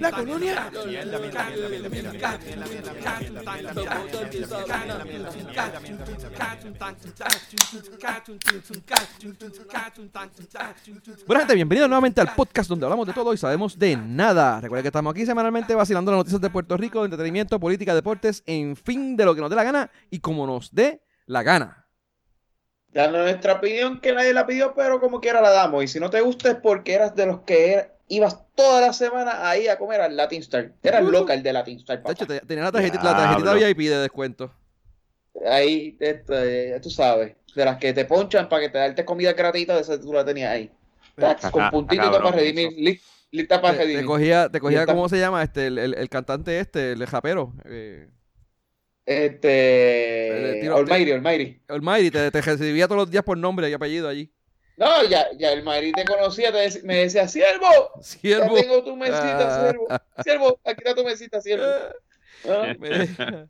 La colonia. Bueno, gente, bienvenidos nuevamente al podcast donde hablamos de todo y sabemos de nada. Recuerden que estamos aquí semanalmente vacilando las noticias de Puerto Rico, de entretenimiento, política, deportes, en fin, de lo que nos dé la gana y como nos dé la gana dando nuestra opinión que nadie la pidió, pero como quiera la damos. Y si no te gusta es porque eras de los que ibas toda la semana ahí a comer al Latin Star. Era el local de Latin Star. De hecho, tenía la tarjetita, la tarjetita VIP de descuento. Ahí, esto, eh, tú sabes, de las que te ponchan para que te darte comida gratuita, de esa tú la tenías ahí. con puntitos para redimir, lista para redimir. Te cogía, te cogía ¿cómo se llama? este el, el, el cantante este, el japero. Eh, este. Almighty, Almighty. Almighty, te, te recibía todos los días por nombre y apellido allí. No, ya, ya el Madrid te conocía, me decía, siervo, siervo, ya tengo tu mesita, ah. siervo, siervo, aquí está tu mesita, siervo.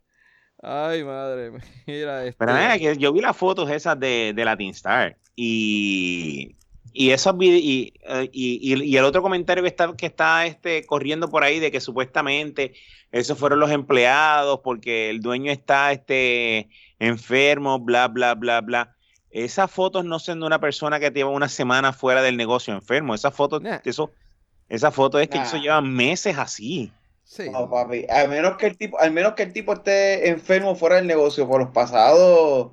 Ah. Ay, madre, mira esto. Pero que yo vi las fotos esas de, de Latin Star y, y esos y, y, y, y, el otro comentario que está, que está este, corriendo por ahí de que supuestamente esos fueron los empleados porque el dueño está este, enfermo, bla, bla, bla, bla. Esas fotos no son de una persona que lleva una semana fuera del negocio enfermo. Esas fotos, eso, esa foto es que eso lleva meses así. Sí. No, papi. Al menos que el tipo, al menos que el tipo esté enfermo fuera del negocio por los pasados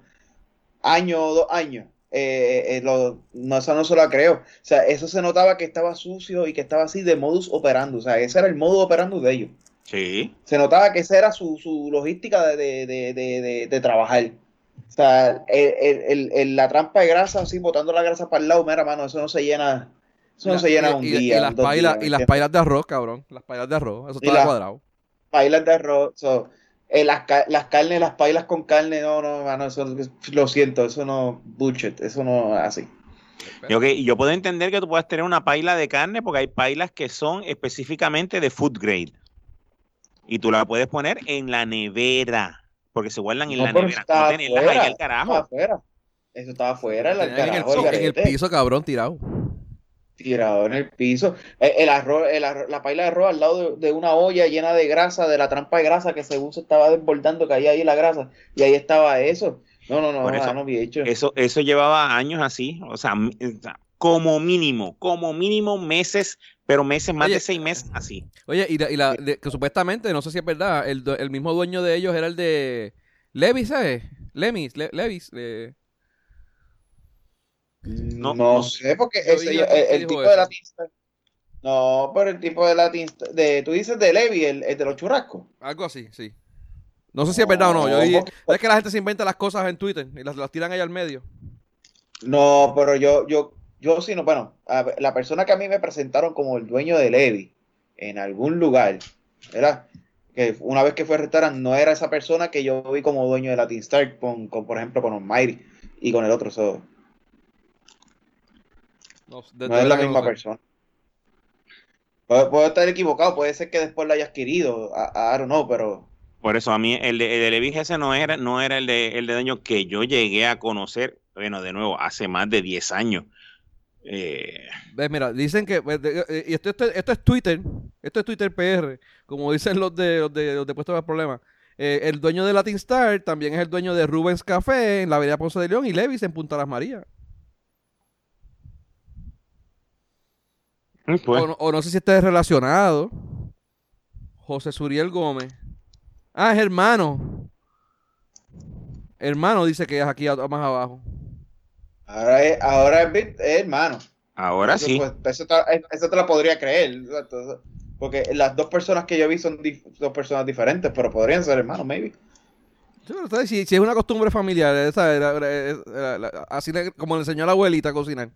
años o dos años. Eh, eh, no, eso no se lo creo. O sea, eso se notaba que estaba sucio y que estaba así de modus operando. O sea, ese era el modus operando de ellos. Sí. Se notaba que esa era su, su logística de, de, de, de, trabajar. O sea, el, el, la trampa de grasa, así, botando la grasa para el lado, mira, mano, eso no se llena. Eso no se llena un día. Y las, pailas, y las pailas de arroz, cabrón. Las pailas de arroz, eso está cuadrado. Pailas de arroz, eh, las, las carnes, las pailas con carne, no, no, mano, eso, lo siento, eso no, bullshit, eso no así. Yo, que, yo puedo entender que tú puedas tener una paila de carne porque hay pailas que son específicamente de food grade. Y tú la puedes poner en la nevera, porque se guardan en la nevera. No tenerlas ahí al carajo. Afuera. Eso estaba afuera, en, el, en el piso, cabrón, tirado. Tirado en el piso. Eh, el, arroz, la paila de arroz al lado de, una olla llena de grasa, de la trampa de grasa que según se estaba desbordando, caía ahí la grasa. Y ahí estaba eso. No, no, no, eso, no había hecho. Eso, eso llevaba años así. O sea, como mínimo, como mínimo meses pero meses, más de seis meses así. Oye, y, la, que supuestamente, no sé si es verdad, el, el, mismo dueño de ellos era el de Levis, ¿sabes? Lemis, Levis. No, no, sé, porque ese, el, tipo de la No, pero el tipo de la de, tú dices de Levi, el, de los churrascos. Algo así, sí. No sé si es verdad o no. Yo es que la gente se inventa las cosas en Twitter y las, las tiran ahí al medio. No, pero yo, yo, yo sí, no, bueno, la persona que a mí me presentaron como el dueño de Levi en algún lugar, ¿verdad? Que una vez que fue a restaurante no era esa persona que yo vi como dueño de Latin Star, con, con por ejemplo, con Almighty y con el otro. So. No, es la misma persona. Puedo, estar equivocado, puede ser que después lo haya adquirido, I, don't know, pero... Por eso a mí el de, el Levi ese no era, no era el de, el de dueño que yo llegué a conocer, bueno, de nuevo, hace más de 10 años. Eh, mira, dicen que. Pues, eh, y esto, esto, es Twitter. Esto es Twitter PR. Como dicen los de los de, los de Puesto de Problemas. Eh, el dueño de Latin Star también es el dueño de Rubens Café en la Avenida Ponce de León y Levis en Punta Las Marías. Pues. O, no, sé si está relacionado. José Suriel Gómez. Ah, es hermano. Hermano dice que es aquí más abajo. Ahora es, ahora es, hermano. Ahora sí. Pues, eso, te, lo podría creer. Porque las dos personas que yo vi son dos personas diferentes, pero podrían ser hermanos, maybe. Si, si, es una costumbre familiar, así como le enseñó a la abuelita a cocinar.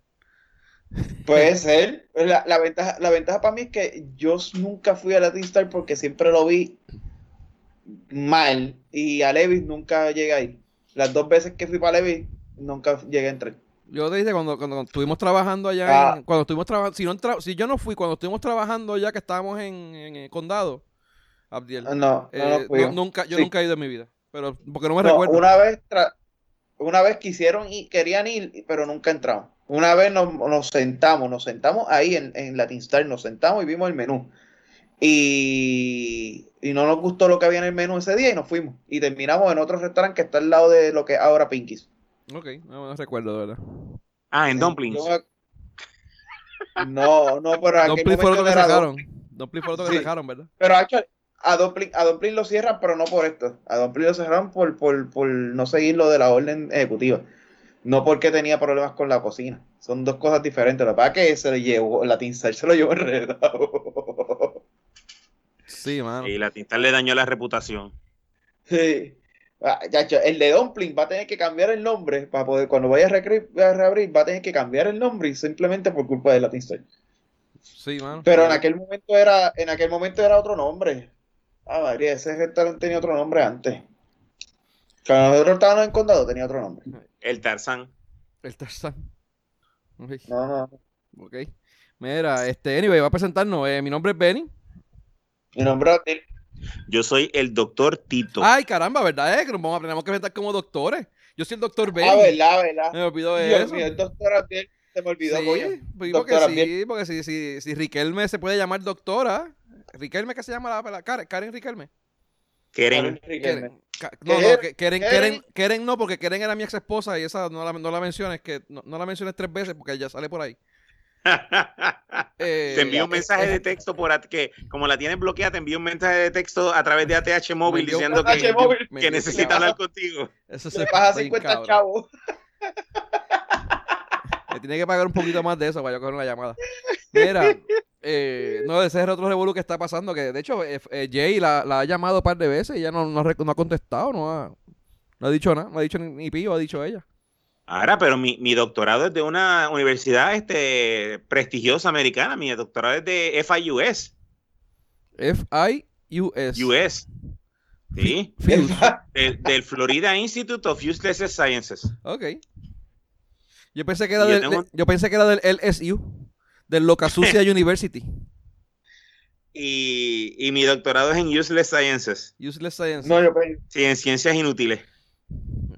Puede ser. La, la, ventaja, la ventaja para mí es que yo nunca fui a la Star porque siempre lo vi mal y a Levis nunca llegué ahí. Las dos veces que fui para Levis nunca llegué a entrar. Yo te dije cuando, cuando estuvimos trabajando allá, ah. cuando estuvimos trabajando, si, no si yo no fui, cuando estuvimos trabajando ya que estábamos en, el condado, Abdiel. Ah, no, eh, nunca, yo nunca he ido en mi vida, pero porque no me recuerdo. Una vez, una vez quisieron y querían ir, pero nunca entraron. Una vez nos, sentamos, nos sentamos ahí en, en Latin Star, nos sentamos y vimos el menú. Y, no nos gustó lo que había en el menú ese día y nos fuimos. Y terminamos en otro restaurante que está al lado de lo que es ahora Pinky's. Ok, no, recuerdo, de verdad. Ah, en Dumplings. No, no, pero aquí Dumplings fue lo que dejaron. Dumplings fue lo que dejaron, ¿verdad? Pero a Dumplings, a Dumplings lo cierran, pero no por esto. A Dumplings lo cerraron por, por, por no seguir lo de la orden ejecutiva. No porque tenía problemas con la cocina. Son dos cosas diferentes. Lo que pasa es que se lo llevó, la Tinstar se lo llevó enredado. Sí, mano. Y la Tinstar le dañó la reputación. Sí. Ah, el de Dumpling va a tener que cambiar el nombre para poder, cuando vaya a, reabrir, va a tener que cambiar el nombre y simplemente por culpa de la. Sí, mano. Pero en aquel momento era, en aquel momento era otro nombre. Ah, María, ese restaurante tenía otro nombre antes. Cuando nosotros estábamos en condado tenía otro nombre. El Tarzán. El Tarzán. Okay. No, no. Ok. Mira, este, anyway, va a presentarnos. Eh, mi nombre es Benny. Mi nombre es Yo soy el doctor Tito. Ay, caramba, ¿verdad? Eh? Que nos vamos a, tenemos que presentar como doctores. Yo soy el doctor Benny. Ah, verdad, verdad. Me olvidó de eso. el doctor se me olvidó. Sí, porque sí, porque si, si, si Riquelme se puede llamar doctora. ¿Riquelme qué se llama la, la Karen Riquelme? Keren. No, no, Keren, Keren, no, porque Keren era mi ex esposa y esa no la, no la menciones, que no, la menciones tres veces porque ya sale por ahí. te envío un eh, mensaje de texto por que como la tienes bloqueada, te envío un mensaje de texto a través de ATH móvil diciendo que, que necesita hablar contigo. Eso se pasa 50 chavos. Me tiene que pagar un poquito más de eso para yo coger una llamada. Mira, eh, no, ese es otro revolú que está pasando. Que de hecho, eh, eh, Jay la, ha llamado un par de veces y ella no, no, ha contestado, no ha, no ha dicho nada, no ha dicho ni, ni pío, ha dicho ella. Ahora, pero mi, mi, doctorado es de una universidad este, prestigiosa americana. Mi doctorado es de FIUS. FIUS. US. Sí. del, del, Florida Institute of Useless Sciences. Ok. Yo pensé que era, del, yo pensé que era del LSU del Loca Sucia University. Y, y, mi doctorado es en Useless Sciences. Useless Sciences. No, yo Sí, en ciencias inútiles.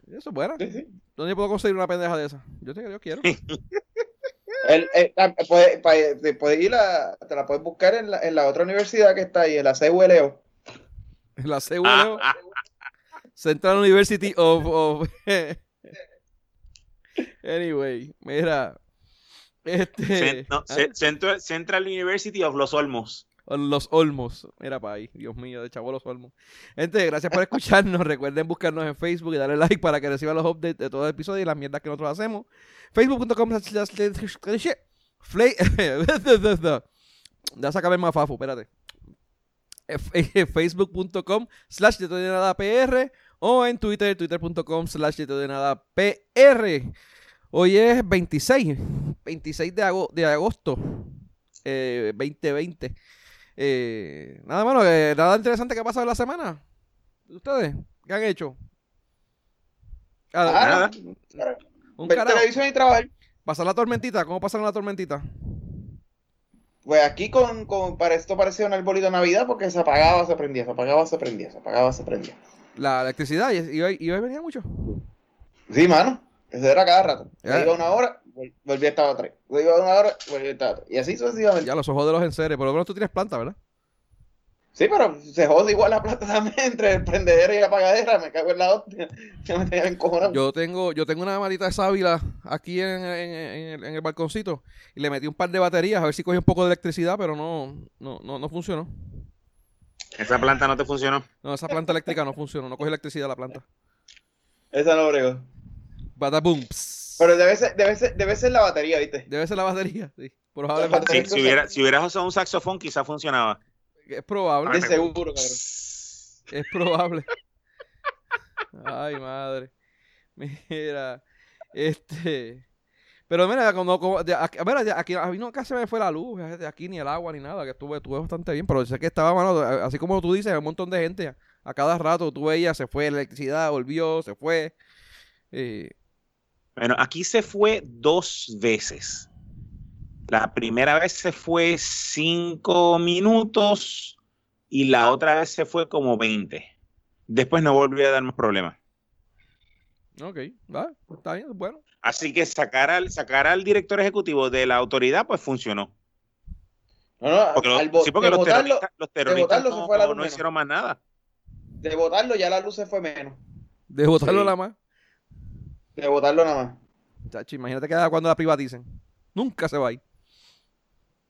Eso es bueno. ¿Dónde puedo conseguir una pendeja de esa? Yo, te, yo quiero. el, puedes, ir a, te la puedes buscar en la, en la, otra universidad que está ahí, en la CULEO. En la CULEO. Central University of... of anyway, mira, este, ¿ah? Central, University of Los Olmos. Los Olmos. Mira para ahí, Dios mío, de chavo Los Olmos. Gente, gracias por escucharnos. Recuerden buscarnos en Facebook y darle like para que reciban los updates de todo el episodio y las mierdas que nosotros hacemos. Facebook.com Ya se acaba más fafo, espérate. Facebook.com slash de nada PR o en Twitter, twitter.com slash de nada PR. Hoy es 26, 26 de, agosto, de 2020. Eh, eh, nada más, eh, nada interesante que ha pasado en la semana. ¿Ustedes? ¿Qué han hecho? Ah, nada. Un televisión y trabajar. ¿Pasar la tormentita? ¿Cómo pasaron la tormentita? Pues aquí con, con, para esto parecía un arbolito de Navidad porque se apagaba, se prendía, se apagaba, se prendía, se apagaba, se prendía. ¿La electricidad? ¿Y, hoy, y hoy venía mucho? Sí, mano. Eso era cada rato. Ya. Iba una hora, volví a estar otra. Iba una hora, volví a estar otra. Y así sucesivamente. Ya los ojos de los enseres. Por lo menos tú tienes planta, ¿verdad? Sí, pero se jode igual la planta también entre el prendedero y la apagadera. Me cago en la hostia. Ya me tenía encojonado. Yo tengo, yo tengo una malita de sábila aquí en, en, en, el, balconcito y le metí un par de baterías a ver si cogía un poco de electricidad, pero no, no, no, no funcionó. ¿Esa planta no te funcionó? No, esa planta eléctrica no funcionó. No coge electricidad la planta. Esa no brego. Badaboom. Pero debe ser, debe, ser, debe ser la batería, ¿viste? Debe ser la batería, sí. Probablemente. si, hubiera, si hubieras usado un saxofón, quizá funcionaba. Es probable. De seguro, cabrón. Es probable. Ay, madre. Mira. Este. Pero mira, cuando, como, aquí, mira, aquí, a mí nunca se me fue la luz, aquí ni el agua ni nada, que estuve, estuve bastante bien, pero sé que estaba, mano, así como tú dices, un montón de gente, a cada rato tú veías, se fue la electricidad, volvió, se fue. Eh, bueno, aquí se fue dos veces. La primera vez se fue cinco minutos y la otra vez se fue como 20. Después no volvió a dar más problemas. Ok, va, pues está bien, bueno. Así que sacar al, sacar al director ejecutivo de la autoridad, pues funcionó. No, no, Porque lo- al sí, porque los votarlo- terroristas, los terroristas no, hicieron más nada. de votarlo ya la luz se fue menos. De votarlo Sí. la más. De votarlo nada más. Chacho, imagínate que cuando la privaticen. Nunca se va a ir.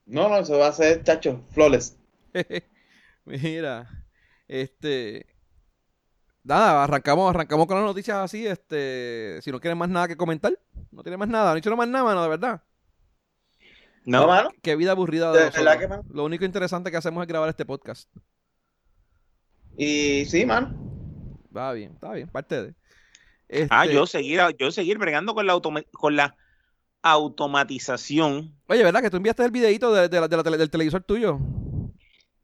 No, no, eso va a ser, chacho, flawless. Mira, este. Nada, arrancamos, arrancamos con las noticias así. Este, si no quieren más nada que comentar, no tienen más nada, no hicieron más nada, mano, de verdad. No, No, mano. Qué vida aburrida de De verdad que, mano. Lo único interesante que hacemos es grabar este podcast. Y sí, mano. Va bien, está bien, parte de. Ah, Este, yo seguir, yo seguir bregando con la, automa- con la automatización. Oye, ¿verdad? Que tú enviaste el videito de, de la- de la tele- del televisor tuyo.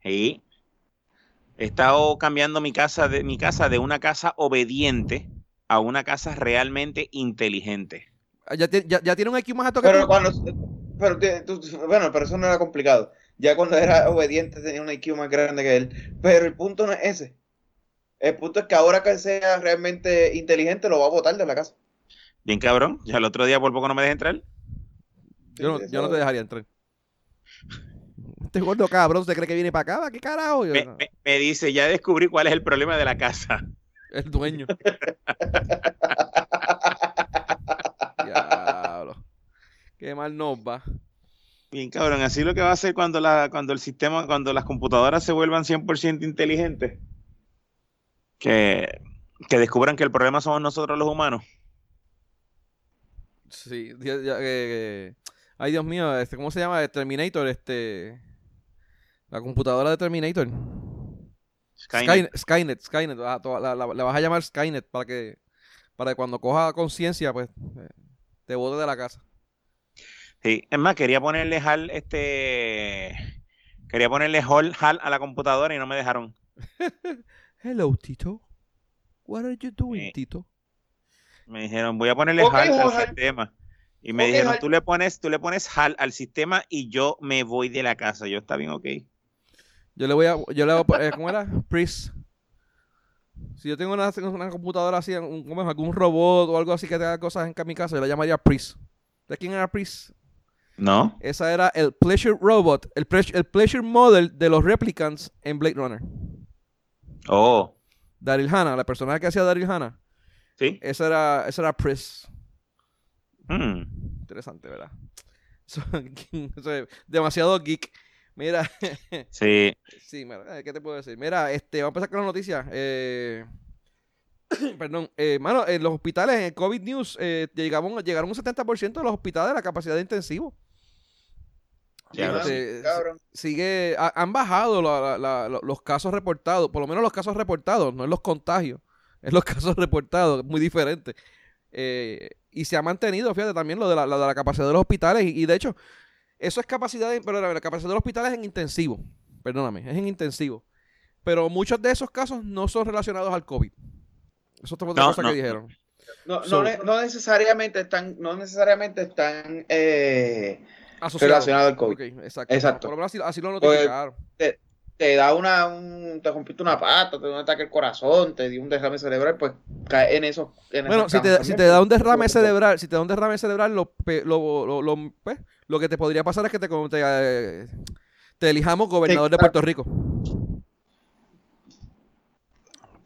Sí. He estado cambiando mi casa de mi casa de una casa obediente a una casa realmente inteligente. Ah, Ya, ya, ya tiene un IQ más alto que Pero tú. cuando. Pero, tú- bueno, pero eso no era complicado. Ya cuando era obediente tenía un IQ más grande que él. Pero el punto no es ese. El punto es que ahora que sea realmente inteligente lo va a botar de la casa. Bien cabrón. Ya el otro día por poco no me dejé entrar. Yo no, yo te dejaría entrar. Este gordo cabrón se cree que viene para acá. ¿Qué carajo? Yo, Me, no. me- me dice, ya descubrí cuál es el problema de la casa. El dueño. Diablo. Qué mal nos va. Bien cabrón. Así lo que va a hacer cuando la, cuando el sistema, cuando las computadoras se vuelvan 100% inteligentes. Que, que descubran que el problema somos nosotros los humanos. Sí, ya- ya, eh, ay Dios mío, este, ¿cómo se llama? Terminator, este, la computadora de Terminator. Skynet. Skynet, Skynet, la vas a llamar Skynet para que, para que cuando coja conciencia, pues, eh, te bote de la casa. Sí, es más, quería ponerle HAL, este, quería ponerle HAL, HAL a la computadora y no me dejaron. Hello, Tito. What are you doing, Tito? Me dijeron, voy a ponerle Ok, HAL al sistema. Y me dijeron, tú le pones, tú le pones HAL al sistema y yo me voy de la casa. Yo está bien, ok. Yo le voy a, yo le voy a, po- eh, ¿cómo era? Pris. Si yo tengo una, una computadora así, un, ¿cómo es? algún robot o algo así que haga cosas en mi casa, yo la llamaría Pris. ¿De quién era Pris? ¿No? Esa era el Pleasure Robot, el, Pleasure- el Pleasure Model de los Replicants en Blade Runner. Oh, Daryl Hannah, la persona que hacía Daryl Hannah, sí. esa era, esa era Pris. Mm. Interesante, ¿verdad? Demasiado geek. Mira, Sí. sí, mira, eh, ¿qué te puedo decir? Mira, este, vamos a empezar con las noticias. Eh, perdón, eh, mano, en los hospitales, en el COVID News, eh, llegamos, llegaron un 70% de los hospitales a la capacidad de intensivo. Ya, Sí, ahora sí. Este, sigue, ha- han bajado la- la- la- lo- los casos reportados, por lo menos los casos reportados, no en los contagios, es los casos reportados, es muy diferente. Eh, y se ha mantenido, fíjate, también lo de la, la de la capacidad de los hospitales, y, y de hecho, eso es capacidad, de- pero la, la capacidad de los hospitales es en intensivo, perdóname, es en intensivo. Pero muchos de esos casos no son relacionados al COVID. Eso es otra No, cosa no. que dijeron. No, So- no, ne- no necesariamente están, no necesariamente están eh, Asociado. relacionados al COVID. Exacto. Exacto. Por lo menos así, así lo Pues, notificaron. Te da una, un, te rompiste una pata, te da un ataque al corazón, te dio un derrame cerebral, pues cae en eso. en Bueno, si te, si da un pues, derrame cerebral, si te da un derrame cerebral, lo, lo, lo, lo- pues, lo que te podría pasar es que te, eh, te elijamos gobernador de claro. Puerto Rico.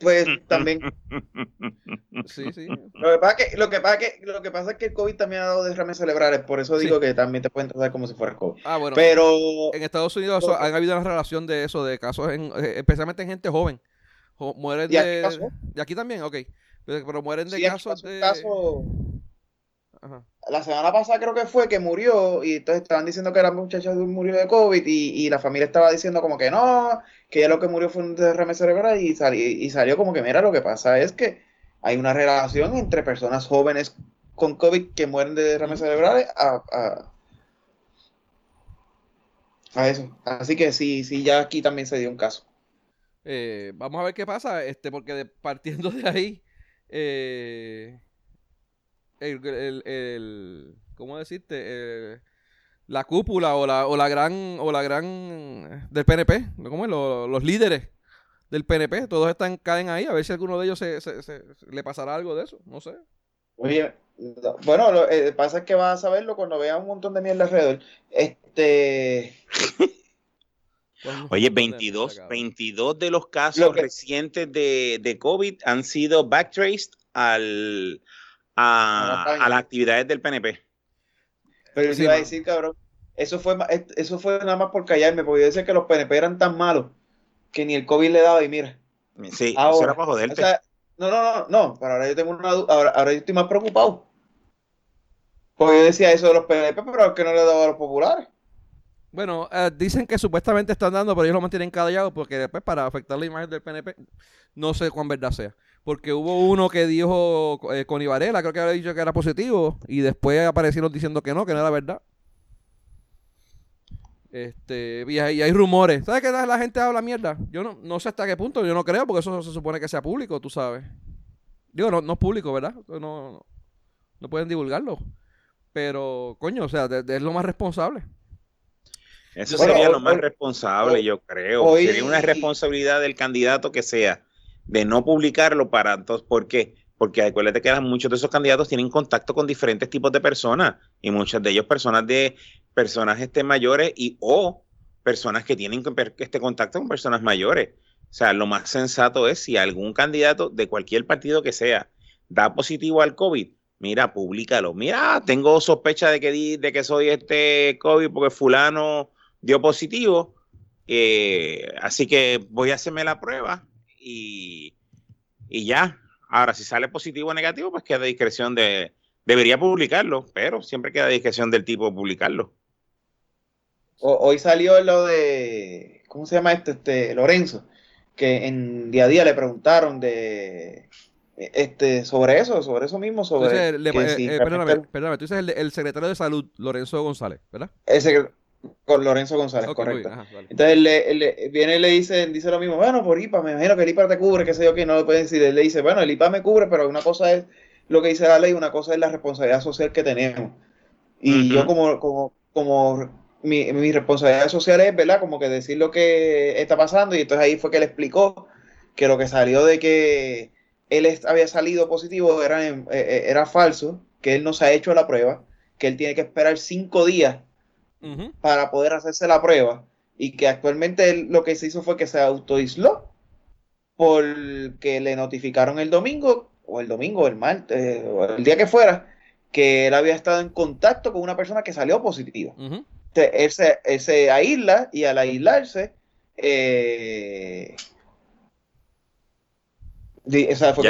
Pues también. Sí, sí. Lo que, pasa que, lo, que pasa que, lo que pasa es que el COVID también ha dado derrames cerebrales, por eso digo que también te pueden tratar como si fuera COVID. Ah, bueno. Pero En Estados Unidos eso- han habido una relación de eso, de casos, en, eh, especialmente en gente joven. Jo- mueren ¿Y aquí de... pasó? ¿Y aquí también? Ok. Pero, pero mueren de sí, casos de... caso, Ajá. La semana pasada creo que fue que murió y entonces estaban diciendo que la muchacha murió de COVID y, y la familia estaba diciendo como que no, que ya lo que murió fue un derrame cerebral y, sali- y salió como que mira, lo que pasa es que hay una relación entre personas jóvenes con COVID que mueren de derrames cerebrales a, a, a eso. Así que sí, sí, ya aquí también se dio un caso. Eh, vamos a ver qué pasa, este, porque de- partiendo de ahí, eh, el, el- el- ¿cómo decirte? Eh, la cúpula o la, o la gran, o la gran del PNP, ¿cómo es? Los, los líderes del PNP, todos están, caen ahí, a ver si alguno de ellos se, se- se- le pasará algo de eso, no sé. Oye, bueno, lo que eh, pasa es que vas a saberlo cuando veas un montón de mierda alrededor. Este. Oye, 22, 22 de los casos recientes de, de, COVID han sido backtraced al, a, las actividades del PNP. Pero yo iba a decir, cabrón, eso fue, eso fue nada más por callarme, porque yo decía que los PNP eran tan malos que ni el COVID le daba y mira. Sí, ahora, eso era para joderte. no, no, no, no, pero ahora yo tengo una ahora, ahora yo estoy más preocupado. Porque yo decía eso de los PNP, pero que no le daba a los populares. Bueno, eh, dicen que supuestamente están dando, pero ellos lo mantienen callado porque después para afectar la imagen del PNP, no sé cuán verdad sea. Porque hubo uno que dijo eh, con Ibarela, creo que había dicho que era positivo, y después aparecieron diciendo que no, que no era verdad. Este, y hay, rumores. ¿Sabes qué la gente habla mierda? Yo no, no sé hasta qué punto, yo no creo, porque eso se supone que sea público, tú sabes. Digo, no, no es público, ¿verdad? No, no, pueden divulgarlo. Pero, coño, o sea, es lo más responsable. Eso sería lo más responsable, yo creo. sería una responsabilidad del candidato que sea de no publicarlo para entonces, ¿por qué? Porque acuérdate que muchos de esos candidatos tienen contacto con diferentes tipos de personas y muchos de ellos personas de personas este, mayores y o personas que tienen este contacto con personas mayores. O sea, lo más sensato es si algún candidato de cualquier partido que sea da positivo al COVID, mira, públicalo. Mira, tengo sospecha de que, de que soy este COVID porque fulano dio positivo, eh, así que voy a hacerme la prueba y, ya. Ahora, si sale positivo o negativo, pues queda discreción de... Debería publicarlo, pero siempre queda discreción del tipo publicarlo. hoy salió lo de... ¿Cómo se llama esto? Este, Lorenzo, que en día a día le preguntaron de este sobre eso, sobre eso mismo, sobre... Entonces, eh, eh, perdóname, perdóname, tú dices el, el, secretario de salud, Lorenzo González, ¿verdad? El con Lorenzo González, correcto. Entonces él, le, viene y le dice, dice lo mismo, bueno, por IPA, me imagino que el IPA te cubre, que sé yo, que no lo pueden decir. Él le dice, bueno, el IPA me cubre, pero una cosa es lo que dice la ley, una cosa es la responsabilidad social que tenemos. Y yo como, como, como mi, mi, responsabilidad social es, ¿verdad? Como que decir lo que está pasando. Y entonces ahí fue que le explicó que lo que salió de que él había salido positivo era, eh, eh, era falso, que él no se ha hecho la prueba, que él tiene que esperar cinco días para poder hacerse la prueba y que actualmente lo que se hizo fue que se autoisló porque le notificaron el domingo o el domingo o el martes o el día que fuera que él había estado en contacto con una persona que salió positiva. él, se, aísla y al aislarse eh, ya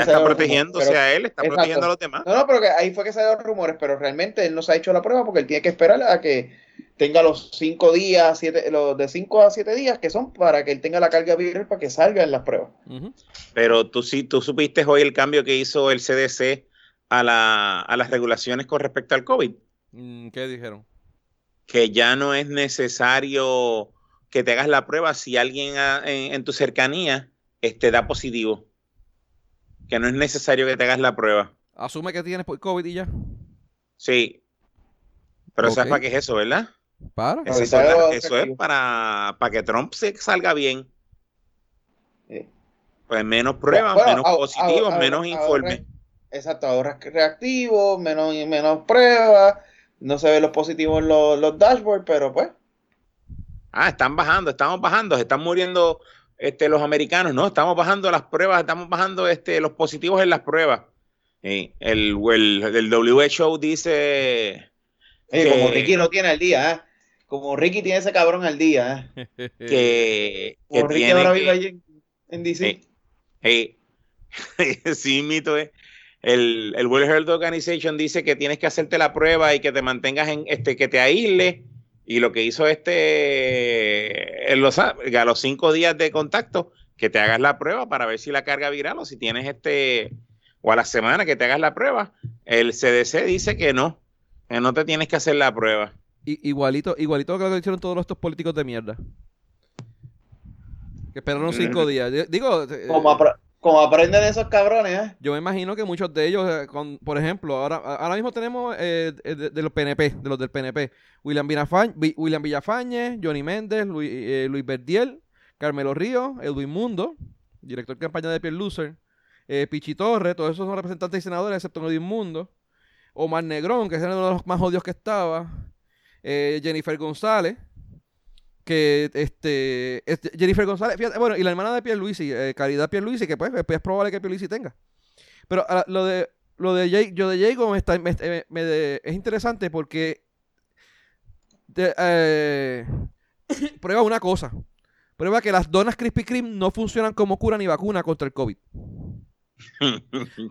está protegiéndose a él, está protegiendo a los demás. No, no, pero que ahí fue que salieron rumores, pero realmente él no se ha hecho la prueba porque él tiene que esperar a que tenga los cinco días, siete, los de cinco a siete días que son para que él tenga la carga viral para que salga en las pruebas. Pero tú sí, tú supiste hoy el cambio que hizo el CDC a, la, a las regulaciones con respecto al COVID. Mm, ¿Qué dijeron? Que ya no es necesario que te hagas la prueba si alguien en, tu cercanía este, da positivo. Que no es necesario que te hagas la prueba. Asume que tienes COVID y ya. Sí. Pero ¿sabes para qué es eso, verdad? Para. Eso, es, para, para que Trump se salga bien. Pues menos pruebas, menos positivos, menos informes. Exacto, ahora reactivos, menos, menos pruebas, no se ven los positivos en los, los dashboards, pero pues. Ah, están bajando, estamos bajando, se están muriendo este, los americanos, no, estamos bajando las pruebas, estamos bajando este, los positivos en las pruebas. el, el, el WHO dice como Ricky no tiene al día, ¿eh? Como Ricky tiene ese cabrón al día, ¿eh? que, como Ricky ahora vive allí en, DC. sí, mito es. El, el World Health Organization dice que tienes que hacerte la prueba y que te mantengas en este, que te aísle. Y lo que hizo este, en los, a los cinco días de contacto, que te hagas la prueba para ver si la carga viral o si tienes este, o a la semana que te hagas la prueba. El CDC dice que no, que no te tienes que hacer la prueba. Igualito, igualito que lo que hicieron todos estos políticos de mierda. Que esperaron cinco días. Digo. Eh, como, aprenden esos cabrones, ¿eh? Yo me imagino que muchos de ellos, eh, con, por ejemplo, ahora, ahora mismo tenemos de, los PNP, de los del PNP, William, William Villafañe, Johnny Méndez, Luis, Luis Verdiel, Carmelo Río, Edwin Mundo, director de campaña de Pierre Loser, eh, Pichitorre, todos esos son representantes y senadores, excepto Odín Mundo. Omar Negrón, que es uno de los más odios que estaba. Eh, Jennifer González, que este, Jennifer González, fíjate, bueno, y la hermana de Pierluisi, eh, Caridad Pierluisi, que pues es probable que Pierluisi tenga. Pero lo de lo de Jake, yo de Jacob es interesante porque eh, prueba una cosa. Prueba que las donas Krispy Kreme no funcionan como cura ni vacuna contra el COVID.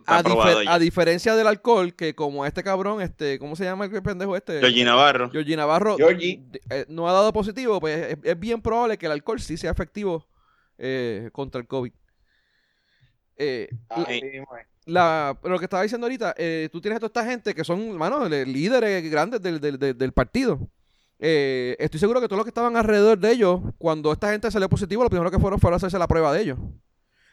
A, diferencia del alcohol, que como este cabrón, este, ¿cómo se llama el pendejo este? Georgie Navarro. Georgie Navarro eh, no ha dado positivo, pues es, bien probable que el alcohol sí sea efectivo eh, contra el COVID. Eh, la, lo que estaba diciendo ahorita, eh, tú tienes a toda esta gente que son, hermano, líderes grandes del, partido. Eh, estoy seguro que todos los que estaban alrededor de ellos, cuando esta gente salió positivo, lo primero que fueron fue hacerse la prueba de ellos.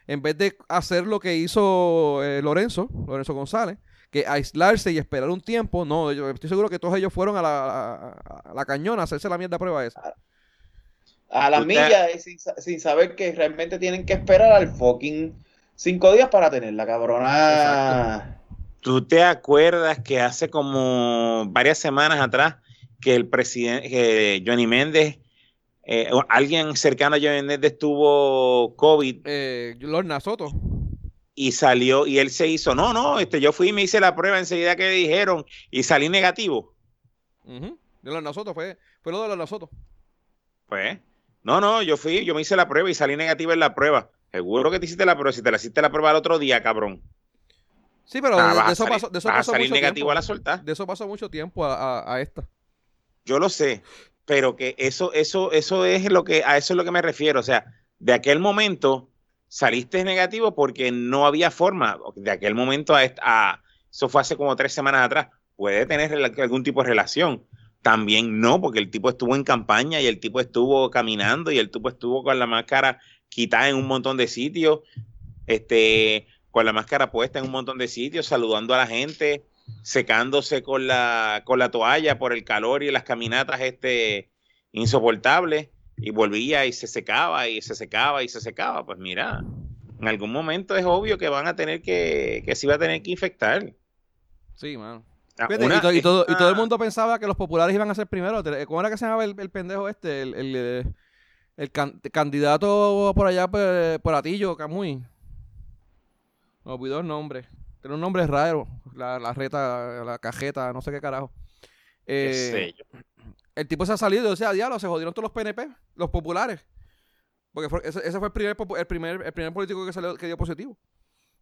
En vez de hacer lo que hizo eh, Lorenzo, Lorenzo González, que aislarse y esperar un tiempo, no, yo estoy seguro que todos ellos fueron a la, cañona a hacerse la mierda prueba esa. A la milla, sin, sin saber que realmente tienen que esperar al fucking Cinco días para tenerla, cabrona. ¿Tú te acuerdas que hace como varias semanas atrás que el presidente, Johnny Méndez, eh, alguien cercano a Méndez tuvo COVID? Eh, Lorna Soto. Y salió, y él se hizo, no, no, este, yo fui y me hice la prueba enseguida que dijeron y salí negativo. De Lorna Soto, fue, fue lo de Lorna Soto. Pues, no, no, yo fui, yo me hice la prueba y salí negativo en la prueba. Seguro que te hiciste la prueba. Si te la hiciste la prueba el otro día, cabrón. Sí, pero ah, de, eso pasó, de eso pasó mucho negativo tiempo. a la solta. De eso pasó mucho tiempo a, esta. Yo lo sé, pero que eso, eso, eso es lo que, a eso es lo que me refiero. O sea, de aquel momento saliste negativo porque no había forma. De aquel momento a, a eso fue hace como tres semanas atrás. Puede tener algún tipo de relación. También no, porque el tipo estuvo en campaña y el tipo estuvo caminando y el tipo estuvo con la máscara quitada en un montón de sitios, este, con la máscara puesta en un montón de sitios, saludando a la gente, secándose con la, con la toalla por el calor y las caminatas este, insoportables, y volvía y se secaba y se secaba y se secaba. Pues mira, en algún momento es obvio que van a tener que, que se va a tener que infectar. Sí, mano. Ah, y, todo, y, todo, el mundo pensaba que los populares iban a ser primero. ¿Cómo era que se llamaba el, el pendejo este? El, el, eh, el candidato por allá, por, por Atillo, Camuy. Me olvidó el nombre. Tiene un nombre raro. La, la reta, la cajeta, no sé qué carajo. Eh, el tipo se ha salido, o sea, diablo, se jodieron todos los PNP, los populares. Porque ese, fue el primer, el primer, el primer político que salió que dio positivo.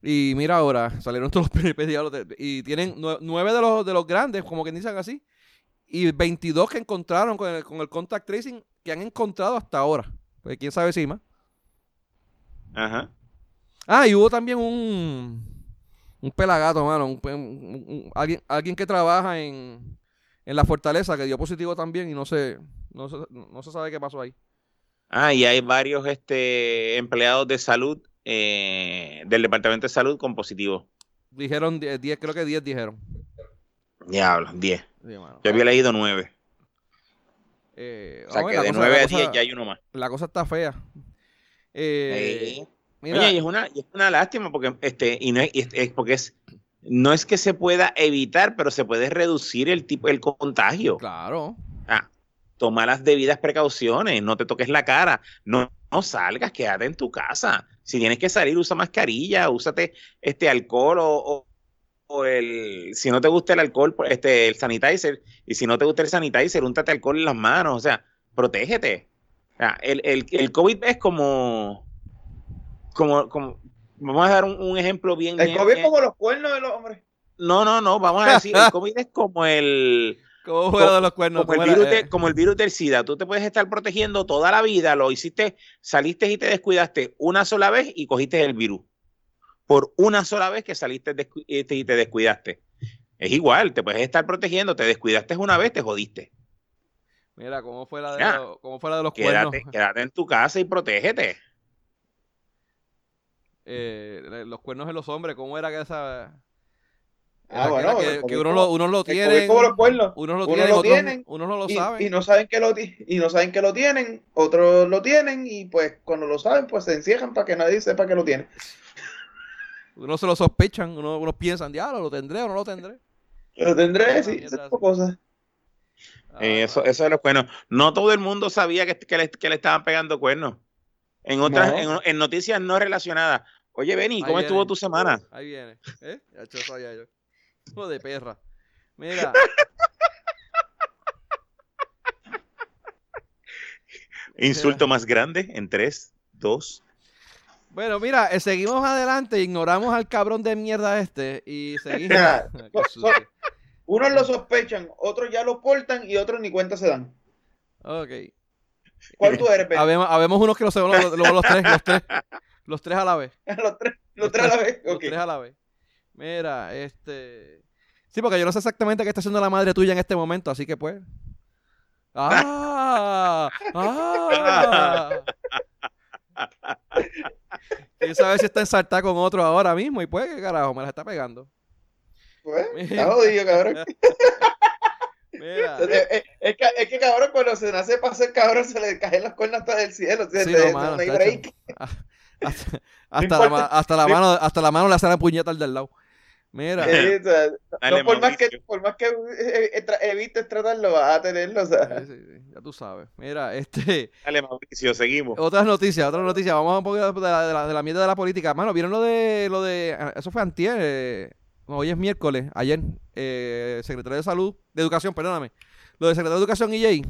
Y mira ahora, salieron todos los PNP, diablo, y tienen nueve de los, de los grandes, como que dicen así, y 22 que encontraron con el, con el contact tracing que han encontrado hasta ahora. Pues quién sabe si más. Ajá. Ah, y hubo también un, un pelagato, mano. alguien, alguien que trabaja en, en la fortaleza que dio positivo también y no se, no se, no se sabe qué pasó ahí. Ah, y hay varios este, empleados de salud eh, del Departamento de Salud con positivo. Dijeron 10, creo que 10 dijeron. Diablo, 10. Yo había leído 9. Eh, o sea, que de 9 a 10 ya hay uno más. La cosa está fea. Eh, Oye, y es una, es una lástima porque, este, y no es, porque es, no es que se pueda evitar, pero se puede reducir el tipo, el contagio. Claro. Ah, toma las debidas precauciones, no te toques la cara, no, no salgas, quédate en tu casa. Si tienes que salir, usa mascarilla, úsate este alcohol o o el, si no te gusta el alcohol, pues, este, el sanitizer, y si no te gusta el sanitizer, úntate alcohol en las manos, o sea, protégete. el, el, el COVID es como, como, como, vamos a dar un, ejemplo bien. El COVID es como los cuernos de los hombres. No, no, no, vamos a decir, el COVID es como el... ¿Cómo como, de los cuernos? Como el, virus eh. como el virus del SIDA. Tú te puedes estar protegiendo toda la vida, lo hiciste, saliste y te descuidaste una sola vez y cogiste el virus por una sola vez que saliste este, y te descuidaste. Es igual, te puedes estar protegiendo, te descuidaste una vez, te jodiste. Mira, ¿cómo fue la de, los, cómo fue de los quédate, cuernos? Quédate en tu casa y protégete. Eh, los cuernos de los hombres, ¿cómo era que esa... Ah, bueno, que, uno, lo, uno lo tiene. Como los cuernos. Uno lo, tiene, lo tienen. Uno no lo sabe. Y no saben que lo, y no saben que lo tienen. Otros lo tienen. Y pues cuando lo saben, pues se encierran para que nadie sepa que lo tienen. Uno se lo sospechan, uno, uno piensan, diablo, ¿lo tendré o no lo tendré? Lo tendré, sí, esas cosas. Eh, eso, eso es lo bueno. No todo el mundo sabía que, que, le, que le, estaban pegando cuernos. En otras, en, en, noticias no relacionadas. Oye, Benny, ¿cómo estuvo tu semana? Ahí viene. ¿Eh? Ya yo sabía yo. Hijo de perra. Mira. Insulto más grande en 3, 2. Bueno, mira, eh, seguimos adelante, ignoramos al cabrón de mierda este y seguimos. Unos lo sospechan, otros ya lo portan y otros ni cuenta se dan. Ok. ¿Cuál tú eres, Habemos, habemos unos que lo sabemos los, los, tres, los tres. Los tres a la vez. los, tres, los tres a la vez. Los tres a la vez. Mira, este. Sí, porque yo no sé exactamente qué está haciendo la madre tuya en este momento, así que pues. ¡Ah! ¡Ah! Quién sabe si está ensartada con otro ahora mismo y pues, ¿qué carajo? Me la está pegando. Pues, está jodido, cabrón. Mira. Es, es, que, es, que, cabrón, cuando se nace para ser cabrón, se le caen las cuernas hasta del cielo. Sí, no, mano, no hay break. Hasta, hasta, la, hasta, la, mano, hasta la mano le hace la puñeta al del lado. Mira. Sí, o sea, Dale, no, por, más que, por más que eh, eh, evites tratarlo, vas a tenerlo. O sea. sí, sí, ya tú sabes. Mira, este. Dale, Mauricio, seguimos. Otras noticias, otras noticias. Vamos a un poco de la, de la, de la mierda de la política. Mano, ¿vieron lo de. lo de Eso fue antier. Eh, hoy es miércoles. Ayer, eh, secretario de Salud, de Educación, perdóname. Lo de secretario de Educación y Jay.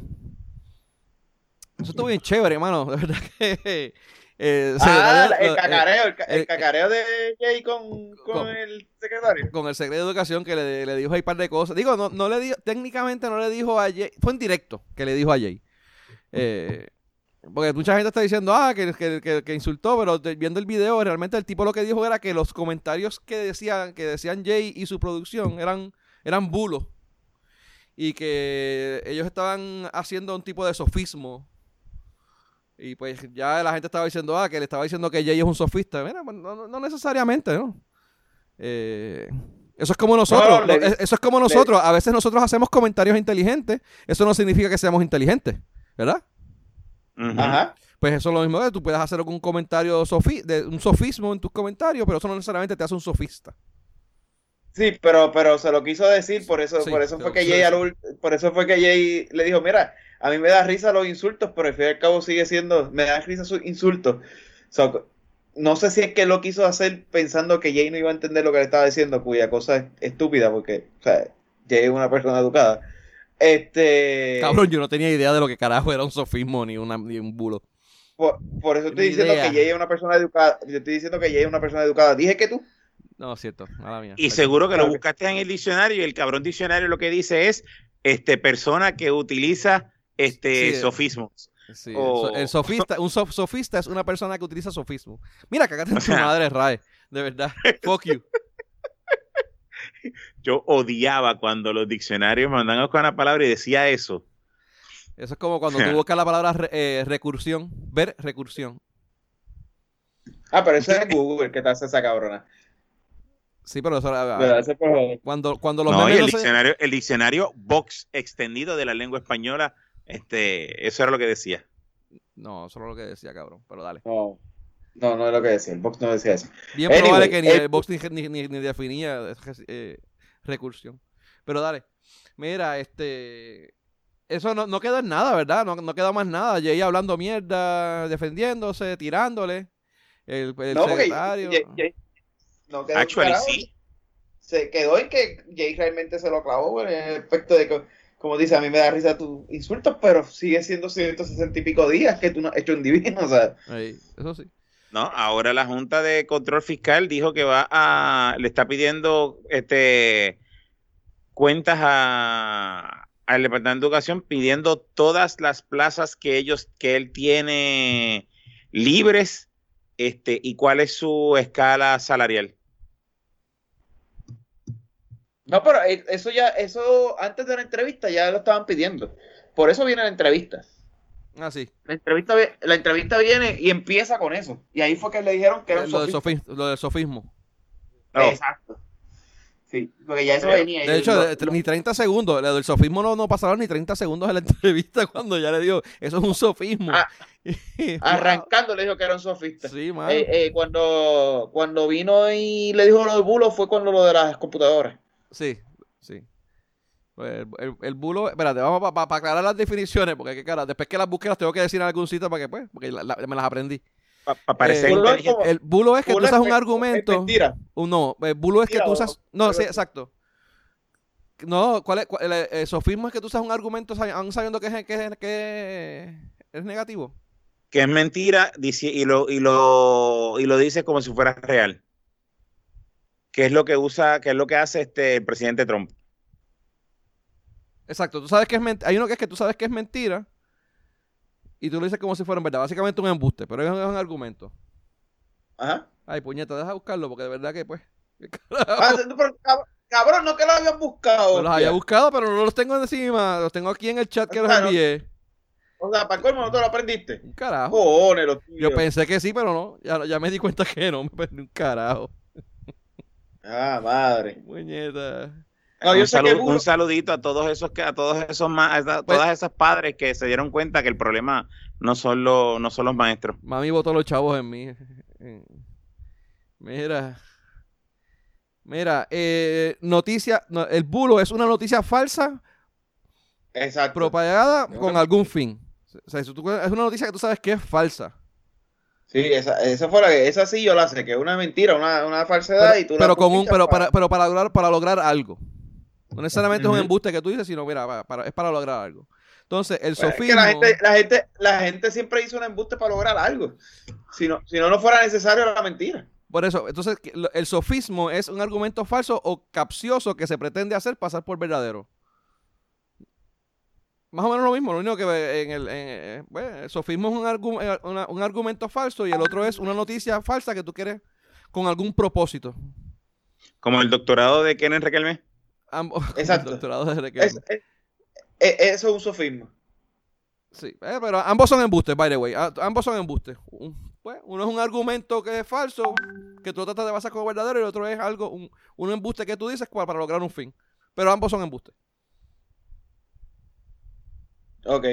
Eso estuvo bien chévere, hermano. De verdad que. Eh, ah, el cacareo, el, el, cacareo de Jay con, con, con, el secretario. Con el secretario de Educación que le, le, dijo ahí un par de cosas. Digo, no, no le dijo, técnicamente no le dijo a Jay, fue en directo que le dijo a Jay. Eh, porque mucha gente está diciendo, ah, que, que, que, insultó, pero viendo el video, realmente el tipo lo que dijo era que los comentarios que decían, que decían Jay y su producción eran, eran bulos. Y que ellos estaban haciendo un tipo de sofismo y pues ya la gente estaba diciendo, ah, que le estaba diciendo que Jay es un sofista. Mira, pues, no, no necesariamente, ¿no? Eh, eso es como nosotros. No, le, eso es como nosotros. Le, a veces nosotros hacemos comentarios inteligentes. Eso no significa que seamos inteligentes, ¿verdad? Uh -huh. Ajá. Pues eso es lo mismo que tú puedes hacer algún comentario sofi de un sofismo en tus comentarios, pero eso no necesariamente te hace un sofista. Sí, pero, pero se lo quiso decir, por eso, sí, por eso fue que Jay al, por eso fue que Jay le dijo, mira, a mí me da risa los insultos, pero al fin y al cabo sigue siendo, me da risa sus insultos. So, no sé si es que lo quiso hacer pensando que Jay no iba a entender lo que le estaba diciendo, cuya cosa es estúpida, porque, o sea, Jay es una persona educada. Este. Cabrón, yo no tenía idea de lo que carajo era un sofismo ni, una, ni un bulo. Por, por eso estoy diciendo idea. que Jay es una persona educada. Yo estoy diciendo que Jay es una persona educada. Dije que tú. No, cierto, mala mía. Y seguro que lo buscaste en el diccionario y el cabrón diccionario lo que dice es este persona que utiliza este sí, sofismos. Sí, o... el sofista, un sof sofista es una persona que utiliza sofismo. Mira, cagate en tu madre, Rae. De verdad. Fuck you. Yo odiaba cuando los diccionarios mandaban a buscar una palabra y decía eso. Eso es como cuando tú buscas la palabra re, eh, recursión, ver recursión. Ah, pero eso es Google que te hace esa cabrona. Sí, pero eso pero cuando, cuando los no, el, diccionario, el diccionario Vox extendido de la lengua española, este, eso era lo que decía. No, eso era lo que decía, cabrón, pero dale. No, no, no es lo que decía, el Vox no decía eso. Bien anyway, probable que ni el, el Vox ni, ni, ni, ni definía eh, recursión. Pero dale, mira, este... Eso no, no quedó en nada, ¿verdad? No, no quedó más nada. Jay hablando mierda, defendiéndose, tirándole. El, el no, secretario. Jay, Jay, no quedó Actually, sí. Se quedó en que Jay realmente se lo clavó en el aspecto de que, como dice, a mí me da risa tus insultos, pero sigue siendo 160 y pico días que tú no has hecho un divino, o sea. Ahí, eso sí. No, ahora la Junta de Control Fiscal dijo que va a, le está pidiendo este cuentas a, al Departamento de Educación pidiendo todas las plazas que ellos, que él tiene libres, este, y cuál es su escala salarial. No, pero eso ya, eso antes de la entrevista ya lo estaban pidiendo. Por eso viene la entrevista. Ah, sí. La entrevista, la entrevista viene y empieza con eso. Y ahí fue que le dijeron que era lo, del sofismo, lo del sofismo. Oh. Exacto. Sí, porque ya eso de, venía. De hecho, lo, ni 30 segundos. Lo del sofismo no, no pasaron ni 30 segundos en la entrevista cuando ya le dijo, eso es un sofismo. Ah, Arrancando le dijo que era un sofista. Sí, eh, eh, cuando, cuando vino y le dijo lo del bulo fue cuando lo de las computadoras. Sí, sí. Pues el, bulo, espérate, vamos para aclarar las definiciones, porque qué cara, después que las busque las tengo que decir en algún sitio para que pues, porque me las aprendí. Para parecer eh, el bulo es que tú usas un argumento. Es mentira. no, el bulo es que tú usas. No, sí, exacto. No, ¿cuál es? el, sofismo es que tú usas un argumento aún sabiendo que es, que, que es negativo. Que es mentira y lo, y, lo, y lo dices como si fuera real. Que es lo que usa, que es lo que hace este el presidente Trump. Exacto, tú sabes que es mentira. Hay uno que es que tú sabes que es mentira y tú lo dices como si fuera en verdad. Básicamente un embuste, pero es un, argumento. Ajá. Ay, puñeta, deja buscarlo porque de verdad que pues. Ah, cabrón, no que lo habían buscado. los había buscado, pero no los tengo encima. Los tengo aquí en el chat que los envié. O sea, para colmo no te lo aprendiste. Un carajo. Yo pensé que sí, pero no. Ya, ya me di cuenta que no. Me perdí un carajo. Ah, madre. Puñeta un, saludito a todos esos que a todos esos a pues todas esas padres que se dieron cuenta que el problema no son los no son los maestros. Mami votó los chavos en mí. Mira. Mira, eh, noticia, el bulo es una noticia falsa Exacto. propagada con algún fin. O sea, es una noticia que tú sabes que es falsa. Sí, esa, esa fue la esa sí yo la sé, que es una mentira, una, una falsedad y tú pero con un, pero para, pero para lograr, para lograr algo. No necesariamente es un embuste que tú dices, sino, mira, es para lograr algo. Entonces, el pues sofismo... la, gente, la, gente, la gente siempre hizo un embuste para lograr algo. Si no, si no, no fuera necesario la mentira. Por eso, entonces, el sofismo es un argumento falso o capcioso que se pretende hacer pasar por verdadero. Más o menos lo mismo, lo único que en el, eh, el sofismo es un, eh, un, argumento falso y el otro es una noticia falsa que tú quieres con algún propósito. Como el doctorado de Kenneth Requelme. Ambos. Exacto. es, eso es un sofisma. Sí, eh, pero ambos son embustes, by the way. Ah, ambos son embustes. Pues, uno es un argumento que es falso, que tú tratas de basar como verdadero, y el otro es algo, un, embuste que tú dices para, lograr un fin. Pero ambos son embustes. Ok.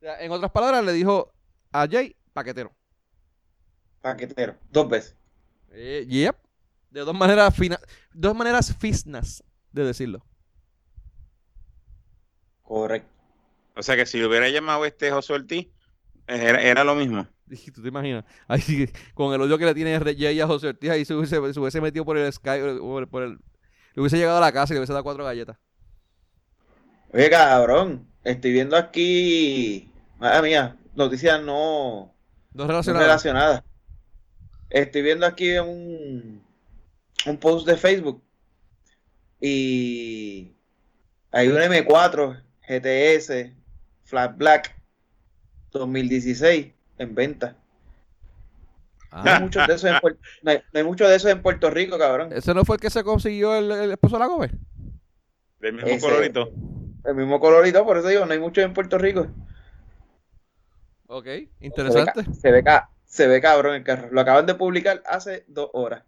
En otras palabras, le dijo a Jay, paquetero. Paquetero, dos veces. Eh, yep. De dos maneras finas, dos maneras fisnas de decirlo. Correcto. O sea que si lo hubiera llamado este José Ortiz, era, lo mismo. ¿Tú te imaginas? Ahí, con el odio que le tiene Jay a José Ortiz, ahí se hubiese, se hubiese metido por el Sky, por, el, le hubiese llegado a la casa y le hubiese dado cuatro galletas. Oye, cabrón, estoy viendo aquí, madre mía, noticias no, no relacionadas. Estoy viendo aquí un, un post de Facebook y hay un M4 GTS Flat Black 2016 en venta. Ah. No, hay muchos de esos en Puerto, hay, muchos de esos en Puerto Rico, cabrón. ¿Ese no fue el que se consiguió el, esposo de la Gobe? Del mismo colorito. El mismo colorito, por eso digo, no hay muchos en Puerto Rico. Ok, interesante. Se ve, se ve cabrón el carro. Lo acaban de publicar hace dos horas.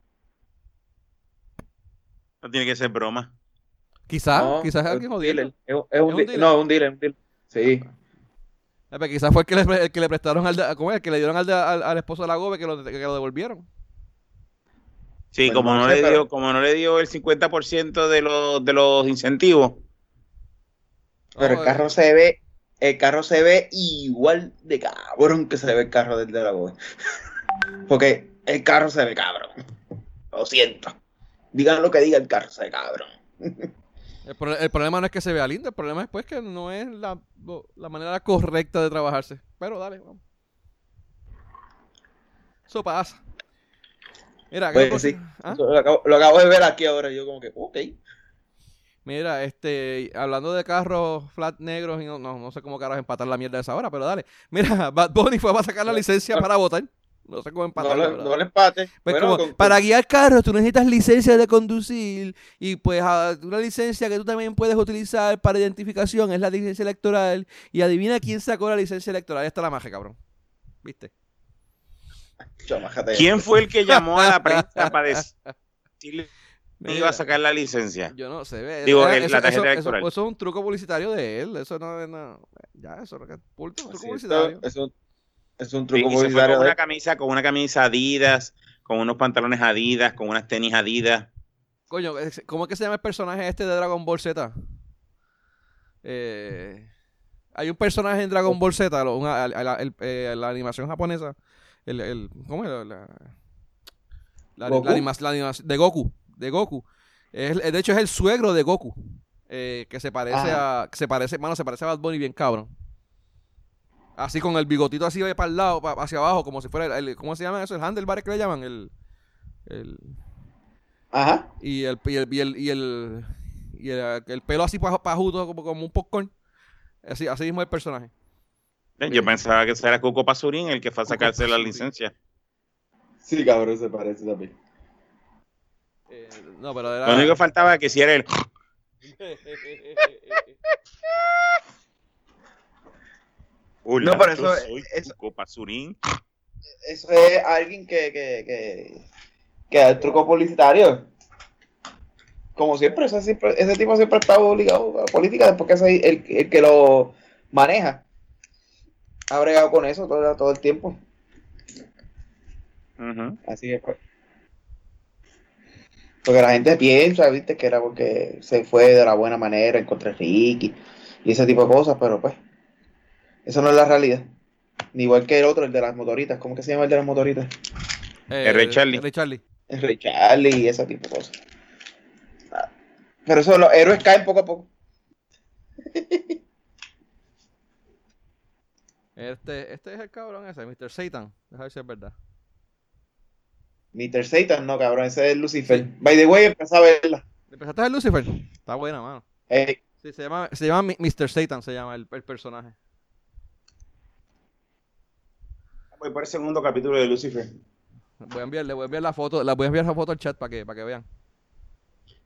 No tiene que ser broma. Quizás, quizás es alguien jodido. Es, un, dealer. No, un dealer, un dealer. Sí. Ah, quizás fue el que, le, el que le prestaron al, ¿cómo es? El que le dieron al, al, esposo de la Gobe que lo, que lo devolvieron. Sí, como, no, le dio, como no le dio el 50% de los, de los incentivos. Pero el carro se ve, el carro se ve igual de cabrón que se ve el carro del de la Gobe. Porque el carro se ve cabrón. Lo siento. Digan lo que diga el carro, cabrón. El, problema no es que se vea lindo, el problema es pues que no es la, manera correcta de trabajarse. Pero dale, vamos. Eso pasa. Mira, pues, sí. ¿Ah? lo, acabo, de ver aquí ahora. Yo como que, ok. Mira, este, hablando de carros flat negros, y no, no, sé cómo caras empatar la mierda de esa hora, pero dale. Mira, Bad Bunny fue a sacar la licencia para votar. No sé cómo empatar. No, le, empate. Pues para guiar carros tú necesitas licencia de conducir y pues una licencia que tú también puedes utilizar para identificación es la licencia electoral y adivina quién sacó la licencia electoral. Ahí está la magia, cabrón. ¿Viste? ¿Quién fue el que llamó a la prensa para decirle iba a sacar la licencia. Yo no sé. Digo, eso, la tarjeta eso, eso, es un truco publicitario de él. Eso no es nada. Ya, eso es un truco publicitario. Eso, es un truco publicitario. con una camisa, con una camisa Adidas, con unos pantalones Adidas, con unas tenis Adidas. Coño, ¿cómo es que se llama el personaje este de Dragon Ball Z? Eh, hay un personaje en Dragon Ball Z, eh, la, animación japonesa. El, ¿Cómo es? La, la, animación de Goku. De Goku. de hecho, es el suegro de Goku. Eh, que se parece a. Que se parece, mano, se parece a Bad Bunny bien cabrón. Así con el bigotito así para el lado, hacia abajo, como si fuera el, ¿cómo se llama eso? El handlebar que le llaman, el, el Ajá. Y el, y el, y el, y el, y el, pelo así pajudo como, como un popcorn. Así, así mismo el personaje. Yo pensaba que era Coco Pasurín el que fue a sacarse la licencia. Sí, cabrón, se parece también. Eh, no, pero era... Lo único que faltaba que si era el... no, pero eso, es Eso es alguien que, que, que, que da el truco publicitario. Como siempre, ese, ese tipo siempre ha estado obligado a política después que es el, el, que lo maneja. Ha bregado con eso todo, todo el tiempo. Así es. Pues. Porque la gente piensa, viste, que era porque se fue de la buena manera en contra de Ricky y ese tipo de cosas, pero pues eso no es la realidad. Ni igual que el otro, el de las motoritas. ¿Cómo que se llama el de las motoritas? Eh, el Rey Charlie. El Rey Charlie. El Rey Charlie y ese tipo de cosas. Pero eso, los héroes caen poco a poco. Este, este es el cabrón ese, Mr. Satan. Deja ver si es verdad. Mr. Satan, no, cabrón, ese es Lucifer. By the way, empecé a verla. ¿Empezaste a ver Lucifer? Está buena, mano. Sí, se llama, se llama Mr. Satan, se llama el, el personaje. Voy por el segundo capítulo de Lucifer. Voy a enviar, le voy a enviar la foto, la voy a enviar la foto al chat para que, para que vean.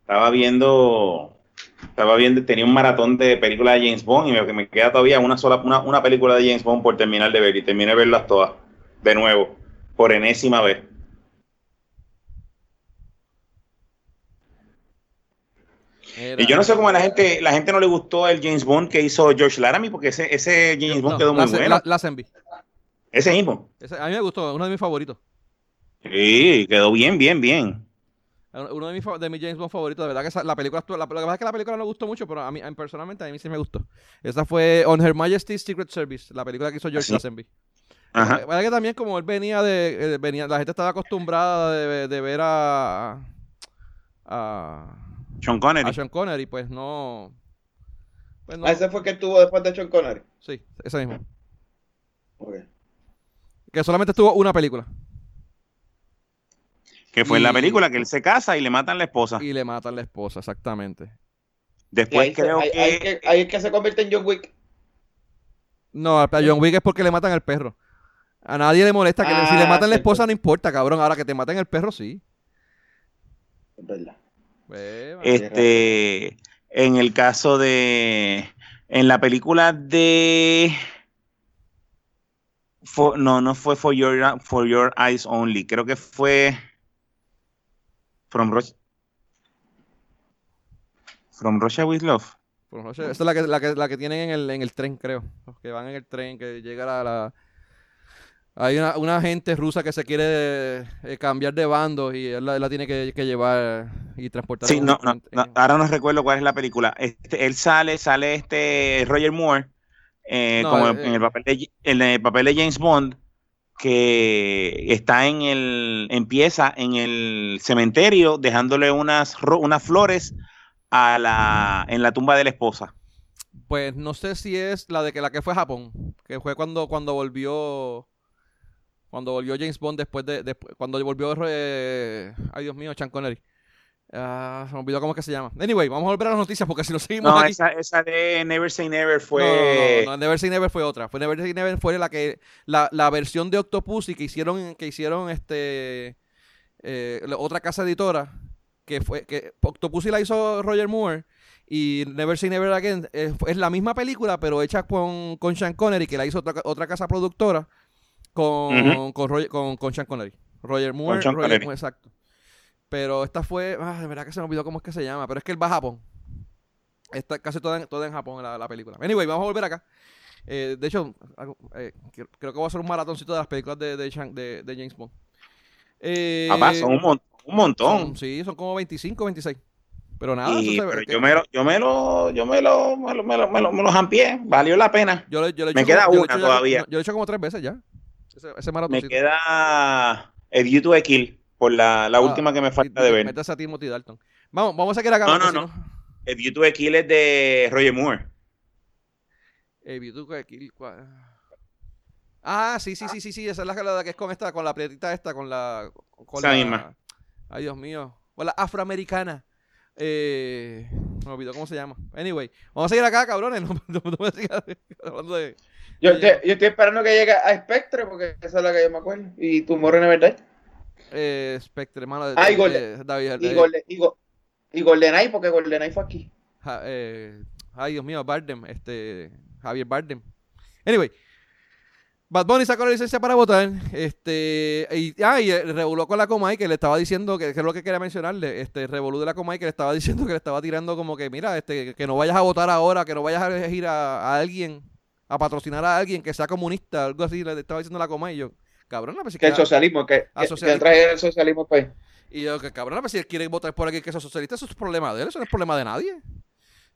Estaba viendo, estaba viendo, tenía un maratón de películas de James Bond y me, me queda todavía una sola, una, una película de James Bond por terminar de ver y terminé de verlas todas de nuevo, por enésima vez. y yo no sé cómo a la gente, la gente no le gustó el James Bond que hizo George Laramie, porque ese, ese James Bond quedó muy bueno. La, ese mismo. a mí me gustó, uno de mis favoritos. Sí, quedó bien, bien, bien. Uno de mis, de mis James Bond favoritos, de verdad que la película, la, lo que pasa es que la película no gustó mucho, pero a mí personalmente a mí sí me gustó. Esa fue On Her Majesty's Secret Service, la película que hizo George Lazenby. Ajá. La que también como él venía de, eh, venía, la gente estaba acostumbrada de, de ver a, a Sean Connery. A Sean Connery, pues no. Pues no. ¿A ah, ese fue que tuvo después de Sean Connery? Sí, ese mismo. Okay. Que solamente estuvo una película. Que fue en la película que él se casa y le matan la esposa. Y le matan la esposa, exactamente. Después creo que... Ahí es que se convierte en John Wick. No, a John Wick es porque le matan al perro. A nadie le molesta que si le ah, matan la esposa no importa, cabrón. Ahora que te maten el perro, sí. Es verdad. este, en el caso de, en la película de no, no fue for your, for your Eyes Only. Creo que fue From Russia. From Russia with Love. Esta es la que, la que, la que tienen en el, en el tren, creo. Los que van en el tren, que llega a la... Hay una, una gente rusa que se quiere eh, cambiar de bando y él la, tiene que, llevar y transportar. Sí, no, no, ahora no recuerdo cuál es la película. Este, él sale, sale este Roger Moore eh, como en, el eh, papel de, en el papel de James Bond, que está en el, empieza en el cementerio dejándole unas, unas flores a la, en la tumba de la esposa. Pues no sé si es la de que la que fue a Japón, que fue cuando, cuando volvió cuando volvió James Bond después de, cuando volvió eh, ay Dios mío, Sean Connery. Ah, se me olvidó cómo es que se llama. Anyway, vamos a volver a las noticias porque si no seguimos. No, Esa, esa de Never Say Never fue. No, no, Never Say Never fue otra. Fue Never Say Never fue la que. La, la versión de Octopussy que hicieron, que hicieron este. Eh, otra casa editora. Que fue. que Octopussy la hizo Roger Moore. Y Never Say Never Again es, la misma película, pero hecha con, con Sean Connery, que la hizo otra, otra casa productora. Con, con, con, con, Sean Connery. Roger Moore. Roger Moore, exacto. Pero esta fue, ah, de verdad que se me olvidó cómo es que se llama, pero es que él va a Japón. Está casi toda en, toda en Japón la, la película. Anyway, vamos a volver acá. Eh, de hecho, eh, creo que voy a hacer un maratoncito de las películas de, de, de, de James Bond. Eh, Papá, son un, un montón. sí, son como 25, 26. Pero nada, y, pero yo, me lo, yo me lo, yo me lo, me lo, me lo, me lo, me lo jampié, valió la pena. Yo, yo me queda una todavía. yo lo he hecho como tres veces ya. Ese, ese me queda el YouTube Kill por la, la ah, última que me falta de ver. Metes a Timothy Dalton. Vamos, vamos a seguir acá. No, no, no. El YouTube Kill es de Roger Moore. El YouTube Kill. Ah, sí, sí, sí, sí, sí. Esa es la que es con esta, con la prietita esta, con la. Con esa misma. Ay, Dios mío. Con la afroamericana. Eh, me olvidó cómo se llama. Anyway, vamos a seguir acá, cabrones. No, no, no me sigas hablando de. Yo, yo, estoy esperando que llegue a Spectre, porque esa es la que yo me acuerdo. ¿Y tu morro en verdad? Eh, Spectre. De, ah, y, Golden, David, y, Golden, y, y GoldenEye, porque GoldenEye fue aquí. eh, ay, Dios mío, Bardem, este, Javier Bardem. Anyway, Bad Bunny sacó la licencia para votar. Este, y, ah, y revoló con la Comay que le estaba diciendo, que, que, es lo que quería mencionarle, este, revolú de la Comay que le estaba diciendo que le estaba tirando como que, mira, este, que no vayas a votar ahora, que no vayas a elegir a, alguien, a patrocinar a alguien que sea comunista, algo así, le estaba diciendo la Comay. Y yo, cabrón, no, pues, que, el socialismo, que, que, trae el socialismo pues. Y yo, que cabrón, pues, si él quiere votar por alguien que sea socialista, eso es problema de él, eso no es problema de nadie.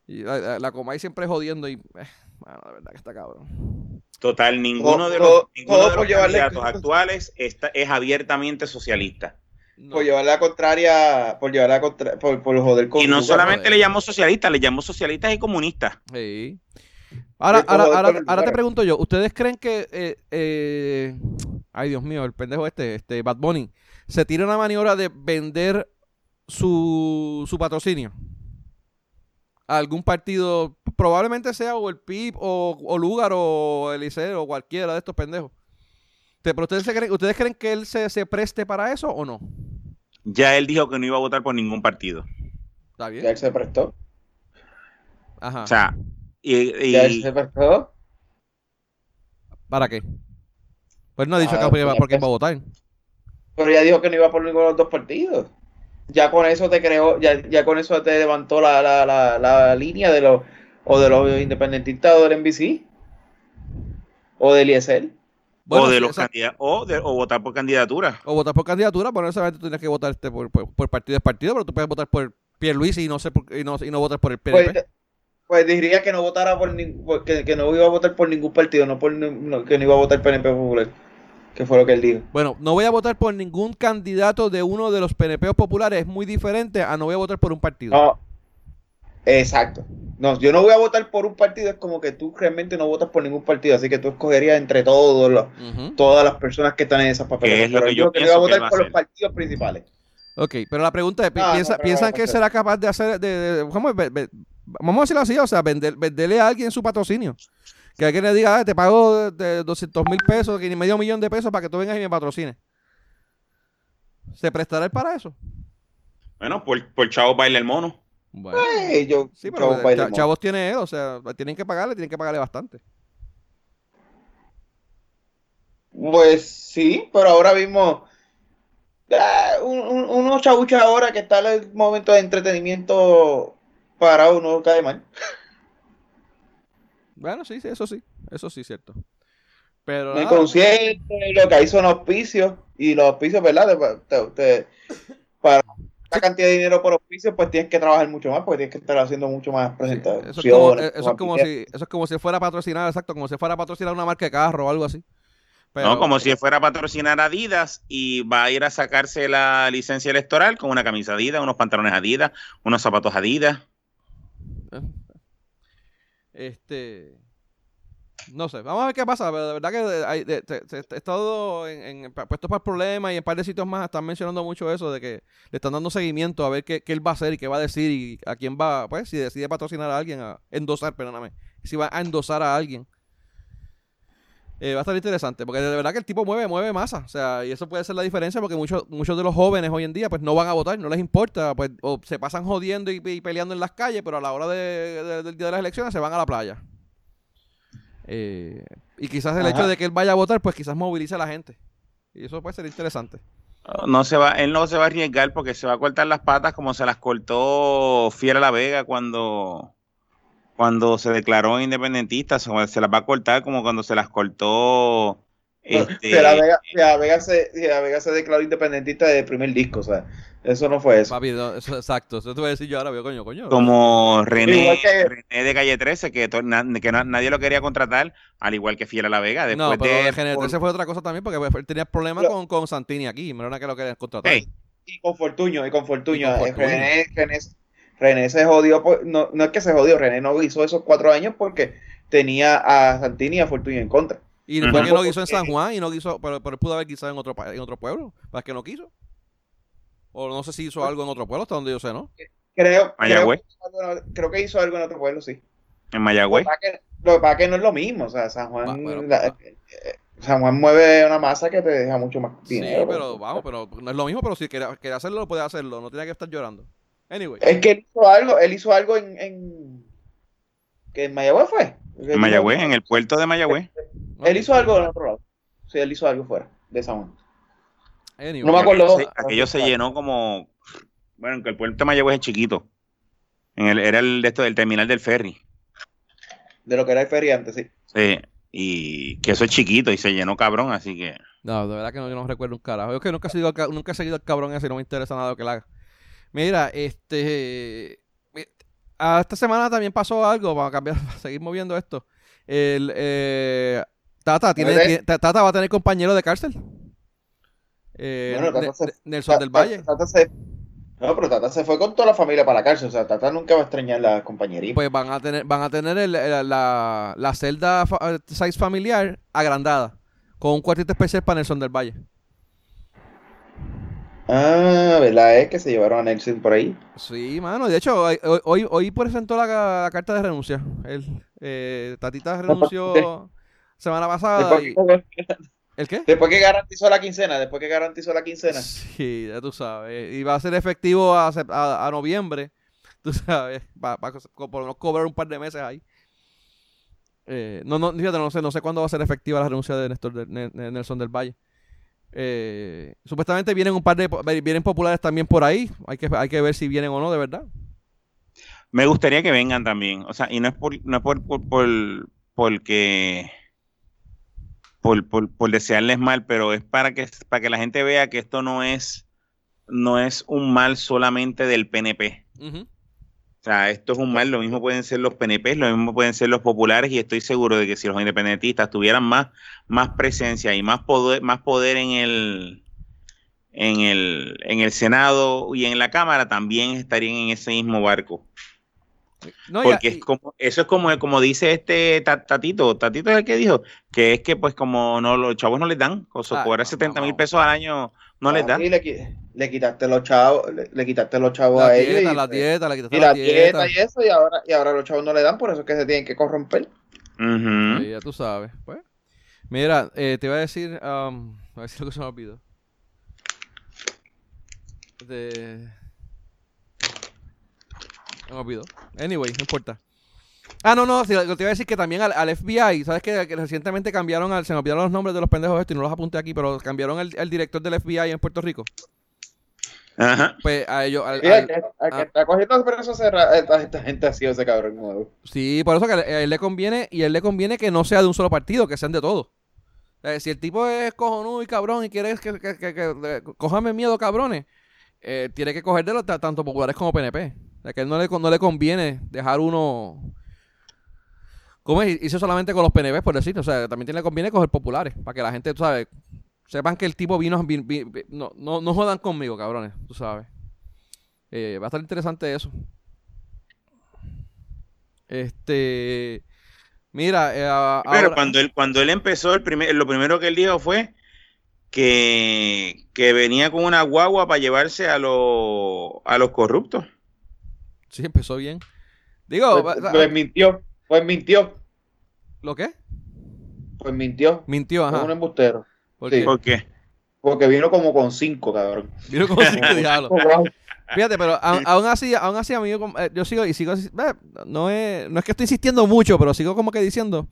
Y la, la, Comay siempre jodiendo y, eh, bueno, la verdad que está cabrón. Total, ninguno de los, ninguno de los candidatos actuales está, es abiertamente socialista. Por llevar la contraria, por llevar la contra, por, por joder con Y no solamente le llamo socialista, le llamo socialistas y comunistas. Sí. Ahora, ahora, ahora, ahora, te pregunto yo, ¿ustedes creen que eh, eh, ay Dios mío, el pendejo este, este Bad Bunny, se tira una maniobra de vender su, su patrocinio? algún partido, probablemente sea o el PIB o, o Lugar o Eliseo o cualquiera de estos pendejos. ¿Pero ustedes, creen, ustedes creen que él se, se, preste para eso o no? Ya él dijo que no iba a votar por ningún partido. ¿Está bien? Ya él se prestó. Ajá. O sea, y, ¿Ya se prestó? ¿Para qué? Pues no ha dicho ah, que iba, por qué va a votar. Pero ya dijo que no iba por ninguno de los dos partidos ya con eso te creó, ya, ya con eso te levantó la, la, la, la línea de los, o de los independentistas o del NBC, o del ISL. o de los candidatos, o, de, o votar por candidatura. O votar por candidatura, pero necesariamente tú tienes que votar este por, por, partido de partido, pero tú puedes votar por Pierre Luis y no sé y no, y no votar por el PNP. Pues, pues diría que no votara por que, que, no iba a votar por ningún partido, no por que no iba a votar PNP Popular. ¿Qué fue lo que él dijo? Bueno, no voy a votar por ningún candidato de uno de los PNP populares. Es muy diferente a no voy a votar por un partido. No. Exacto. No, yo no voy a votar por un partido. Es como que tú realmente no votas por ningún partido. Así que tú escogerías entre todos los, todas las personas que están en esas papeles. Pero yo, yo voy a votar por los partidos principales. Ok, pero la pregunta es, ¿piensan que será capaz de hacer, de, vamos, a decirlo así, o sea, vender, venderle a alguien su patrocinio? Que alguien le diga, ah, te pago de 200 mil pesos, que ni medio millón de pesos para que tú vengas y me patrocines. ¿Se prestará él para eso? Bueno, por, por Chavo baila el mono. Bueno, yo, sí, pero Chavos tiene él, o sea, tienen que pagarle, tienen que pagarle bastante. Pues sí, pero ahora mismo ah, unos chabuchos ahora que está en el momento de entretenimiento para uno cae mal. Bueno, sí, sí, eso sí, eso sí, cierto. Pero lo que hay son auspicios, y los auspicios, ¿verdad? para esa cantidad de dinero por auspicios, pues tienes que trabajar mucho más, porque tienes que estar haciendo mucho más presentaciones. eso, es como, eso, es como si, eso es como si fuera a patrocinar, exacto, como si fuera a patrocinar una marca de carro o algo así. No, como si fuera a patrocinar Adidas y va a ir a sacarse la licencia electoral con una camisa Adidas, unos pantalones Adidas, unos zapatos Adidas. Eh, este. No sé, vamos a ver qué pasa, pero de verdad que he estado en, en, puestos para el problema y en par de sitios más están mencionando mucho eso de que le están dando seguimiento a ver qué, qué, él va a hacer y qué va a decir y a quién va, pues si decide patrocinar a alguien, a endosar, perdóname, si va a endosar a alguien. Eh, va a estar interesante, porque de verdad que el tipo mueve, mueve masa. O sea, y eso puede ser la diferencia porque muchos, muchos de los jóvenes hoy en día pues no van a votar, no les importa, pues o se pasan jodiendo y, peleando en las calles, pero a la hora de, del día de las elecciones se van a la playa. Eh, y quizás el hecho de que él vaya a votar, pues quizás movilice a la gente. Y eso puede ser interesante. no se va, él no se va a arriesgar porque se va a cortar las patas como se las cortó Fiera La Vega cuando, cuando se declaró independentista, se, las va a cortar como cuando se las cortó. Este, la Vega, la Vega, se, la Vega se declaró independentista desde el primer disco, o sea, eso no fue eso. eso exacto, eso te voy a decir yo ahora, veo coño, coño. Como René, René de Calle 13, que, que nadie lo quería contratar, al igual que Fiera La Vega. Después no, pero de, Calle 13 fue otra cosa también, porque él tenía problemas con, con Santini aquí, no era que lo querían contratar. y con Fortuño, y con Fortuño. Eh, René, René, René, se jodió, no, no es que se jodió, René no hizo esos cuatro años porque tenía a Santini y a Fortuño en contra. Y después que no quiso en San Juan y no quiso, pero, pero pudo haber quizás en otro, en otro pueblo, para que no quiso. O no sé si hizo algo en otro pueblo, hasta donde yo sé, ¿no? Creo, creo, creo, que hizo algo en otro pueblo, sí. ¿En Mayagüez? Lo que pasa que no es lo mismo, o sea, San Juan, eh, San Juan mueve una masa que te deja mucho más dinero. Sí, pero vamos, pero no es lo mismo, pero si quiere, hacerlo, lo puede hacerlo, no tiene que estar llorando. Anyway. Es que él hizo algo, él hizo algo en, en que en Mayagüez fue. En Mayagüez, en el puerto de Mayagüez. Él hizo algo en otro lado. Sí, él hizo algo fuera de San Juan. No me acuerdo. Aquello se, llenó como. Bueno, que el puerto de Mayagüez es chiquito. En el, era el de esto del terminal del ferry. De lo que era el ferry antes, sí. Sí. Y que eso es chiquito y se llenó cabrón, así que. No, de verdad que no, yo no recuerdo un carajo. Yo que nunca he seguido, nunca he seguido el cabrón ese y no me interesa nada lo que él haga. Mira, este. Esta semana también pasó algo, para cambiar, para seguir moviendo esto. El, eh, Tata, tiene, Tata va a tener compañero de cárcel. Eh, Nelson del Valle. no, pero Tata se fue con toda la familia para la cárcel. O sea, Tata nunca va a extrañar la compañería. Pues van a tener, van a tener la, la, celda size familiar agrandada. Con un cuartito especial para Nelson del Valle. Ah, ¿verdad? Es que se llevaron a Nelson por ahí. Sí, mano. De hecho, hoy, hoy, presentó la, carta de renuncia. Él, eh, Tatita renunció semana pasada. ¿El qué? Después que garantizó la quincena, después que garantizó la quincena. Sí, ya tú sabes. Y va a ser efectivo a, a, noviembre. Tú sabes, para por lo menos cobrar un par de meses ahí. Eh, no, no, fíjate, no sé, no sé cuándo va a ser efectiva la renuncia de Néstor de, Nelson del Valle. Eh, supuestamente vienen un par de vienen populares también por ahí. Hay que, hay que ver si vienen o no, de verdad. Me gustaría que vengan también. O sea, y no es por, no es por, por, por porque por, por, desearles mal, pero es para que, para que la gente vea que esto no es, no es un mal solamente del PNP. O sea, esto es un mal, lo mismo pueden ser los PNP, lo mismo pueden ser los populares, y estoy seguro de que si los independentistas tuvieran más, más presencia y más poder, más poder en el, en el, en el Senado y en la Cámara, también estarían en ese mismo barco. Porque es como, eso es como, como dice este Tatito, Tatito es el que dijo, que es que pues como no los chavos no les dan, o sea, cobrar 70 mil pesos al año no, les dan. Y le, le, quitaste los chavos, le, quitaste los chavos a ellos. Y, la dieta, le quitaste y la, dieta. y eso, y ahora, y ahora los chavos no le dan, por eso es que se tienen que corromper. ya tú sabes, pues. Mira, eh, te iba a decir, um, a ver si lo que se me olvidó. De me olvidó. Anyway, no importa. Ah, no, no, te iba a decir que también al, FBI, ¿sabes que, recientemente cambiaron, al, se me olvidaron los nombres de los pendejos estos y no los apunté aquí, pero cambiaron el, director del FBI en Puerto Rico? Ajá. Pues a ellos. Al, que, está cogiendo presos esta, esta gente ha sido ese cabrón nuevo. Sí, por eso que a él, le conviene, y a él le conviene que no sea de un solo partido, que sean de todos. Eh, si el tipo es cojonudo y cabrón y quiere que, que, que, miedo, cabrones, eh, tiene que coger de los tanto populares como PNP. Sea, que no le, no le conviene dejar uno. ¿Cómo es? Hizo solamente con los PNB, por decirlo. O sea, también le conviene coger populares. Para que la gente, tú sabes, sepan que el tipo vino. no, no, no jodan conmigo, cabrones, tú sabes. Eh, va a estar interesante eso. Este. Mira, eh, pero cuando él cuando él empezó, el primer, lo primero que él dijo fue que, que venía con una guagua para llevarse a, los a los corruptos. Sí, empezó bien. Digo, pues, pues mintió, pues mintió. ¿Lo qué? Pues mintió. Mintió, ajá. un embustero. ¿Por, qué? Porque vino como con cinco, cabrón. Vino con cinco diablos. Fíjate, pero aún así, aún así, amigo, eh, yo sigo y sigo, no es, no es que estoy insistiendo mucho, pero sigo como que diciendo,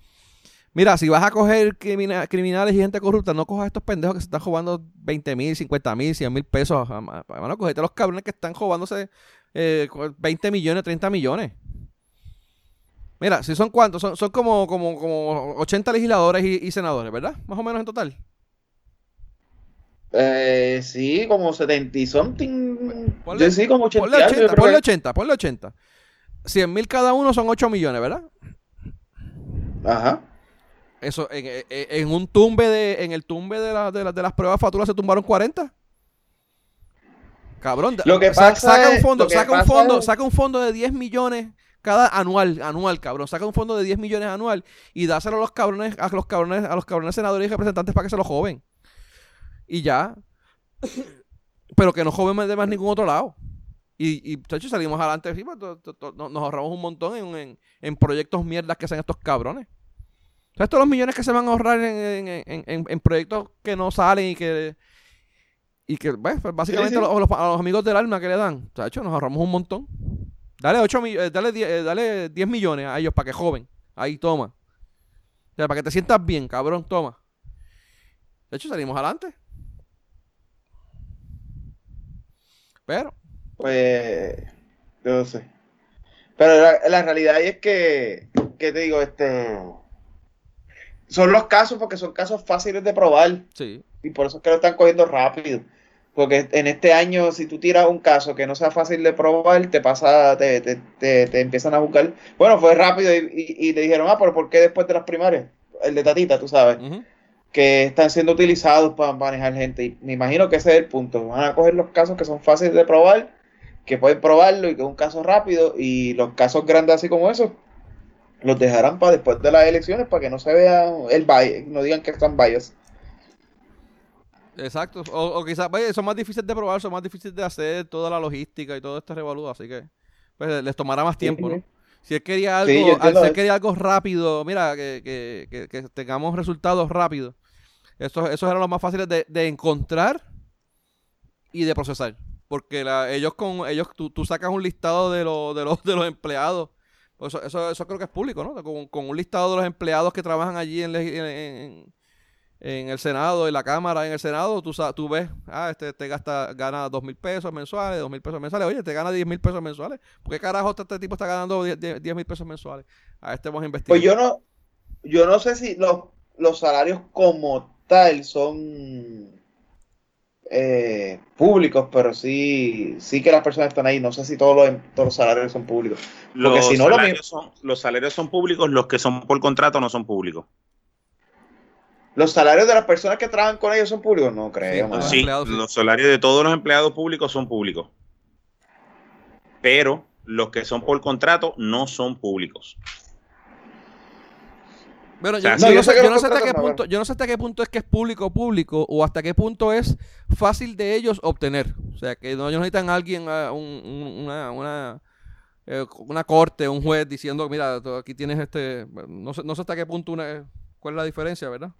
Mira, si vas a coger criminales y gente corrupta, no cojas a estos pendejos que se están robando 20 mil, 50 mil, 100 mil pesos. Van a cogerte a los cabrones que están robándose 20 eh, millones, 30 millones. Mira, si son cuántos, son, son como, como, como 80 legisladores y, senadores, ¿verdad? Más o menos en total. Eh, sí, como 70 y something. Ponle, sí, como 80. Ponle 80, ponle 80, ponle 80. 100 mil cada uno son 8 millones, ¿verdad? Ajá. Eso, en, en, un tumbe de, en el tumbe de, la, de, de las pruebas fatulas se tumbaron 40. Cabrón, lo que pasa saca un fondo, saca un fondo, saca un fondo de 10 millones cada anual, anual, cabrón. Saca un fondo de 10 millones anual y dáselo a los cabrones, a los cabrones, a los cabrones senadores y representantes para que se lo joven. Y ya. Pero que no joven de más ningún otro lado. Y, y hecho, salimos adelante, pues, nos ahorramos un montón en, en proyectos mierdas que hacen estos cabrones. ¿Sabes todos los millones que se van a ahorrar en, proyectos que no salen y que. Y que, pues, básicamente A, los, amigos del alma que le dan. De hecho, nos ahorramos un montón. Dale 8 eh, dale, 10, eh, dale 10 millones a ellos para que joven. Ahí, toma. O sea, para que te sientas bien, cabrón, toma. De hecho, salimos adelante. Pero. Pues. Yo no sé. Pero la, la realidad es que. ¿Qué te digo? Este son los casos porque son casos fáciles de probar. Sí. Y por eso es que lo están cogiendo rápido. Porque en este año, si tú tiras un caso que no sea fácil de probar, te pasa, te, te, te, empiezan a buscar. Bueno, fue rápido y, y, te dijeron, ah, pero ¿por qué después de las primarias? El de Tatita, tú sabes. Que están siendo utilizados para manejar gente. Y me imagino que ese es el punto. Van a coger los casos que son fáciles de probar, que pueden probarlo y que es un caso rápido. Y los casos grandes así como esos, los dejarán para después de las elecciones para que no se vea el bias, no digan que están bias. Exacto, o, quizás son más difíciles de probar, son más difíciles de hacer toda la logística y todo este revaludo, así que pues, les tomará más tiempo, ¿no? Si él quería algo, si quería algo rápido, mira, que, que, que, tengamos resultados rápidos. Esos, esos eran los más fáciles de, de encontrar y de procesar. Porque la, ellos con ellos tú, tú, sacas un listado de, de, los, de los empleados pues eso, eso, eso creo que es público, ¿no? Con, un listado de los empleados que trabajan allí en, en, en, el Senado, en la Cámara, en el Senado, tú, tú ves, ah, este te gasta, gana dos mil pesos mensuales, dos mil pesos mensuales, oye, te gana diez mil pesos mensuales. ¿Por qué carajo este, tipo está ganando diez mil pesos mensuales? A este vamos a investigar. Pues yo no, yo no sé si los, los salarios como tal son eh, públicos, pero sí, sí que las personas están ahí. No sé si todos los, todos los salarios son públicos. los, si no, salarios son, los salarios son públicos, los que son por contrato no son públicos. ¿Los salarios de las personas que trabajan con ellos son públicos? No creo. Sí, los salarios de todos los empleados públicos son públicos. Pero los que son por contrato no son públicos. Bueno, yo, no, sé, hasta qué punto, yo no sé hasta qué punto es que es público público o hasta qué punto es fácil de ellos obtener. O sea, que no, ellos necesitan a alguien, una, una, eh, una corte, un juez diciendo, mira, aquí tienes este... No sé, no sé hasta qué punto una, cuál es la diferencia, ¿verdad?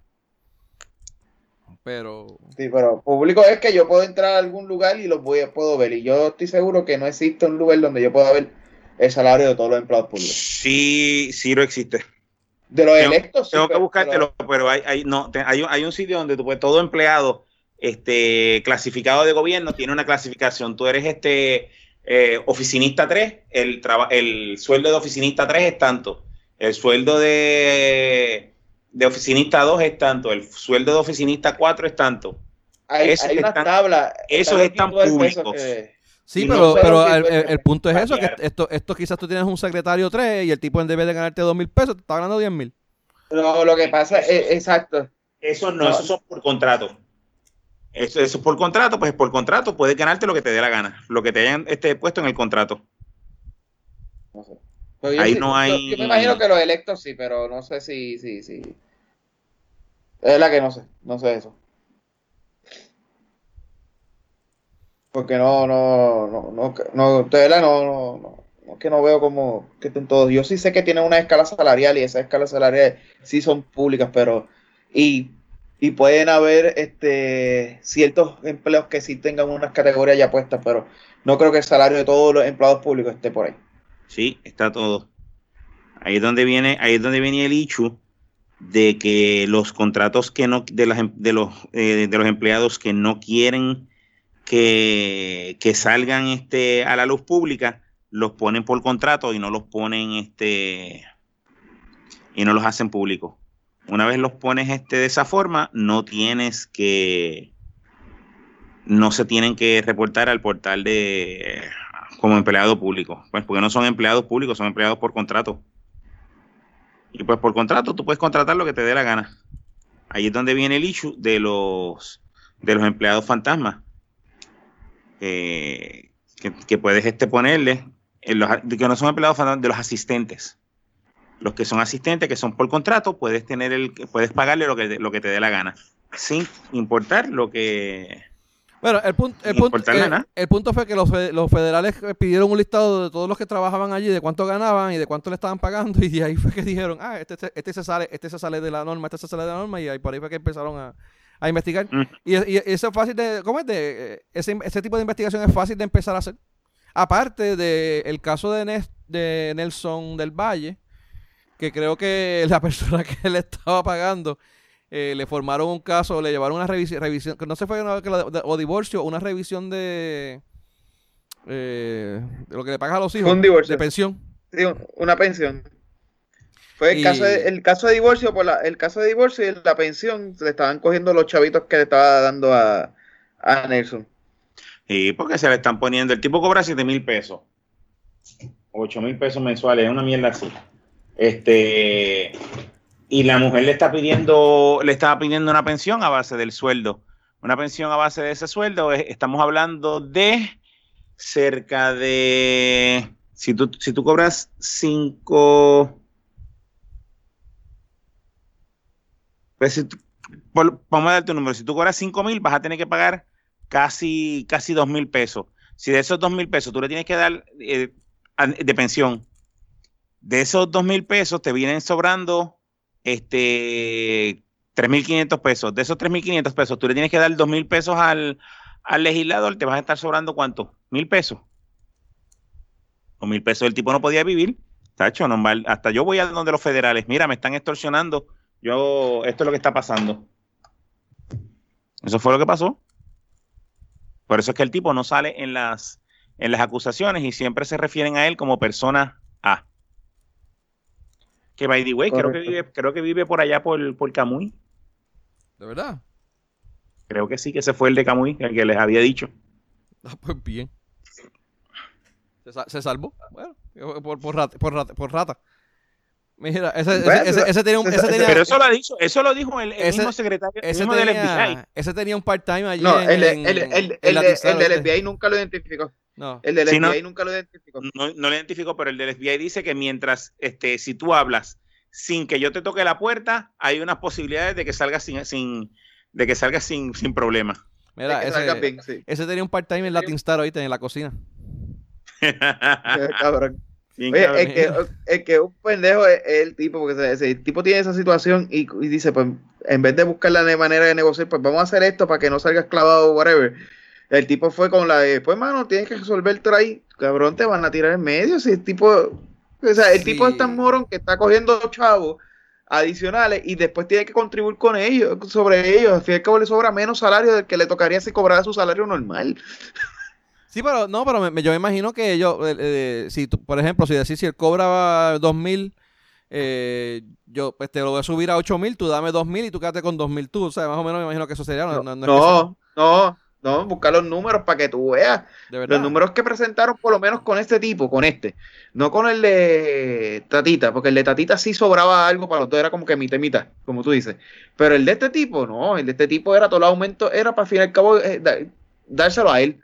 Pero... Sí, pero público es que yo puedo entrar a algún lugar y los voy, puedo ver. Y yo estoy seguro que no existe un lugar donde yo pueda ver el salario de todos los empleados públicos. Sí, sí lo existe. De los electos. Tengo que buscártelo, pero, hay, hay, no, hay, hay, un sitio donde tú puedes, todo empleado este, clasificado de gobierno tiene una clasificación. Tú eres este eh, oficinista 3, el, el sueldo de oficinista 3 es tanto, el sueldo de, de oficinista 2 es tanto, el sueldo de oficinista 4 es tanto. Hay, hay una tabla. Esos están públicos. Sí, pero, pero el, punto es eso, que esto, esto quizás tú tienes un secretario 3 y el tipo en vez de ganarte 2 mil pesos te está ganando 10 mil. No, lo que pasa es, exacto. Eso no, eso son por contrato. Eso, eso por contrato, pues por contrato puedes ganarte lo que te dé la gana, lo que te hayan este, puesto en el contrato. No sé. Ahí no hay... Yo, me imagino que los electos sí, pero no sé si, si, si. Es la que no sé, no sé eso. Porque no, no, no, no, no, de verdad no, no, no, es que no veo como que estén todos. Yo sí sé que tienen una escala salarial y esas escalas salariales sí son públicas, pero y, y pueden haber este ciertos empleos que sí tengan unas categorías ya puestas, pero no creo que el salario de todos los empleados públicos esté por ahí. Sí, está todo. Ahí es donde viene, ahí es donde viene el ichu de que los contratos que no, de, em, de, los, eh, de los empleados que no quieren que, que, salgan este, a la luz pública, los ponen por contrato y no los ponen este y no los hacen públicos. Una vez los pones este de esa forma, no tienes que no se tienen que reportar al portal de como empleado público, pues porque no son empleados públicos, son empleados por contrato. Y pues por contrato tú puedes contratar lo que te dé la gana. Ahí es donde viene el issue de los de los empleados fantasmas. Que, puedes este ponerle que no son empleados fantasmas, de los asistentes. Los que son asistentes, que son por contrato, puedes tener el, puedes pagarle lo que, lo que te dé la gana, sin importar lo que bueno, el, punto, el, punto, el, punto fue que los, los, federales pidieron un listado de todos los que trabajaban allí, de cuánto ganaban y de cuánto le estaban pagando, y de ahí fue que dijeron, ah, este, este, este se sale, este se sale de la norma, este se sale de la norma, y ahí por ahí fue que empezaron a, a investigar. Mm. Y, y, eso es fácil de, ¿cómo es? De, ese, ese tipo de investigación es fácil de empezar a hacer. Aparte del el caso de, de Nelson del Valle, que creo que la persona que le estaba pagando eh, le formaron un caso, le llevaron una revisión, revisión no se fue una, o divorcio, una revisión de, eh, de lo que le pagas a los hijos. Un divorcio. De pensión. Sí, una pensión. Fue el, caso de, el caso de divorcio, por la, el caso de divorcio y la pensión le estaban cogiendo los chavitos que le estaba dando a, a Nelson. Sí, porque se le están poniendo, el tipo cobra 7 mil pesos, 8 mil pesos mensuales, es una mierda así. Este, y la mujer le está pidiendo, le estaba pidiendo una pensión a base del sueldo. Una pensión a base de ese sueldo, estamos hablando de cerca de, si tú, si tú cobras cinco, pues vamos a darte un número, si tú cobras cinco mil, vas a tener que pagar casi, casi dos mil pesos. Si de esos dos mil pesos tú le tienes que dar eh, de pensión, de esos dos mil pesos te vienen sobrando este 3.500 pesos. De esos 3.500 pesos, tú le tienes que dar 2.000 pesos al, al legislador, te vas a estar sobrando cuánto? ¿Mil pesos? O mil pesos el tipo no podía vivir. Tacho, normal. Hasta yo voy a donde los federales. Mira, me están extorsionando. Yo, esto es lo que está pasando. Eso fue lo que pasó. Por eso es que el tipo no sale en las, en las acusaciones y siempre se refieren a él como persona A. Que by the way, creo que, vive, creo que vive por allá por, por Camuy. ¿De verdad? Creo que sí, que ese fue el de Camuy, el que les había dicho. Ah, pues bien. Se, salvó. Bueno, por, por, rata, por, rata, por rata. Mira, ese, ese, ese, tenía un. Ese tenía, pero eso lo dicho, eso lo dijo el, el mismo secretario ese mismo tenía, del FBI. Ese tenía un part-time allí. No, el, el, el, el, del FBI nunca lo identificó. No. El del FBI nunca lo identificó. No, no, lo identificó, pero el del FBI dice que mientras, este, si tú hablas sin que yo te toque la puerta, hay unas posibilidades de que salgas sin, sin de que salgas sin, sin problema. Mira, ese, ese, tenía un part-time en Latin Star ahorita en la cocina. cabrón. Oye, es que, es que un pendejo es, el tipo, porque ese, tipo tiene esa situación y, y, dice, pues, en vez de buscar la manera de negociar, pues vamos a hacer esto para que no salga esclavado o whatever. El tipo fue con la de, pues, mano, tienes que resolverte ahí. Cabrón, te van a tirar en medio. Si el tipo, o sea, el tipo es tan morón que está cogiendo chavos adicionales y después tiene que contribuir con ellos, sobre ellos. Al fin y al cabo le sobra menos salario del que le tocaría si cobrara su salario normal. Sí, pero no, pero yo me imagino que ellos, eh, eh, si tú, por ejemplo, si decís si él cobra dos mil, eh, yo pues, te lo voy a subir a ocho mil, tú dame dos mil y tú quédate con dos mil tú, o sea, más o menos me imagino que eso sería. No, no, no, no, buscar los números para que tú veas. Los números que presentaron por lo menos con este tipo, con este. No con el de Tatita, porque el de Tatita sí sobraba algo para los dos, era como que mitad y mitad, como tú dices. Pero el de este tipo, no, el de este tipo era todo el aumento, era para al fin y al cabo eh, dárselo a él.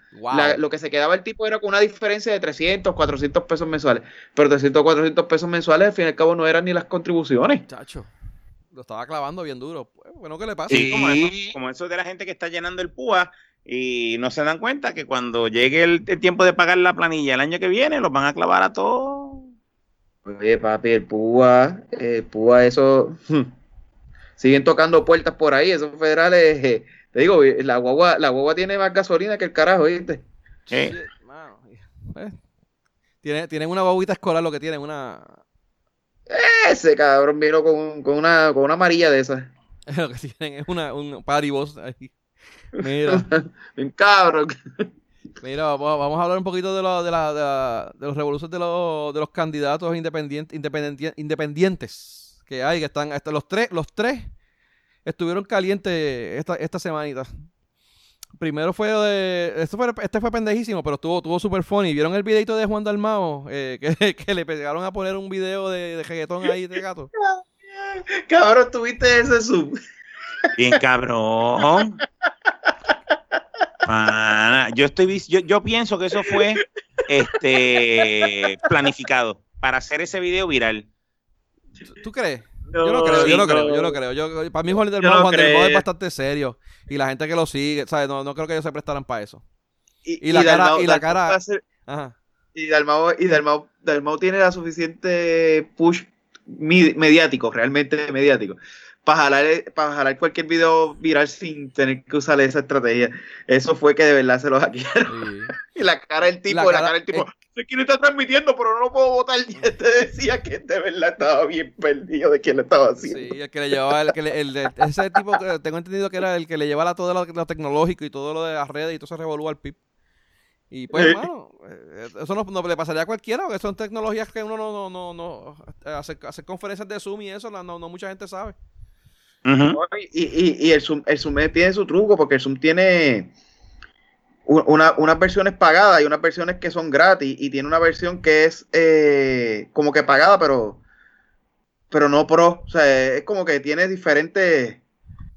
lo que se quedaba el tipo era con una diferencia de 300, 400 pesos mensuales. Pero 300, 400 pesos mensuales al fin y al cabo no eran ni las contribuciones. Chacho lo estaba clavando bien duro. Pues, bueno, ¿qué le pasa? Sí, como, eso, como eso de la gente que está llenando el púa y no se dan cuenta que cuando llegue el, tiempo de pagar la planilla el año que viene, los van a clavar a todos. Oye, papi, el púa, el púa, eso. siguen tocando puertas por ahí, esos federales. Eh, te digo, la guagua, la guagua tiene más gasolina que el carajo, ¿viste? Sí. Tienen, tienen una guaguita escolar, lo que tienen, una. Ese cabrón vino con, con una, con una amarilla de esas. Lo que tienen es una, un party boss ahí. Mira. Un cabrón. Mira, vamos, vamos a hablar un poquito de, lo, de, la, de, la- de los revoluciones de los, de los candidatos independientes, independientes, independientes que hay, que están, hasta los tres, los tres estuvieron calientes esta, esta semanita. Primero fue de, esto fue, este fue pendejísimo, pero estuvo, estuvo super funny. ¿Vieron el videito de Juan Dalmao? Eh, que, que le pegaron a poner un video de, de reggaetón ahí de gato. Cabrón, tuviste ese sub. Bien cabrón. Yo estoy yo, yo pienso que eso fue este planificado para hacer ese video viral. ¿Tú- ¿Tú crees? Yo no creo, yo no creo, yo no creo. Yo, para mí Juan no Juan Dalmau es bastante serio. Y la gente que lo sigue, ¿sabes? No, no creo que ellos se prestaran para eso. Y, Y la cara- y la cara- ser- Ajá. Y Dalmau, y Dalmau, Dalmau tiene la suficiente push mediático, realmente mediático, para jalar, para jalar cualquier video viral sin tener que usar esa estrategia. Eso fue que de verdad se lo hackearon. sí. Y la cara del tipo, La la, cara- cara del tipo, eh. sé quién está transmitiendo, pero no lo puedo votar. Y este decía que de verdad estaba bien perdido de quién lo estaba haciendo. Sí, el que le llevaba, el que le- el de- ese tipo, que tengo entendido que era el que le llevaba todo lo, lo tecnológico y todo lo de las redes y todo se revolú al PIB. Y pues, hermano, eh, eso no, no le pasaría a cualquiera, porque son tecnologías que uno no, no, no, no hacer, hacer conferencias de Zoom y eso, no, no, no mucha gente sabe. Y, y, y el Zoom, el Zoom tiene su truco, porque el Zoom tiene una, unas versiones pagadas y unas versiones que son gratis, y tiene una versión que es eh, como que pagada, pero, pero no pro. O sea, es como que tiene diferentes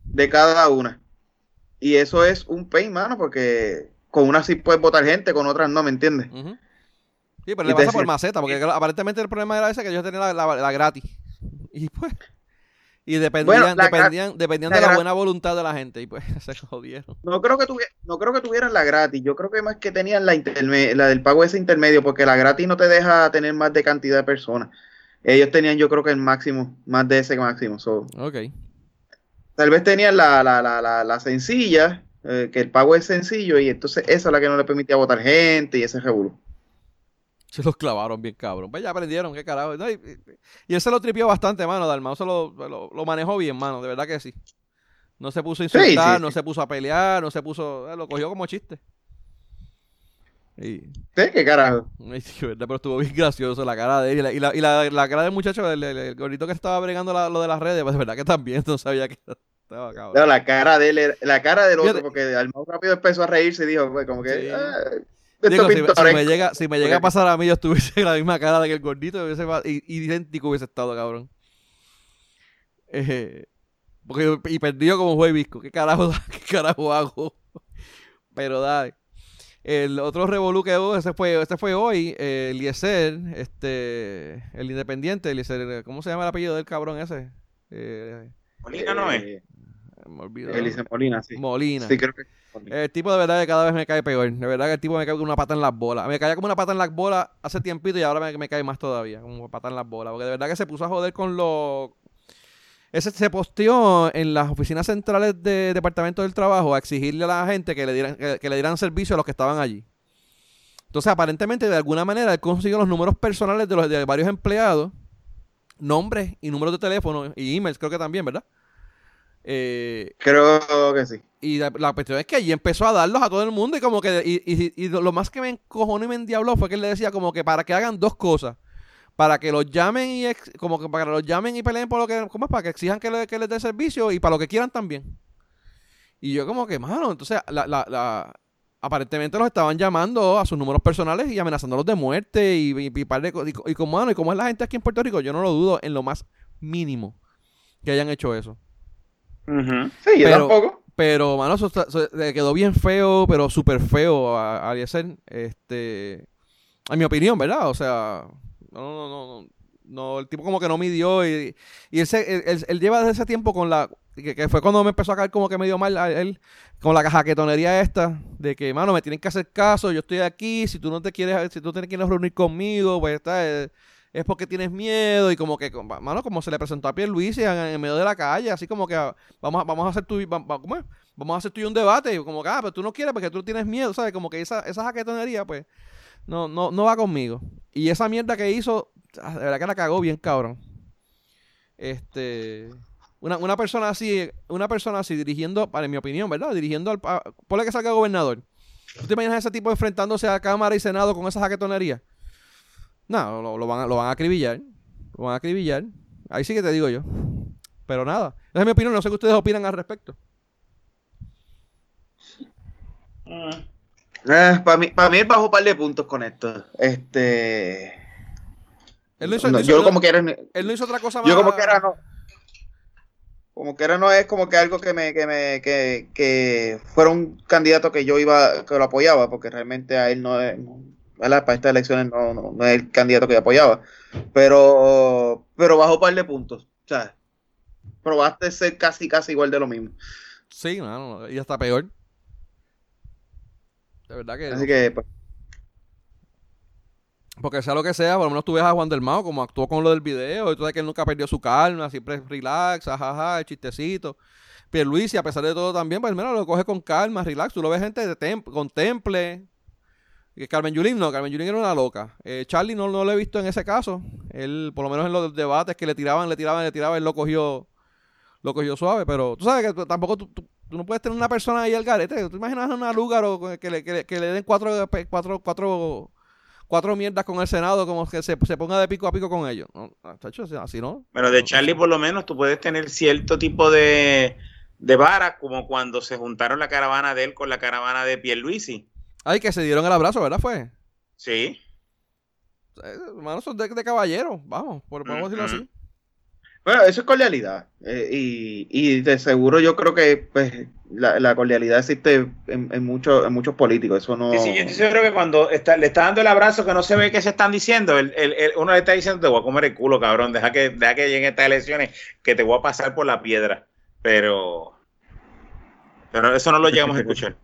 de cada una. Y eso es un pain, mano, porque con unas sí puedes votar gente, con otras no, ¿me entiendes? Sí, pero Y le pasa por maceta, porque aparentemente el problema era ese que ellos tenían la, la- la gratis. Y pues. Y dependían, Bueno, la gra- dependían, dependían la de la buena voluntad de la gente. Y pues se jodieron. No creo que tuvi- no creo que tuvieran la gratis. Yo creo que más que tenían la la del pago ese intermedio, porque la gratis no te deja tener más de cantidad de personas. Ellos tenían, yo creo que el máximo, más de ese máximo. So, Ok. tal vez tenían la, la, la, la, la sencilla, eh, que el pago es sencillo, y entonces esa es la que no le permitía votar gente y ese revolú. Se los clavaron bien cabrón. Pues ya aprendieron, qué carajo. No, y, él se lo tripió bastante, mano. Dalmau se lo, lo, lo manejó bien, mano. De verdad que sí. No se puso a insultar, sí, no sí. se puso a pelear, no se puso. eh, lo cogió como chiste. Y. ¿Qué carajo? pero estuvo bien gracioso la cara de él. Y la, y la, y la, la cara del muchacho, el, el, el gordito que estaba bregando la- lo de las redes, pues de verdad que también no sabía que estaba cabrón. No, la cara de él, la cara del otro, Fíjate. porque al más rápido empezó a reírse y dijo, pues, como que, ah, Digo, si, me- si pintoresco. me llega, si me llega a pasar a mí, yo estuviese la misma cara de que el gordito hubiese, i- idéntico hubiese estado, cabrón. Eh, porque, y perdido como juez visco. ¿Qué carajo, ¿Qué carajo hago? Pero dale. El otro revolú que hubo, ese fue, este fue hoy, eh, Eliezer, este, el independiente, Eliezer, ¿cómo se llama el apellido del cabrón ese? Eh, Molina no es. Me olvidó. Elise Molina, sí. Molina. Sí, creo que. El tipo de verdad que cada vez me cae peor. De verdad que el tipo me cae con una pata en las bolas. Me caía como una pata en las bolas hace tiempito y ahora me, me cae más todavía. Como una pata en las bolas. Porque de verdad que se puso a joder con los... Ese se posteó en las oficinas centrales de Departamento del Trabajo a exigirle a la gente que le dieran, que, que le dieran servicio a los que estaban allí. Entonces, aparentemente, de alguna manera, él consiguió los números personales de, los, de varios empleados, nombres y números de teléfono y emails, creo que también, ¿verdad? Eh, Creo que sí. y la, la cuestión es que allí empezó a darlos a todo el mundo y como que, y, y- y lo más que me encojonó y me endiabló fue que él le decía como que para que hagan dos cosas. Para que los llamen y, ex- como que para que los llamen y peleen por lo que, ¿cómo es? Para que exijan que, le- que les dé servicio y para lo que quieran también. Y yo como que, mano, entonces, la, la, la- aparentemente los estaban llamando a sus números personales y amenazándolos de muerte y, y, y par de y como, mano, y como es la gente aquí en Puerto Rico, yo no lo dudo en lo más mínimo que hayan hecho eso. Ujú. Sí, yo Pero- tampoco. Pero, mano, eso está- eso le quedó bien feo, pero súper feo a, a Eliezer. Este, a mi opinión, ¿verdad? O sea, no, no, no, no, no, el tipo como que no midió y, y él, se- él, él- él lleva desde ese tiempo con la, que, que fue cuando me empezó a caer como que medio mal a él, con la jaquetonería esta, de que, mano, me tienen que hacer caso, yo estoy aquí, si tú no te quieres, si tú te quieres reunir conmigo, pues está, eh, es porque tienes miedo y como que, mano, como se le presentó a Pierluisi en, en medio de la calle, así como que ah, vamos a, vamos a hacer tu. Vamos a hacer tú y un debate, y como que, ah, pero tú no quieres porque tú tienes miedo, ¿sabes? Como que esa, esa jaquetonería, pues, no, no, no va conmigo. Y esa mierda que hizo, ah, de verdad que la cagó bien, cabrón. Este, una, una persona así, una persona así dirigiendo, para mi opinión, ¿verdad? Dirigiendo al, ponle que salga gobernador. ¿Tú te imaginas a ese tipo enfrentándose a Cámara y Senado con esa jaquetonería? No, lo, van, lo van a acribillar. Lo van a acribillar. Ahí sí que te digo yo. Pero nada. Esa es mi opinión. No sé qué ustedes opinan al respecto. Eh, para mí, para mí él bajó un par de puntos con esto. Este. Él no hizo, yo como que era, él no hizo otra cosa más. Yo como que era no. Como que era no es como que algo que me, que me, que, que fuera un candidato que yo iba, que lo apoyaba, porque realmente a él no ¿verdad? para estas elecciones no, no, no, es el candidato que yo apoyaba. Pero, pero bajó un par de puntos. O sea, probaste ser casi, casi igual de lo mismo. Sí, no, y hasta peor. De verdad que. Así que. Pues. Porque sea lo que sea, por lo menos tú ves a Juan del Mao como actuó con lo del video, y tú sabes que él nunca perdió su calma, siempre relax, jajaja, el chistecito. Pierluisi, a pesar de todo también, pues menos lo coge con calma, relax. Tú lo ves gente de tem contemple. Y Carmen Yulín no, Carmen Yulín era una loca. Eh, Charlie no, no lo he visto en ese caso. Él, por lo menos en los debates que le tiraban, le tiraban, le tiraban, él lo cogió, lo cogió suave. Pero tú sabes que tampoco tú, Tú no puedes tener una persona ahí al garete. ¿Tú imaginas a una Lúgaro que le, que, que le den cuatro, cuatro, cuatro, cuatro mierdas con el Senado como que se, se ponga de pico a pico con ellos? No, así no. Pero de Charlie por lo menos tú puedes tener cierto tipo de, de vara como cuando se juntaron la caravana de él con la caravana de Pierluisi. Ay, que se dieron el abrazo, ¿verdad? Fue. Sí. Eh, hermanos, son de, de caballeros, vamos, por, podemos decirlo así. Bueno, eso es cordialidad. Eh, y, y, de seguro yo creo que pues, la, cordialidad existe en, en, muchos, en muchos políticos. Eso no. Sí, sí, yo creo que cuando está, le está dando el abrazo que no se ve qué se están diciendo, el, el, uno le está diciendo: Te voy a comer el culo, cabrón. Deja que, deja que lleguen estas elecciones, que te voy a pasar por la piedra. Pero. Pero eso no lo llegamos a escuchar.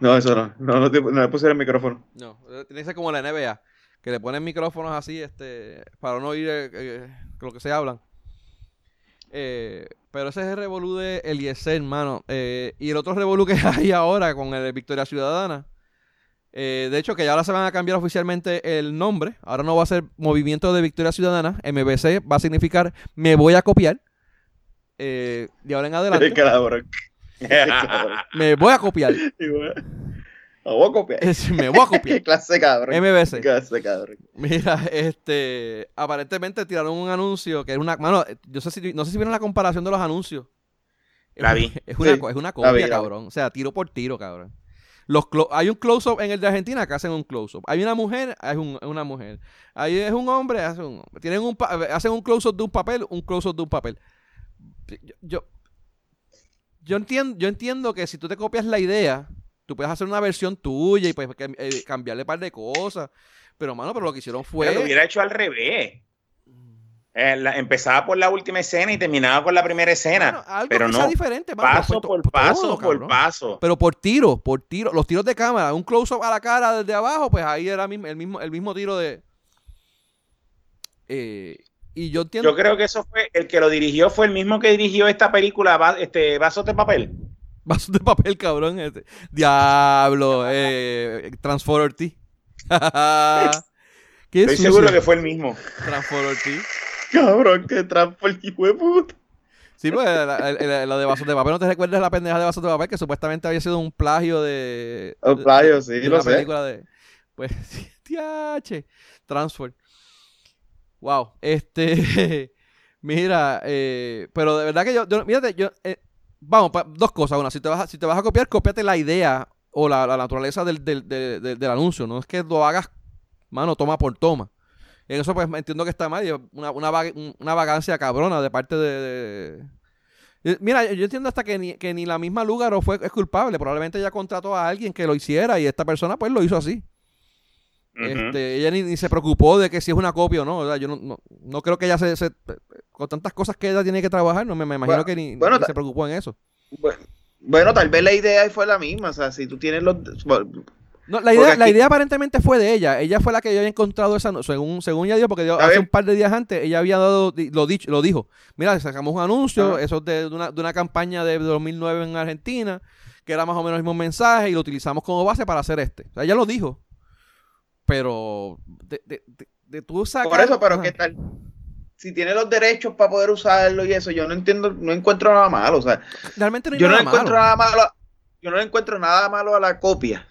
No, eso no. No, no, no le puse el micrófono. No, tiene que ser como la NBA, que le ponen micrófonos así este para no oír eh, eh, lo que se hablan. Eh, pero ese es el revolú de Eliezer, hermano. Eh, y el otro revolú que hay ahora con el Victoria Ciudadana. Eh, de hecho, que ya ahora se van a cambiar oficialmente el nombre. Ahora no va a ser Movimiento de Victoria Ciudadana. MBC va a significar Me voy a copiar. de ahora en adelante. Me voy a copiar. Me voy a copiar. me voy a copiar. Qué clase cabrón. MBC. Clase cabrón. Mira, este. Aparentemente tiraron un anuncio que es una. Mano, yo sé si, no sé si vieron la comparación de los anuncios. La vi. Es una, es una copia, cabrón. O sea, tiro por tiro, cabrón. Los hay un close-up en el de Argentina que hacen un close-up. Hay una mujer, es un, una mujer. Ahí es un hombre, hacen un Tienen un, hacen un close-up de un papel, un close-up de un papel. Yo, yo, entiendo, yo entiendo que si tú te copias la idea, Tú puedes hacer una versión tuya y pues eh, cambiarle un par de cosas. Pero, mano, pero lo que hicieron fue. Pero lo hubiera hecho al revés. Eh, empezaba por la última escena y terminaba con la primera escena. pero no. diferente, paso por paso por paso. Pero por tiro, por tiro. Los tiros de cámara, un close-up a la cara desde abajo, pues ahí era el mismo, el mismo tiro de. Eh, y yo entiendo. Yo creo que eso fue. El que lo dirigió fue el mismo que dirigió esta película, este Vasos de Papel. Vasos de papel, cabrón. Este. Diablo, eh, Transformer T. Estoy seguro que fue el mismo. Transformer T. Cabrón, que Transformer puta. Sí, pues lo de vasos de papel. ¿No te recuerdas la pendeja de vasos de papel? Que supuestamente había sido un plagio de. Un plagio, sí, lo sé. película de. Pues, tiache. Transfer. Wow. Este. mira, eh, pero de verdad que yo. yo mírate, yo. Eh, vamos, dos cosas. Una, si te vas a, si te vas a copiar, cópiate la idea o la, naturaleza del, del, anuncio. No es que lo hagas, mano, toma por toma. En eso, pues, entiendo que está mal. Una, una, una vagancia cabrona de parte de, Mira, yo entiendo hasta que ni, que ni la misma Lugaro fue, es culpable. Probablemente ella contrató a alguien que lo hiciera y esta persona, pues, lo hizo así. Este, ella ni, se preocupó de que si es una copia o no. Yo no, no, creo que ella se, con tantas cosas que ella tiene que trabajar, no me, imagino que ni, se preocupó en eso. Bueno, tal vez la idea fue la misma, o sea, si tú tienes los... No, la idea, la idea aparentemente fue de ella. Ella fue la que había encontrado esa según según ella dijo, porque hace un par de días antes ella había dado lo dicho, lo dijo. Mira, sacamos un anuncio, eso es de, una, de una campaña de 2009 en Argentina, que era más o menos el mismo mensaje y lo utilizamos como base para hacer este. O sea, ella lo dijo. Pero de, de, de, tú Por eso, pero ¿qué tal? si tiene los derechos para poder usarlo y eso, yo no entiendo, no encuentro nada malo. O sea, Realmente no hay yo no nada encuentro malo. nada malo. Yo no encuentro nada malo a la copia,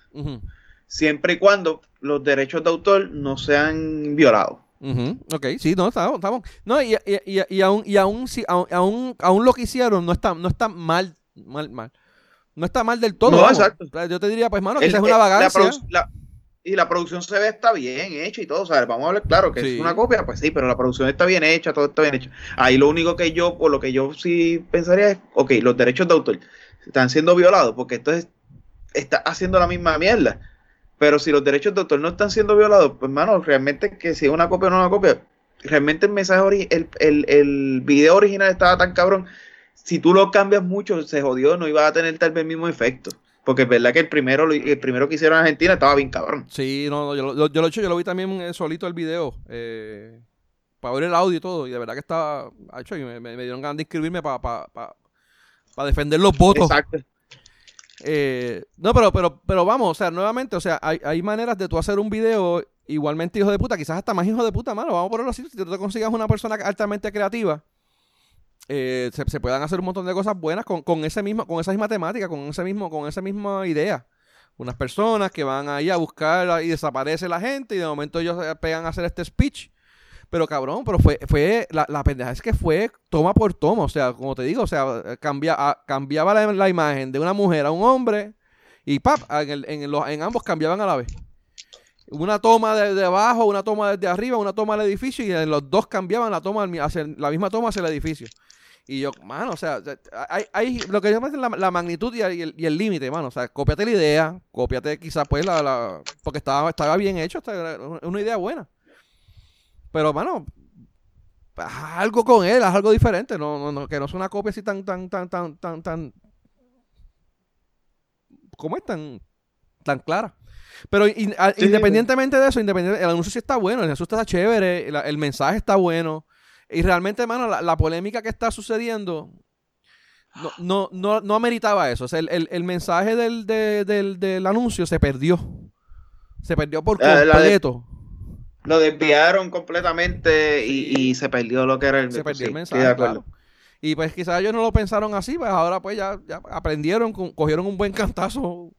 siempre y cuando los derechos de autor no sean violados. ujú, Ok, sí, no, estamos, estamos. No, y, y, y, y aún, y aún, si, aún, aún, aún lo que hicieron no está, no está mal, mal, mal. No está mal del todo. No, vamos. exacto. Yo te diría, pues, mano, que esa es una vagancia. la- y la producción se ve está bien hecha y todo, ¿sabes? Vamos a hablar claro que Sí. es una copia, pues sí, pero la producción está bien hecha, todo está bien hecho. Ahí lo único que yo, por lo que yo sí pensaría es, ok, los derechos de autor están siendo violados, porque entonces está haciendo la misma mierda. Pero si los derechos de autor no están siendo violados, pues mano, realmente que si es una copia o no una copia, realmente el mensaje, el, el, el video original estaba tan cabrón. Si tú lo cambias mucho, se jodió, no iba a tener tal vez el mismo efecto. Porque es verdad que el primero, el primero que hicieron en Argentina estaba bien cabrón. Sí, no, no, yo, lo- yo, lo he hecho, yo lo vi también eh, solito el video. Eh, para ver el audio y todo. Y de verdad que estaba. hecho, y me, me- dieron ganas de inscribirme para defender los votos. Exacto. Eh, no, pero, pero, pero vamos, o sea, nuevamente, o sea, hay, hay maneras de tú hacer un video igualmente hijo de puta, quizás hasta más hijo de puta, mano. Vamos a ponerlo así. Si tú te consigas una persona altamente creativa, eh, se, se puedan hacer un montón de cosas buenas con, con ese mismo, con esa misma temática, con ese mismo, con esa misma idea. Unas personas que van ahí a buscar y desaparece la gente y de momento ellos se pegan a hacer este speech. Pero cabrón, pero fue, fue la, la pendeja es que fue toma por toma, o sea, como te digo, o sea, cambia, a- cambiaba la, la imagen de una mujer a un hombre y pap, en, el- en, los- en ambos cambiaban a la vez. Una toma de, de abajo, una toma desde arriba, una toma del edificio y los dos cambiaban la toma la misma toma hacia el edificio. Y yo, mano, o sea, hay, hay lo que llaman la, la magnitud y el, límite, mano. O sea, cópiate la idea, cópiate quizás pues la, la porque estaba, estaba bien hecho, una idea buena. Pero, mano, haz algo con él, haz algo diferente, no, no, no, que no sea una copia así tan, tan, tan, tan, tan, tan, ¿cómo es? Tan, tan clara. Pero in- a- Sí, independientemente de eso, independiente, el anuncio sí está bueno, el anuncio está chévere, el mensaje está bueno. Y realmente, hermano, la, la polémica que está sucediendo no, no, no, no ameritaba eso. O sea, el, el- el mensaje del, de- del, del anuncio se perdió. Se perdió por La- la de- completo. Lo desviaron completamente y, y se perdió lo que era el se perdió sí, el mensaje, de acuerdo. claro. Y pues quizás ellos no lo pensaron así, pues ahora pues ya, ya aprendieron, co- cogieron un buen cantazo.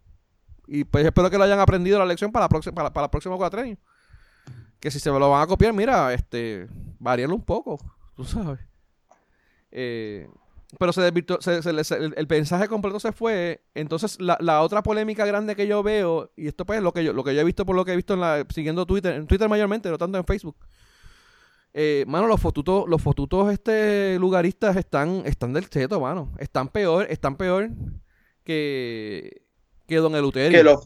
Y pues espero que lo hayan aprendido la lección para la próxima, para, para el próximo cuatrenio. Que si se lo van a copiar, mira, este, varíalo un poco, tú sabes. Eh, pero se desvirtuó, se- se se- el, el mensaje completo se fue. Entonces, la, la otra polémica grande que yo veo, y esto pues es lo que yo, lo que yo he visto por lo que he visto en la, siguiendo Twitter, en Twitter mayormente, no tanto en Facebook. Eh, mano, los fotutos, los fotutos este lugaristas están, están del cheto, mano. Están peor, están peor que, que Don Eleuterio. Que los,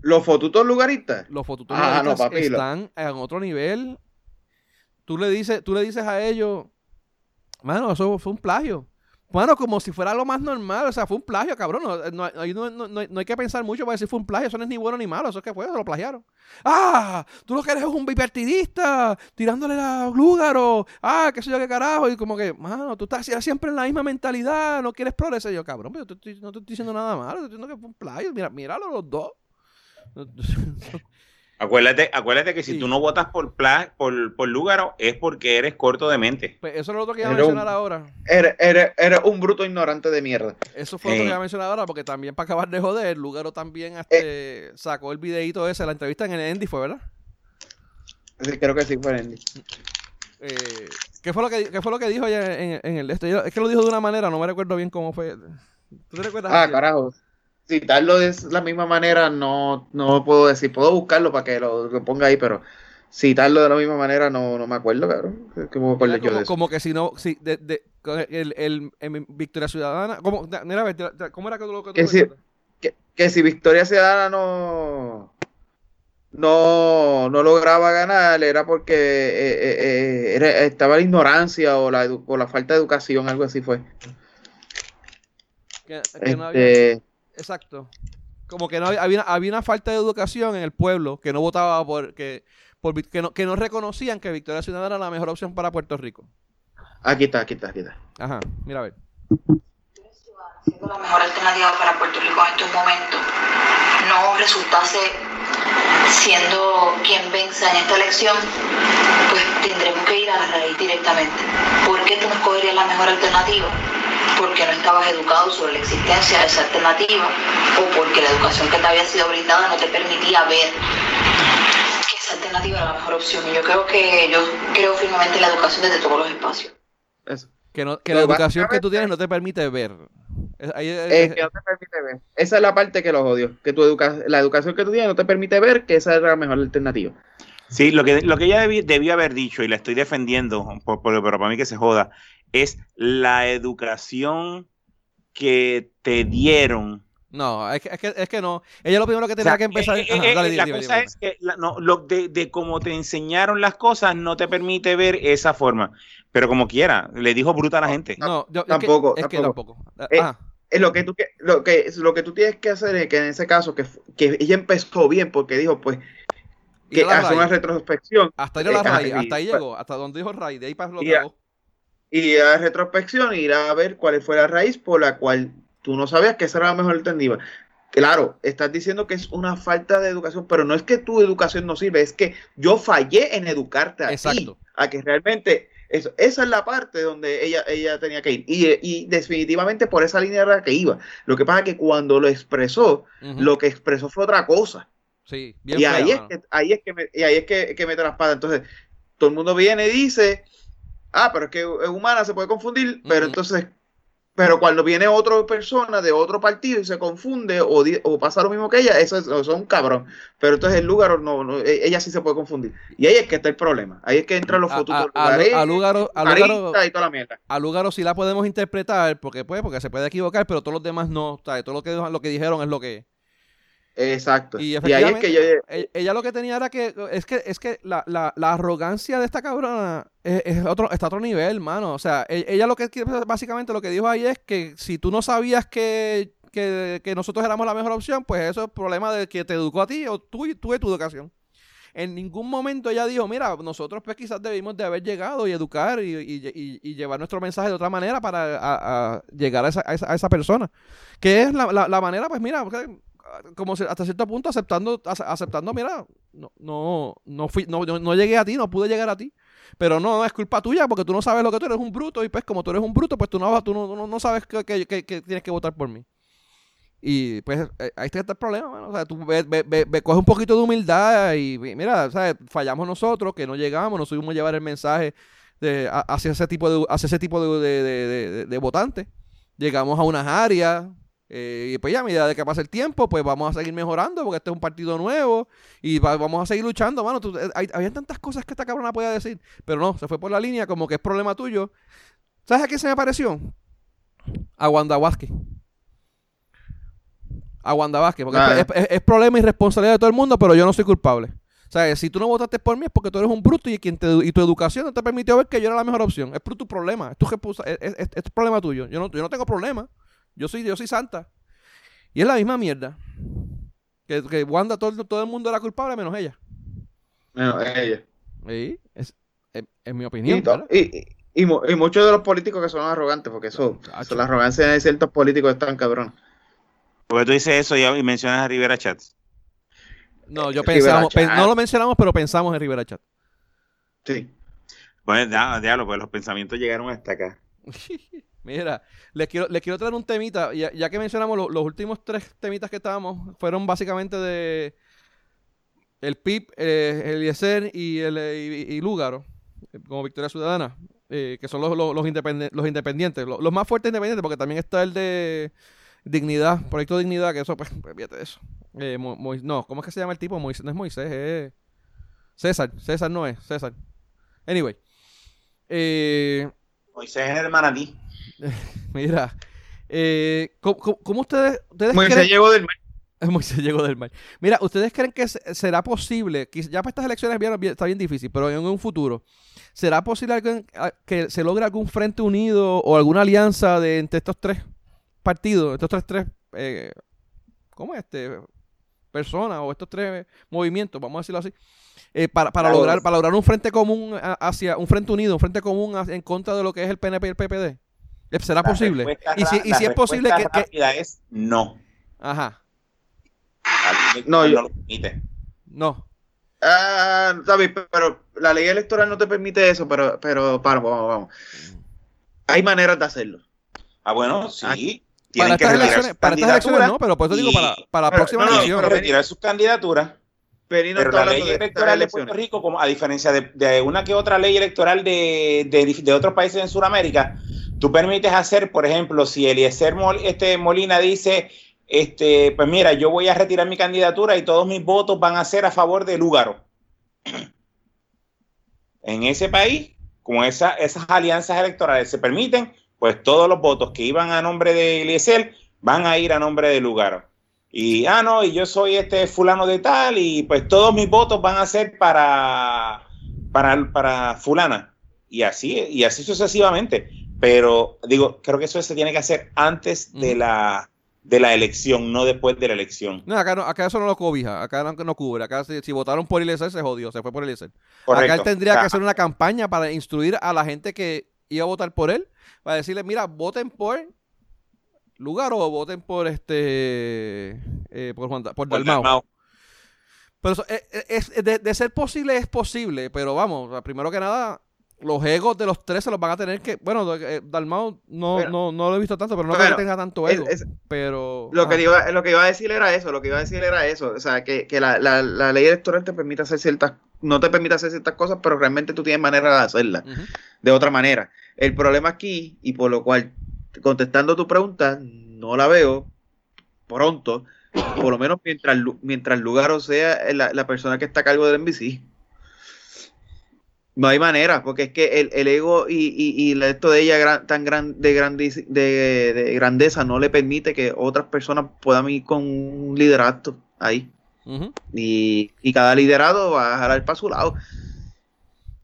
los fotutos lugaristas. Los fotutos Ah, no, lugaristas papi, lo- están en otro nivel. Tú le dices, tú le dices a ellos, mano, eso fue un plagio. Mano, como si fuera lo más normal, o sea, fue un plagio, cabrón. No, no, no- hay que pensar mucho para decir fue un plagio, eso no es ni bueno ni malo, eso es que fue, se lo plagiaron. Ah, tú lo que eres es un bipartidista, tirándole la Lúgaro, ah, qué sé yo qué carajo, y como que, mano, tú estás siempre en la misma mentalidad, no quieres progresar. Yo, cabrón, pero yo te estoy- no te estoy diciendo nada malo, estoy diciendo que fue un plagio, mira, míralo los dos. Acuérdate, acuérdate que si Sí. tú no votas por, pla- por, por Lúgaro es porque eres corto de mente. Pues eso es lo otro que iba a un- mencionar ahora. Eres, eres- eres un bruto ignorante de mierda. Eso fue lo que Eh. iba a mencionar ahora, porque también para acabar de joder, Lugaro también este, sacó el videito ese, la entrevista en el Endy fue, ¿verdad? Sí, creo que sí fue Andy. Eh, ¿qué, fue lo que, ¿Qué fue lo que dijo ella en, en el este? Yo- Es que lo dijo de una manera, no me recuerdo bien cómo fue. ¿Tú te recuerdas? Ah, carajo. Citarlo de la misma manera no, no puedo decir. Puedo buscarlo para que lo, lo ponga ahí, pero citarlo de la misma manera no, no me acuerdo, cabrón. ¿Cómo me acuerdo yo como, de eso? como que si no, si de, de- el, el, en Victoria Ciudadana, ¿cómo, mira, ¿cómo era que tú lo que tú Que recuerdas? Que, que si Victoria Ciudadana no, no, no lograba ganar era porque eh, eh, eh, era- estaba la ignorancia o la, o la falta de educación, algo así fue. Que, que no había- Este, Exacto. Como que no había, había, una, había una falta de educación en el pueblo que no votaba por que, por, que, no, que no reconocían que Victoria Ciudadana era la mejor opción para Puerto Rico. aquí está, aquí está, aquí está. Ajá, mira a ver. siendo la mejor alternativa para Puerto Rico en estos momentos, no resultase siendo quien venza en esta elección, pues tendremos que ir a la raíz directamente. ¿Por qué tú no escogerías la mejor alternativa? Porque no estabas educado sobre la existencia de esa alternativa o porque la educación que te había sido brindada no te permitía ver que esa alternativa era la mejor opción. Y yo creo que yo creo firmemente en la educación desde todos los espacios. Que, no, que la educación que tú tienes no te permite ver. Es, que no te permite ver. Esa es la parte que los odio. Que tu educa la educación que tú tienes no te permite ver que esa es la mejor alternativa. Sí, lo que, lo que ella debió haber dicho, y la estoy defendiendo, por, pero para mí que se joda, es la educación que te dieron. No, es que, es que, no. Ella lo primero que tenía que empezar. Eh, eh, eh, la cosa es que no, lo de, de cómo te enseñaron las cosas no te permite ver esa forma. Pero como quiera, le dijo bruta a la gente. No, yo, tampoco. Es que, tampoco. Ah lo que tú lo que lo que tú tienes que hacer es que en ese caso que, que ella empezó bien porque dijo pues que hace una retrospección hasta, la hasta ahí llegó hasta donde dijo Ray de ahí para lo y, y a retrospección ir a ver cuál fue la raíz por la cual tú no sabías que esa era la mejor alternativa Claro, estás diciendo que es una falta de educación, pero no es que tu educación no sirve, es que yo fallé en educarte a ti, a que realmente esa es la parte donde ella, ella tenía que ir. Y, definitivamente por esa línea era que iba. Lo que pasa es que cuando lo expresó, lo que expresó fue otra cosa. Sí, y ahí, es que, ahí es que me, y ahí es que, que mete la espada. Entonces, todo el mundo viene y dice, ah, pero es que es humana, se puede confundir, pero entonces pero cuando viene otra persona de otro partido y se confunde o, pasa lo mismo que ella, eso es, un cabrón. Pero entonces el lugar no, no, e, ella sí se puede confundir. Y ahí es que está el problema. Ahí es que entran los futuros a, Lugaro, a, Lugaro, sí la podemos interpretar porque, pues, porque se puede equivocar, pero todos los demás no. Todo lo que, lo que dijeron es lo que es. Exacto. Y, ahí es que yo... E, ella lo que tenía era que es que es que la, la, la arrogancia de esta cabrona es, otro está a otro nivel, mano. O sea, e, ella lo que básicamente lo que dijo ahí es que si tú no sabías que, que, que nosotros éramos la mejor opción, pues eso es problema de que te educó a ti o tú y tú de tu educación. En ningún momento ella dijo, mira, nosotros pues quizás debimos de haber llegado y educar y, y, y, llevar nuestro mensaje de otra manera para a, llegar a esa, a esa, a, esa, persona. Que es la, la, la manera, pues mira, como hasta cierto punto aceptando, aceptando, mira, no, no, no fui, no, no, llegué a ti, no pude llegar a ti. Pero no, es culpa tuya porque tú no sabes lo que tú eres un bruto y pues como tú eres un bruto, pues tú no, tú no, no sabes que, que, que, tienes que votar por mí. Y pues eh, ahí está el problema, O sea, tú ve, coge un poquito de humildad y mira, ¿sabes? fallamos nosotros, que no llegamos, no subimos a llevar el mensaje de, hacia ese tipo de, hacia ese tipo de, de, de votantes. Llegamos a unas áreas, eh, y pues ya a medida de que pase el tiempo, pues vamos a seguir mejorando porque este es un partido nuevo y vamos a seguir luchando, mano. Eh, hay, había tantas cosas que esta cabrona podía decir, pero no, se fue por la línea como que es problema tuyo. ¿Sabes a quién se me pareció? A Wanda Vázquez. A Wanda Vázquez, porque ah, es, problema y responsabilidad de todo el mundo, pero yo no soy culpable. O sea, si tú no votaste por mí es porque tú eres un bruto y, quien y tu educación no te permitió ver que yo era la mejor opción. Es por tu problema. Es, es, es, problema tuyo. Yo no, yo no tengo problema. Yo soy, yo soy santa. Y es la misma mierda. Que, que Wanda, todo, todo el mundo era culpable menos ella. Menos ella. Sí, es, es, mi opinión. Y, y, muchos de los políticos que son arrogantes, porque eso, la arrogancia de ciertos políticos están cabrón. Porque tú dices eso y mencionas a Rivera Chats. No, yo pensamos, no lo mencionamos, pero pensamos en Rivera Chat. Sí. Pues diablo, pues los pensamientos llegaron hasta acá. Mira, les quiero, les quiero traer un temita, ya, que mencionamos los últimos tres temitas que estábamos, fueron básicamente de el PIB, eh, el IESER y el y, Lúgaro, como Victoria Ciudadana, eh, que son los, los, los, independientes, los, más fuertes independientes, porque también está el de Dignidad, Proyecto Dignidad, que eso, pues, pues fíjate de eso. Eh, no, ¿cómo es que se llama el tipo? Moisés, no es Moisés, es César, César no es, César. Anyway. Moisés es el manatí. Mira, eh, ¿cómo, ustedes, ustedes Moisés llegó del mar. Moisés llegó del mar. Mira, ¿ustedes creen que será posible, ya para estas elecciones está bien difícil, pero en un futuro, ¿será posible que se logre algún frente unido o alguna alianza de entre estos tres partidos, estos tres, tres eh, ¿cómo es este? Personas o estos tres movimientos, vamos a decirlo así, eh, para, para, lograr, para lograr un frente común hacia, un frente unido, un frente común en contra de lo que es el PNP y el PPD? ¿Será posible? Y si, y si es posible que, que... es no. Ajá. No, yo... lo permite. No. Ah, ¿sabes? Pero la ley electoral no te permite eso, pero, pero, vamos, vamos, vamos. Hay maneras de hacerlo. Ah, bueno, sí. Para estas, elecciones, para estas elecciones no, pero por eso digo para, para la próxima elección. retirar sus candidaturas. Pero, la ley electoral de Puerto Rico, como a diferencia de, una que otra ley electoral de, de, otros países en Sudamérica, tú permites hacer, por ejemplo, si Eliezer este Molina dice, este, pues mira, yo voy a retirar mi candidatura y todos mis votos van a ser a favor de Lúgaro. En ese país, como esa, esas alianzas electorales se permiten, pues todos los votos que iban a nombre de Eliezer van a ir a nombre de Lugaro. Y, ah, no, y yo soy este fulano de tal, y pues todos mis votos van a ser para, para, para fulana. Y así, y así sucesivamente. Pero digo, creo que eso se tiene que hacer antes de la de la elección, no después de la elección. No, acá, no, acá eso no lo cobija, acá no, no cubre. Acá si, votaron por Eliezer se jodió, se fue por Eliezer. Acá él tendría que hacer una campaña para instruir a la gente que iba a votar por él para decirle, mira, voten por lugar o voten por este eh, por, Juan, por, Dalmau. Pero eso, eh, eh, es, de, ser posible es posible, pero vamos, primero que nada, los egos de los tres se los van a tener que, bueno, Dalmau no, no, no lo he visto tanto, pero no que tenga tanto ego. pero lo que iba, lo que iba a decir era eso, lo que iba a decir era eso, o sea, que, que la, la, la, ley electoral te permite hacer ciertas, no te permite hacer ciertas cosas, pero realmente tú tienes manera de hacerlas de otra manera. El problema aquí, y por lo cual, contestando tu pregunta, no la veo pronto, por lo menos mientras, mientras Lugaro sea la, persona que está a cargo del NBC. No hay manera, porque es que el, ego y, y, esto de ella tan gran, de, de, grandeza no le permite que otras personas puedan ir con un liderato ahí. y, y, cada liderado va a jalar para su lado.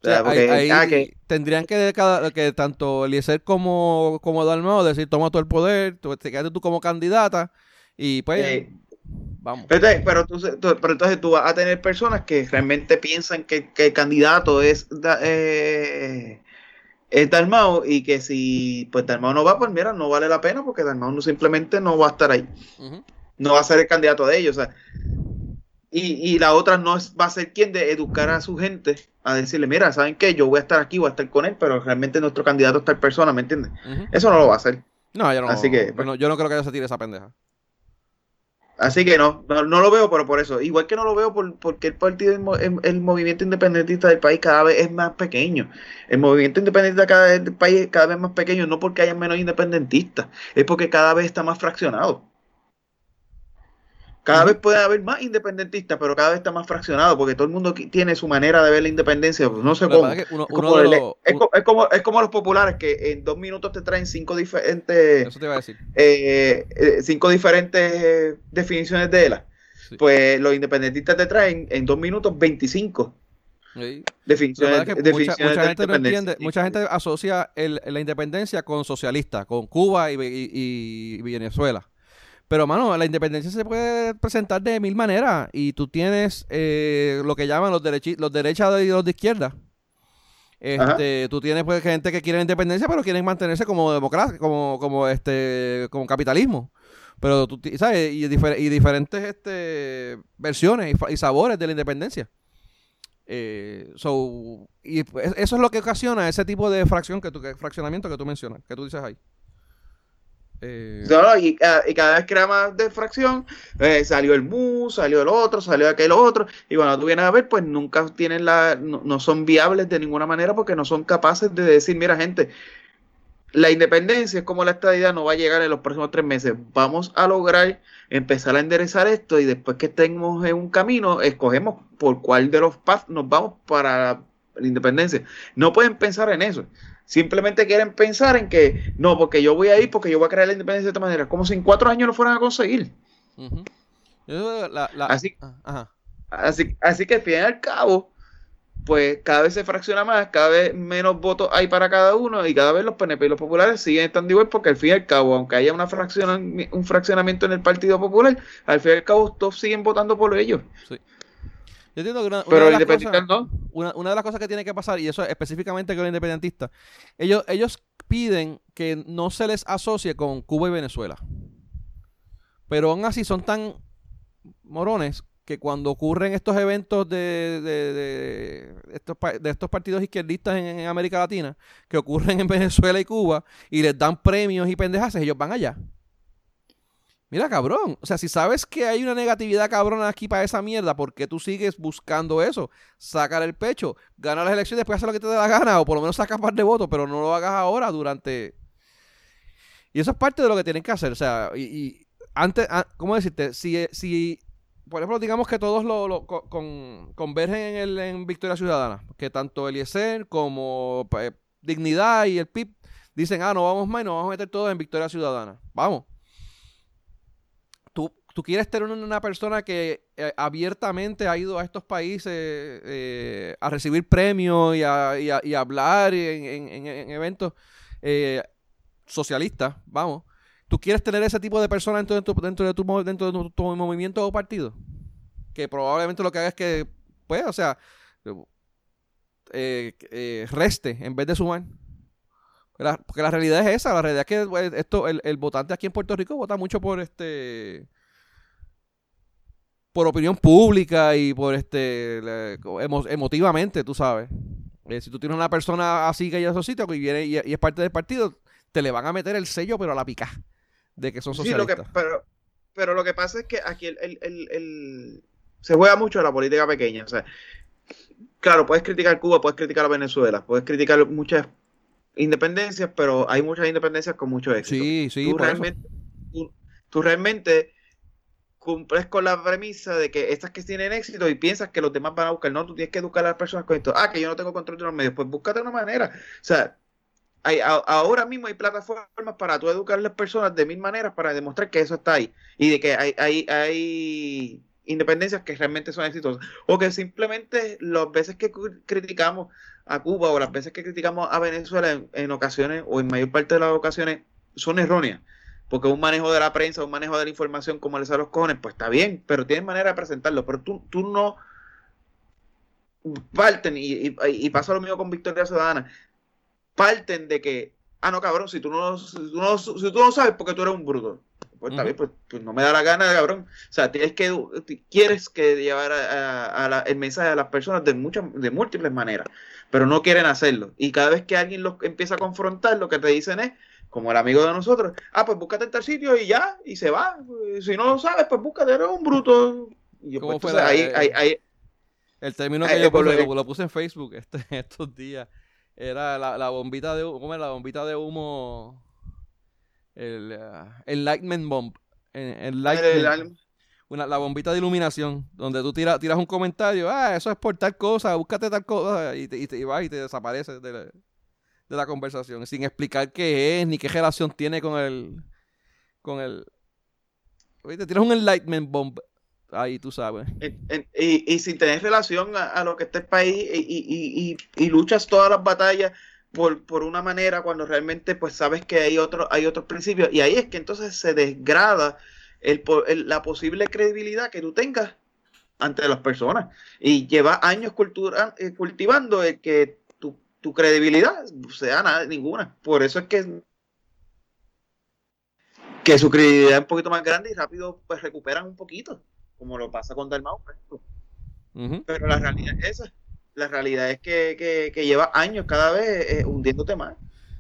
Ah, tendrían que, cada, que tanto Eliezer como, como Dalmao decir, toma todo el poder, tú, te quedaste tú como candidata y pues... vamos. Pero, pero, tú, pero, entonces tú vas a tener personas que realmente piensan que, el candidato es, eh, es Dalmao y que si pues Dalmao no va, pues mira, no vale la pena porque Dalmao no, simplemente no va a estar ahí. No va a ser el candidato de ellos. O sea, y, y la otra no es, va a ser quien de educar a su gente a decirle, mira, ¿saben qué? Yo voy a estar aquí, voy a estar con él, pero realmente nuestro candidato está en persona, ¿me entiendes? Eso no lo va a hacer. No, yo no, así que, bueno, yo no creo que ella se tire esa pendeja. Así que no, no, lo veo, pero por eso. Igual que no lo veo por, porque el partido, el, movimiento independentista del país cada vez es más pequeño. El movimiento independentista cada vez, del país es cada vez más pequeño, no porque haya menos independentistas, es porque cada vez está más fraccionado. Cada vez puede haber más independentistas, pero cada vez está más fraccionado, porque todo el mundo tiene su manera de ver la independencia. No sé cómo. Es, como, es, como, los populares que en dos minutos te traen cinco diferentes. Eso te iba a decir. Eh, eh, cinco diferentes definiciones de ELA. Pues los independentistas te traen en dos minutos 25. Definiciones, mucha, gente mucha gente asocia la independencia con socialista, con Cuba y Venezuela. Pero, mano, la independencia se puede presentar de mil maneras. Y tú tienes eh, lo que llaman los, los derechas y los de izquierda. Este, tú tienes pues, gente que quiere la independencia, pero quieren mantenerse como democracia, como, como este, como capitalismo. Pero tú sabes, y, diferentes este, versiones y, sabores de la independencia. Eh, so, y pues, eso es lo que ocasiona ese tipo de fracción que tú, fraccionamiento que tú mencionas, que tú dices ahí. Eh, y, cada vez crea más de fracción. Eh, salió el MU, salió el otro, salió aquel otro. Y cuando tú vienes a ver, pues nunca tienen la, no, son viables de ninguna manera porque no son capaces de decir, mira gente, la independencia es como la estadidad no va a llegar en los próximos tres meses. Vamos a lograr empezar a enderezar esto y después que estemos en un camino, escogemos por cuál de los paths nos vamos para la independencia. No pueden pensar en eso. Simplemente quieren pensar en que no, porque yo voy a ir, porque yo voy a crear la independencia de esta manera. Como si en cuatro años lo fueran a conseguir. así, ah, así, así, que al fin y al cabo, pues cada vez se fracciona más, cada vez menos votos hay para cada uno y cada vez los PNP y los populares siguen estando igual porque al fin y al cabo, aunque haya una fracción, un fraccionamiento en el Partido Popular, al fin y al cabo todos siguen votando por ellos. Sí. Yo entiendo que una, Pero de las cosas, no. una, de las cosas que tiene que pasar, y eso específicamente con los independentistas, ellos, ellos piden que no se les asocie con Cuba y Venezuela. Pero aún así son tan morones que cuando ocurren estos eventos de, de, estos, de estos partidos izquierdistas en, América Latina, que ocurren en Venezuela y Cuba, y les dan premios y pendejas, ellos van allá. Mira, cabrón. O sea, si sabes que hay una negatividad cabrona aquí para esa mierda, ¿por qué tú sigues buscando eso? Sacar el pecho, ganar las elecciones, después hacer lo que te dé la gana, o por lo menos sacar par de votos, pero no lo hagas ahora durante. Y eso es parte de lo que tienen que hacer. O sea, y, antes, ah, ¿cómo decirte? Si, si por ejemplo, digamos que todos lo, convergen en, el, en Victoria Ciudadana, que tanto Eliezer como eh, Dignidad y el PIB dicen, ah, no vamos más y nos vamos a meter todos en Victoria Ciudadana. Vamos. Tú, quieres tener una persona que eh, abiertamente ha ido a estos países eh, a recibir premios y a, hablar en, en eventos socialistas, vamos ¿Tú quieres tener ese tipo de personas dentro de tu, movimiento o partido? Que probablemente lo que haga es que, pues, o sea, eh, eh, reste en vez de sumar. porque la realidad es esa, la realidad es que pues, esto, el, el, votante aquí en Puerto Rico vota mucho por este por opinión pública y por este emotivamente, tú sabes. Eh, si tú tienes una persona así que ya sitios y viene y, es parte del partido, te le van a meter el sello, pero a la pica de que son socialistas. Sí, lo que, pero, pero lo que pasa es que aquí el, se juega mucho la política pequeña. O sea, claro, puedes criticar Cuba, puedes criticar a Venezuela, puedes criticar muchas independencias, pero hay muchas independencias con mucho éxito. Sí, sí. Tú realmente, tú, realmente cumples con la premisa de que estas que tienen éxito y piensas que los demás van a buscar. No, tú tienes que educar a las personas con esto. Ah, que yo no tengo control de los medios. Pues búscate una manera. O sea, ahora mismo hay plataformas para tú educar a las personas de mil maneras para demostrar que eso está ahí y de que hay, hay, hay independencias que realmente son exitosas. O que simplemente las veces que criticamos a Cuba o las veces que criticamos a Venezuela en, ocasiones o en mayor parte de las ocasiones son erróneas. Porque un manejo de la prensa, un manejo de la información como les a los cojones, pues está bien, pero tienes manera de presentarlo. Pero tú, tú no parten, y, y, y pasa lo mismo con Victoria Ciudadana, parten de que, ah, no, cabrón, si tú no, si tú no, si tú no sabes porque tú eres un bruto. Pues está bien, pues, pues, no me da la gana, cabrón. O sea, tienes que, quieres que llevar a, el mensaje a las personas de muchas, de múltiples maneras, pero no quieren hacerlo. Y cada vez que alguien los empieza a confrontar, lo que te dicen es, como el amigo de nosotros, ah, pues búscate en tal sitio y ya, y se va. Si no lo sabes, pues búscate, eres un bruto. Y yo, pues, ahí, ahí, el término que yo puse, lo, lo, puse en Facebook este, estos días era la, la bombita de ¿cómo es la bombita de humo? El, uh, el Lightning Bomb. El, lightning, una, la bombita de iluminación, donde tú tiras, tiras un comentario, ah, eso es por tal cosa, búscate tal cosa, y te, y te, y y te desaparece de de la conversación, sin explicar qué es, ni qué relación tiene con el, con el, te tiras un enlightenment bomb ahí tú sabes. y, y, sin tener relación a, lo que está el país y, y, luchas todas las batallas por, por, una manera cuando realmente pues sabes que hay, otro, hay otros principios. Y ahí es que entonces se desgrada el, la posible credibilidad que tú tengas ante las personas. Y lleva años cultura, eh, cultivando el que tu, credibilidad sea nada, ninguna. Por eso es que que su credibilidad es un poquito más grande y rápido pues recuperan un poquito como lo pasa con Dalmau, Pero la realidad es esa. La realidad es que, lleva años cada vez eh, hundiéndote más.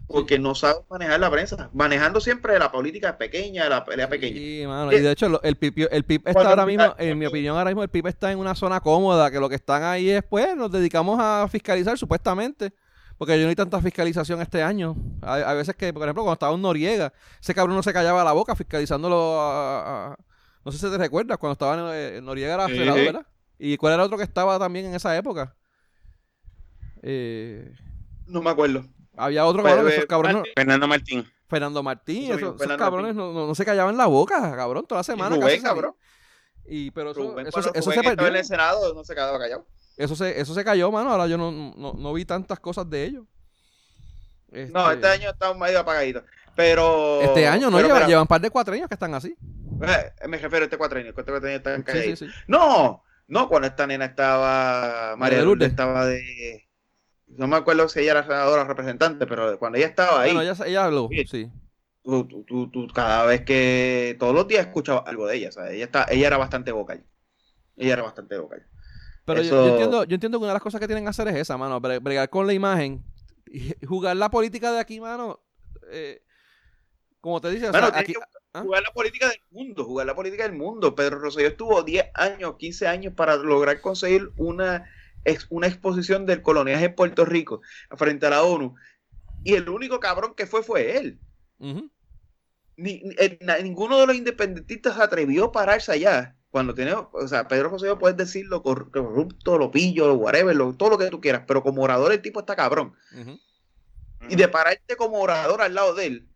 Porque no sabes manejar la prensa. Manejando siempre la política pequeña, la pelea pequeña. Sí, mano. Y de hecho, el PIB, el PIB está ahora mismo, en mi opinión, ahora mismo el PIB está en una zona cómoda. Que lo que están ahí es, pues, nos dedicamos a fiscalizar supuestamente. Porque yo no hay tanta fiscalización este año. Hay, veces que, por ejemplo, cuando estaba un Noriega, ese cabrón no se callaba la boca fiscalizándolo a, no sé si te recuerdas cuando estaba en, Noriega era senador, ¿verdad? ¿Y cuál era otro que estaba también en esa época? Eh, no me acuerdo. Había otro cabrón, esos cabrones. Fernando Martín. Fernando Martín, esos, cabrones no, no, se callaban la boca, cabrón, toda la semana. Rubén, cabrón. Y, pero eso, eso, eso se perdió. en el Senado no se quedaba callado. Eso se, eso se cayó, mano. Ahora yo no, no, no vi tantas cosas de ellos. No, este, este año está medio apagadito. Pero. Este año no, llevan, llevan un par de cuatro años que están así. Eh, me refiero a este cuatro años, este cuatro años están sí, sí, No, no, cuando esta nena estaba. María Lourdes estaba de. No me acuerdo si ella era senadora o representante, pero cuando ella estaba ahí. Bueno, ella, ella habló, sí. Tú, tú, tú, cada vez que. Todos los días escuchaba algo de ella, o sea, ella, está, ella era bastante vocal. ella era bastante local. Pero yo, entiendo, yo entiendo que una de las cosas que tienen que hacer es esa, mano, bregar con la imagen y jugar la política de aquí, mano. Eh, como te dice, ¿ah? jugar la política del mundo, jugar la política del mundo. Pedro Rosselló estuvo 10 años, 15 años para lograr conseguir una, una exposición del coloniaje en Puerto Rico frente a la ONU. Y el único cabrón que fue fue él. ninguno de los independentistas atrevió a pararse allá. Cuando tiene, o sea, Pedro José puedes decirlo corrupto, lo pillo, lo whatever, todo lo que tú quieras, pero como orador el tipo está cabrón. Y de pararte como orador al lado de él,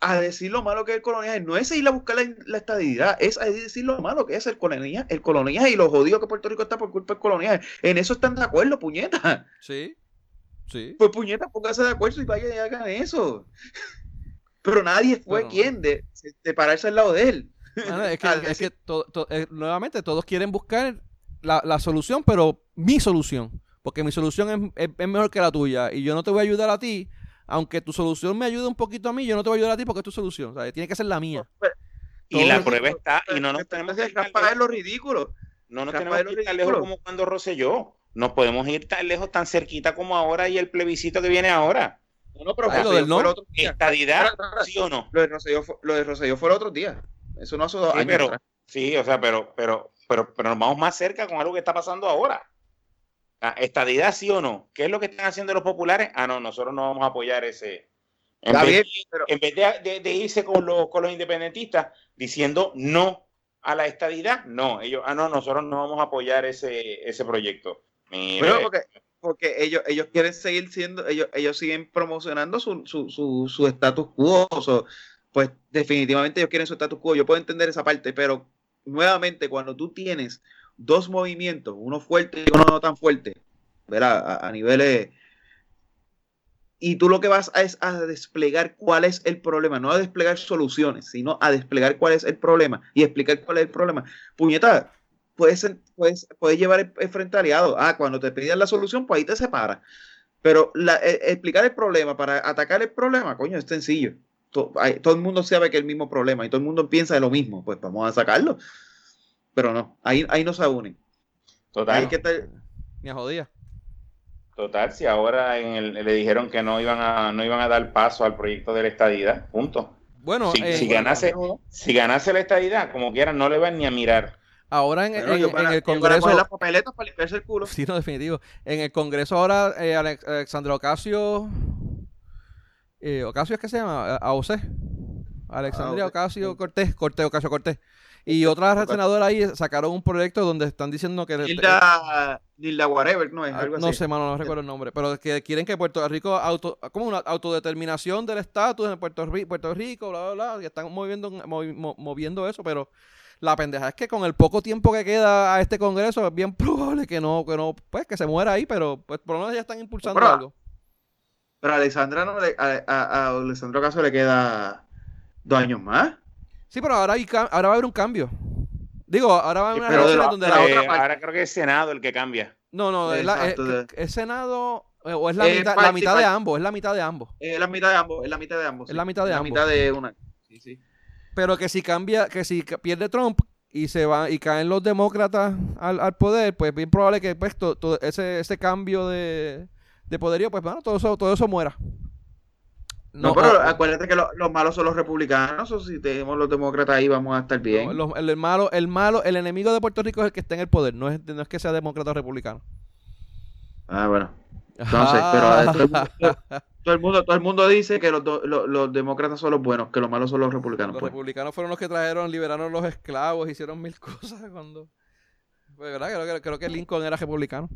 a decir lo malo que es el coloniaje, no es ir a buscar la, estadidad, es decir lo malo que es el coloniaje, el coloniaje y lo jodido que Puerto Rico está por culpa del coloniaje. En eso están de acuerdo, puñeta. Sí. Sí. Pues puñeta, póngase de acuerdo y vaya y hagan eso. Pero nadie fue quien de, de, pararse al lado de él. Es que, eh, nuevamente todos quieren buscar la, solución, pero mi solución. Porque mi solución es, mejor que la tuya. Y yo no te voy a ayudar a ti. Aunque tu solución me ayude un poquito a mí, yo no te voy a ayudar a ti porque es tu solución. tiene que ser la mía. Pues, y la prueba está. Y no nos tenemos que ir lo ridículo. No nos tenemos que ir tan lejos como cuando Rosselló. No podemos ir tan lejos, tan cerquita como ahora y el plebiscito que viene ahora. No, no, pero lo del no. ¿Estadidad, sí o no? Lo de Rosselló fue, lo de Rosselló fue el otro día. Eso no hace dos sí, Pero, sí, o sea, pero, pero, pero, pero nos vamos más cerca con algo que está pasando ahora. Ah, ¿Estadidad sí o no? ¿Qué es lo que están haciendo los populares? Ah, no, nosotros no vamos a apoyar ese. En vez, en vez de, irse con los, con los independentistas diciendo no a la estadidad, no, ellos, ah, no, nosotros no vamos a apoyar ese, ese proyecto. Pero porque, porque ellos, ellos quieren seguir siendo, ellos, ellos siguen promocionando su, su, su, su estatus quo, pues definitivamente ellos quieren su status quo. Yo puedo entender esa parte, pero nuevamente cuando tú tienes dos movimientos, uno fuerte y uno no tan fuerte, ¿verdad? A, niveles... Y tú lo que vas a es a desplegar cuál es el problema, no a desplegar soluciones, sino a desplegar cuál es el problema y explicar cuál es el problema. Puñeta, puedes, puedes, puedes llevar el, frente aliado. Ah, cuando te pidan la solución, pues ahí te separa. Pero e, explicar el problema para atacar el problema, coño, es sencillo todo el mundo sabe que es el mismo problema y todo el mundo piensa de lo mismo, pues vamos a sacarlo. Pero no, ahí, ahí no se unen. Total. Ni a jodía. Total, si ahora le dijeron que no iban a no iban a dar paso al proyecto de la estadidad, punto. Bueno, si, eh, ganase, si ganase la estadidad, como quieran, no le van ni a mirar. Ahora en, el Congreso. las papeletas para limpiarse el culo. Sí, no, definitivo. En el Congreso ahora, eh, Alexandra Ocasio eh, Ocasio es que se llama, AOC. Alexandria ah, Ocasio Cortés, Cortés, Ocasio Cortés. Y otras senadoras ahí sacaron un proyecto donde están diciendo que... Nilda, Nilda whatever, ¿no es? Ah, algo no sé, mano, no recuerdo el nombre. Pero que quieren que Puerto Rico, auto, como una autodeterminación del estatus en Puerto, Rico, Puerto Rico, bla, bla, bla. Y están moviendo, moviendo eso, pero la pendeja es que con el poco tiempo que queda a este congreso es bien probable que no, que no, pues que se muera ahí, pero pues por lo menos ya están impulsando algo. Pero a Alessandra no le, a, a, Alessandro Caso le queda dos años más. Sí, pero ahora, hay, ahora va a haber un cambio. Digo, ahora va a haber una donde la, otra Ahora creo que es Senado el que cambia. No, no, es, la, es, Senado eh, o es la, mitad, la mitad de ambos, es la mitad de ambos. Es la mitad de ambos, es la mitad de ambos. Es la mitad de ambos. La mitad de una. Sí, sí. Pero que si cambia, que si pierde Trump y se va y caen los demócratas al, al poder, pues bien probable que pues, todo ese, ese cambio de, de poderío, pues bueno, todo eso, todo eso muera. No, pero ah, acuérdate que los malos son los republicanos, o si tenemos los demócratas ahí vamos a estar bien. el, malo, el malo, el enemigo de Puerto Rico es el que está en el poder, no es, no es que sea demócrata o republicano. Ah, bueno. Entonces, pero eh, todo, el mundo, todo el mundo, dice que los, los, demócratas son los buenos, que los malos son los republicanos. Los pues. republicanos fueron los que trajeron, liberaron los esclavos, hicieron mil cosas cuando. Pues, ¿verdad? Creo, creo que Lincoln era republicano.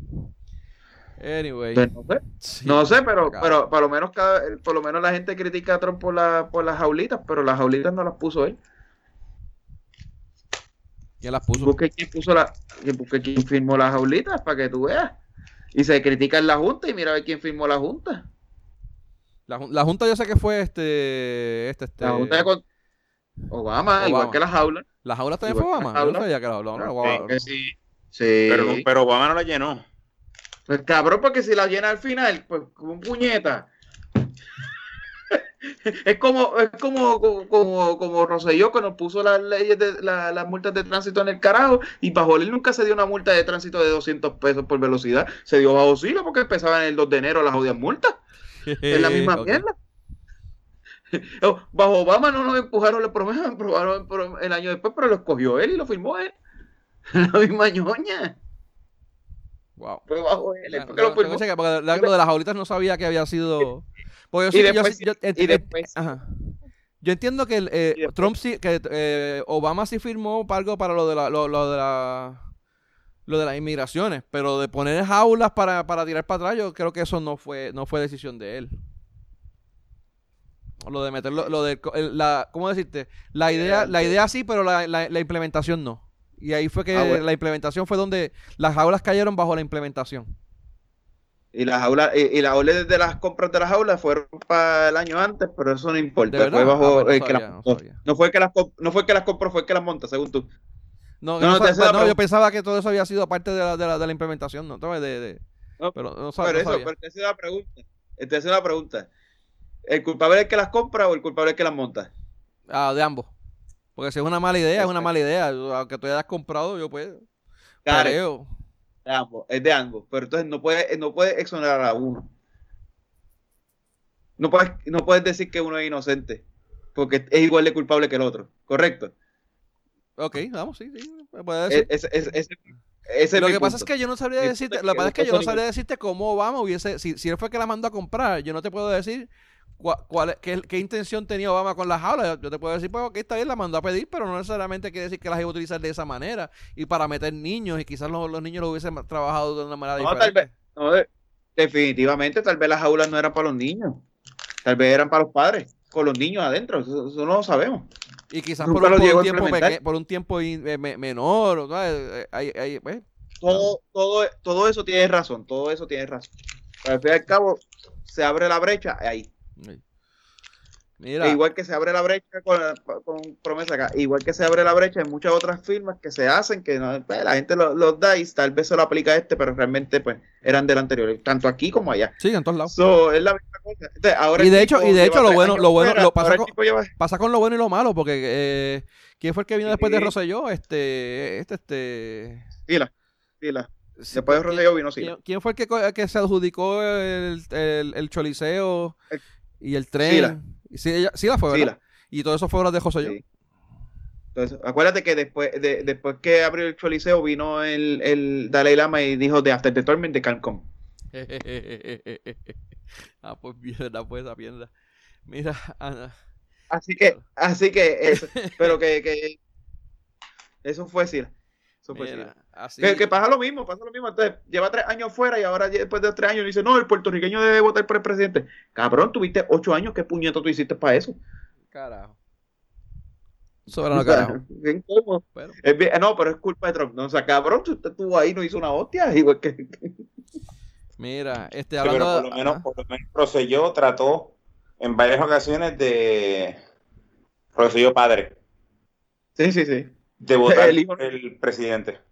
Anyway. Pues no sé, pero, pero por lo menos cada, por lo menos la gente critica a Trump por, la, por las jaulitas, pero las jaulitas no las puso él. ¿Quién las puso? Busque quién puso la, busque quién firmó las jaulitas para que tú veas. Y se critica en la Junta y mira a ver quién firmó la Junta. La, la Junta yo sé que fue este, este, este La Junta de con... Obama, igual que las jaulas. ¿Las jaulas también fue Obama? Yo no sabía que las jaulas. Sí, sí. Pero, pero Obama no la llenó. Pues cabrón, porque si la llena al final, pues con un puñeta. es como, es como, como, como Roselló que nos puso las leyes de las multas de tránsito en el carajo y bajo él nunca se dio una multa de tránsito de 200 pesos por velocidad, se dio bajo Silo porque empezaba en el 2 de enero las jodidas multas. es la misma mierda. Oh, bajo Obama no nos empujaron, le prometo, empujaron el año después, pero lo escogió él y lo firmó él. La misma ñoña. Wow. Fue bajo él. lo, lo de las jaulitas no sabía que había sido yo, entiendo que eh, Trump sí, que eh, Obama sí firmó algo para lo de la, lo, de la lo de las inmigraciones, pero de poner jaulas para, tirar para atrás, yo creo que eso no fue, no fue decisión de él. Lo de meterlo, lo de la, ¿cómo decirte? La idea, la idea sí, pero la, la, implementación no. Y ahí fue que ah, la implementación fue donde las jaulas cayeron bajo la implementación. Y las aulas, y, las de las compras de las aulas fueron para el año antes, pero eso no importa. Fue bajo, no, fue que las no fue que las compró, fue que las monta, según tú. No, no, pues, yo pensaba que todo eso había sido parte de la, de la, de la implementación, ¿no? De, de, pero no, pero eso, pero te hace la pregunta. Te hace pregunta. ¿El culpable es el que las compra o el culpable es el que las monta? Ah, de ambos. Porque si es una mala idea, es una mala idea. Aunque tú hayas comprado, yo pues. Creo ambos, es de ambos, pero entonces no puede, no puede exonerar a uno. No puedes, no puedes decir que uno es inocente, porque es igual de culpable que el otro, ¿correcto? Ok, vamos, sí, sí. lo que pasa es que yo no sabría decirte, lo que pasa es que yo no sabría decirte cómo Obama hubiese, si, si él fue que la mandó a comprar, yo no te puedo decir cuál, qué, intención tenía Obama con las jaulas. Yo te puedo decir, pues, que esta vez la mandó a pedir, pero no necesariamente quiere decir que las iba a utilizar de esa manera y para meter niños y quizás los, niños lo hubiesen trabajado de una manera no, diferente. Tal vez, definitivamente, tal vez las jaulas no eran para los niños, tal vez eran para los padres, con los niños adentro, eso, no lo sabemos. Y quizás por un, tiempo por un, tiempo eh, menor, eh, pues, todo, todo, todo eso tiene razón, todo eso tiene razón. Pero al fin y al cabo, se abre la brecha ahí. E igual que se abre la brecha con, promesa acá, igual que se abre la brecha en muchas otras firmas que se hacen, que pues, la gente los da y tal vez se lo aplica a este, pero realmente pues eran del anterior, tanto aquí como allá. Sí, en todos lados. es la misma cosa. y de hecho, y de hecho lo bueno, lo bueno, lo pasa, con, pasa con lo bueno y lo malo, porque eh, ¿quién fue el que vino después de Rosselló? Este, este, este. Sila, Sila. Después de Rosselló vino Sila. ¿quién, fue el que, que se adjudicó el, el, el choliseo? Y el tren. Sí, sí la fue, ¿verdad? Y todo eso fue obras de José sí. Entonces, acuérdate que después, de, después que abrió el Choliseo vino el, el Dalai Lama y dijo de After the Torment de Cancún. ah, pues mierda, pues esa mierda. Mira, Ana. Así que, así que, eso, pero que, que eso fue sí. Eso fue Que, pasa lo mismo, pasa lo mismo. Entonces, lleva tres años fuera y ahora después de tres años dice, no, el puertorriqueño debe votar por el presidente. Cabrón, tuviste ocho años, ¿qué puñeto tú hiciste para eso? Carajo. Soberano carajo. no, pero es culpa de Trump. No, o sea, cabrón, usted estuvo ahí, no hizo una hostia, igual que... Mira, este hablando... pero por lo menos, por lo menos Procelló trató en varias ocasiones de Procelló padre. Sí, sí, sí. De votar el, el presidente.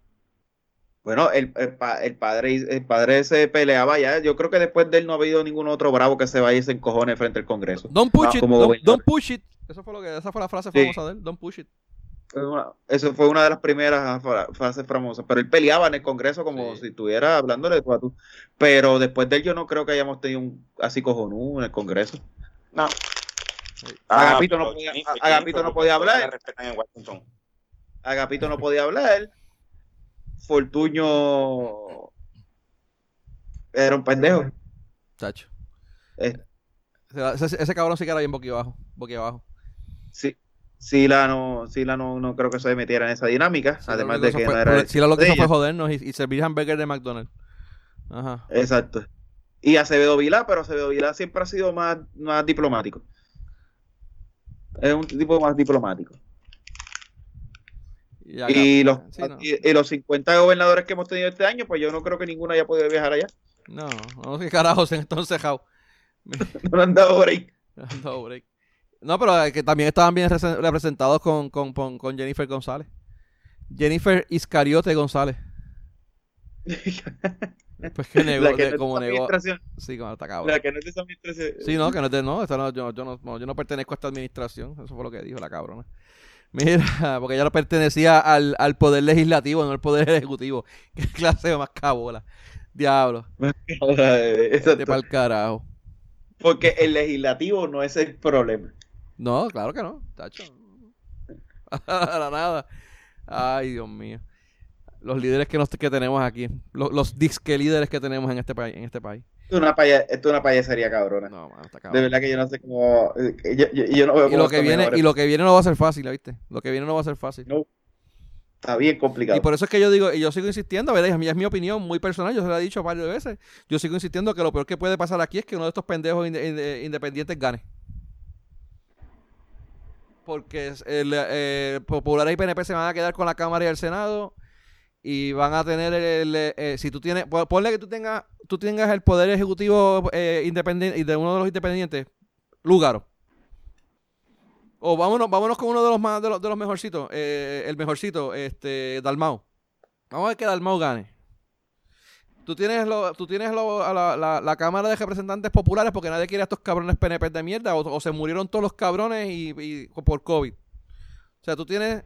Bueno, el, el, padre, el padre se peleaba ya. Yo creo que después de él no ha habido ningún otro bravo que se vaya y se encojone frente al Congreso. Don't push it. Don't, push it. Eso fue lo que, esa fue la frase famosa de él. Don't push it. eso fue una de las primeras frases famosas. Pero él peleaba en el Congreso como si estuviera hablándole de tú a tú. Pero después de él yo no creo que hayamos tenido un así cojonú en el Congreso. No. Agapito, no podía, Agapito no podía hablar. Agapito no podía hablar. Fortuño era un pendejo. Chacho. Eh. Ese, cabrón sí que era bien boquiabajo. abajo Sí. Sila no, Sila no, no creo que se metiera en esa dinámica. además de que no era. Sila lo que hizo fue jodernos y, y servir hamburger de McDonald's. Ajá. Exacto. Y Acevedo Vilá, pero Acevedo Vilá siempre ha sido más, más diplomático. Es un tipo más diplomático. Y, los, y, los 50 gobernadores que hemos tenido este año, pues yo no creo que ninguno haya podido viajar allá. No, no sé carajos entonces, Jau. no han dado break. No han dado break. No, pero que también estaban bien representados con, con, con, Jennifer González. Jennifer Iscariote González. Pues que negó, que no como negó. Sí, como está cabrón. La que no es de esa administración. Sí, no, que no es de, no, esta no, yo, yo no, no, yo no pertenezco a esta administración. Eso fue lo que dijo la cabrona. Mira, porque ella pertenecía al, al poder legislativo, no al poder ejecutivo. Qué clase de más cabola. Diablo, de pa'l carajo. Porque el legislativo no es el problema. No, claro que no, tacho. Para nada. Ay, Dios mío. Los líderes que, nos, que tenemos aquí, los, los disque líderes que tenemos en este país, en este país. Esto es una, paya- esto es una payasería cabrona. No, está De cabrón. verdad que yo no sé cómo. eh, Yo, yo- yo no veo Y cómo lo que viene, y lo que viene no va a ser fácil, ¿viste? Lo que viene no va a ser fácil. No, está bien complicado. Y por eso es que yo digo, y yo sigo insistiendo, ¿verdad? Es mi, es mi opinión muy personal, yo se lo he dicho varias veces. Yo sigo insistiendo que lo peor que puede pasar aquí es que uno de estos pendejos inde- inde- independientes gane. Porque el, eh, Populares y PNP se van a quedar con la Cámara y el Senado y van a tener el, el, eh, si tú tienes, pon- ponle que tú tengas, tú tengas el poder ejecutivo eh, independiente de uno de los independientes, Lúgaro. O vámonos, vámonos con uno de los más de los, mejorcitos, eh, el mejorcito, este, Dalmau. Vamos a ver que Dalmau gane. Tú tienes, lo, tú tienes lo- la, Cámara de Representantes Populares porque nadie quiere a estos cabrones PNP de mierda o, se murieron todos los cabrones y, por COVID. O sea, tú tienes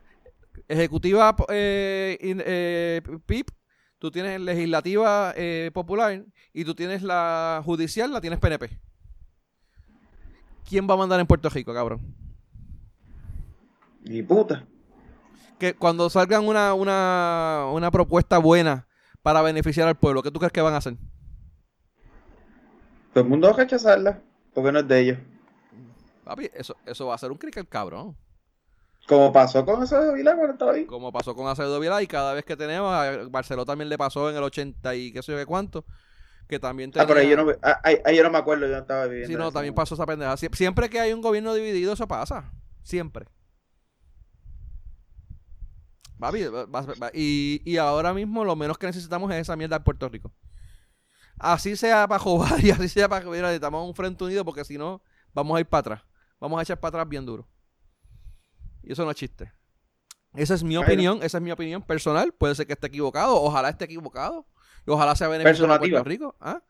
ejecutiva eh, eh, PIP, tú tienes legislativa eh, popular y tú tienes la judicial, la tienes PNP. ¿Quién va a mandar en Puerto Rico, cabrón? Ni puta. que cuando salgan una, una, una propuesta buena para beneficiar al pueblo, ¿qué tú crees que van a hacer? Todo el mundo va a rechazarla. Porque no es de ellos. Papi, eso, eso va a ser un cricket cabrón. Como pasó con de Vilá cuando estaba ahí. Como pasó con Acevedo Vilá y cada vez que tenemos, a Barceló también le pasó en el 80 y qué sé yo qué cuánto, que también Ah, pero ahí tenía- yo no, ah, ahí- ahí yo no me acuerdo, yo no estaba viviendo. Sí, no, también momento. pasó esa pendeja. Sie- Siempre que hay un gobierno dividido, eso pasa. Siempre. Papi, y, y ahora mismo lo menos que necesitamos es esa mierda en Puerto Rico. Así sea para jugar y así sea para que mira, necesitamos un frente unido porque si no, vamos a ir para atrás. Vamos a echar para atrás bien duro. Y eso no es chiste. Esa es mi opinión, esa es mi opinión personal. Puede ser que esté equivocado, ojalá esté equivocado. Y ojalá sea beneficioso para. Puerto Rico. ¿ah?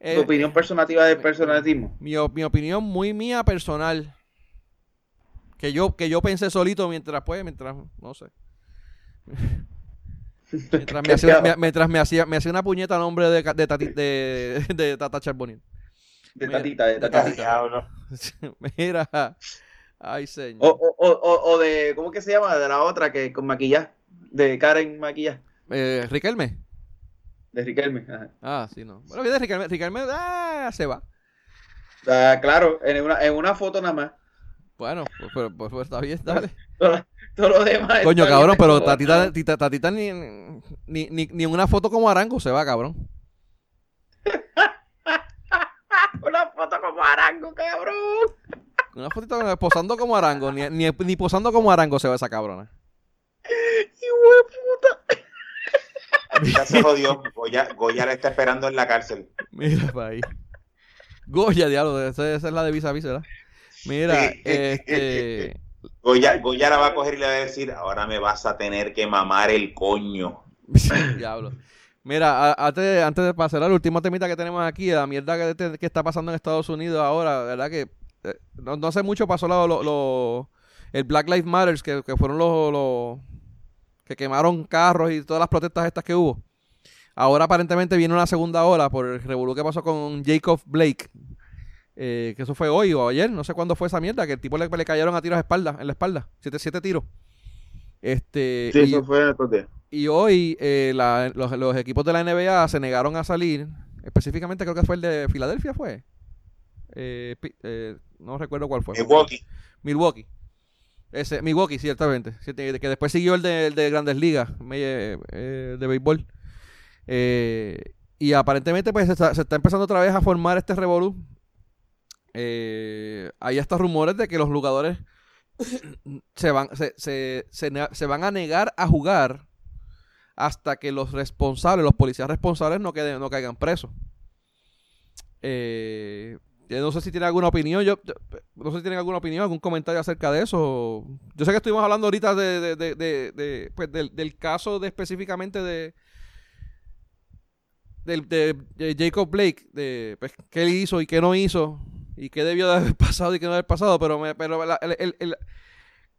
Tu Eh, opinión personativa del personalismo. mi, mi opinión muy mía personal. Que yo, que yo pensé solito mientras, pues, mientras, no sé. Mientras me hacía, me- mientras me hacía, me hacía una puñeta a nombre de, de, Tati- de, de Tata. De tatita, de de tatita. Mira. Ay, señor. O, o, o, o- de, ¿cómo que se llama? De la otra que con maquillaje. De Karen maquillaje. Eh, Riquelme. De Riquelme. Ajá. Ah, sí, no. Bueno, viene Riquelme. Riquelme, ah, se va. Ah, claro, en una, en una foto nada más. Bueno, pues, pues- pues- pues está bien, dale. Todo, todo lo demás. Coño, cabrón, bien pero. Tatita, tita- tatita ni, ni, ni, ni una foto como Arango se va, cabrón. Una foto como Arango, cabrón. Una fotito posando como Arango, ni, ni, ni posando como Arango se va esa cabrona. Hijo de puta. Ya se jodió. Goya, Goya le está esperando en la cárcel. Mira para ahí. Goya, diablo, esa, esa es la de vis a vis, ¿verdad? Mira, Sí. este. Goya, Goya la va a coger y le va a decir, ahora me vas a tener que mamar el coño. diablo. Mira, antes, antes de pasar al último temita que tenemos aquí, la mierda que, está pasando en Estados Unidos ahora, ¿verdad? Que no, no hace mucho pasó lo, lo- lo- el Black Lives Matter, que, que fueron los, los que quemaron carros y todas las protestas estas que hubo. Ahora aparentemente viene una segunda ola por el revolú que pasó con Jacob Blake. eh, que eso fue hoy o ayer, no sé cuándo fue esa mierda, que el tipo le, le cayeron a tiros a espalda, en la espalda, siete, siete tiros. Este, Sí, y- eso fue y hoy eh, la- los, los equipos de la NBA se negaron a salir. Específicamente creo que fue el de Filadelfia, ¿fue? Eh, eh, no recuerdo cuál fue. Milwaukee. Milwaukee. Ese, Milwaukee, ciertamente. Que después siguió el de, el de Grandes Ligas, me- eh, de béisbol. Eh, y aparentemente pues se está, se está empezando otra vez a formar este revolú. Eh, hay hasta rumores de que los jugadores se van, se, se, se van a negar a jugar hasta que los responsables, los policías responsables no queden, no caigan presos. Eh, no sé si tiene alguna opinión, yo, no sé si tienen alguna opinión, algún comentario acerca de eso. Yo sé que estuvimos hablando ahorita de, de- de- de- pues, del, del caso de específicamente de de, Jacob Blake, de pues, qué él hizo y qué no hizo, y qué debió de haber pasado y qué no haber pasado, pero, pero el,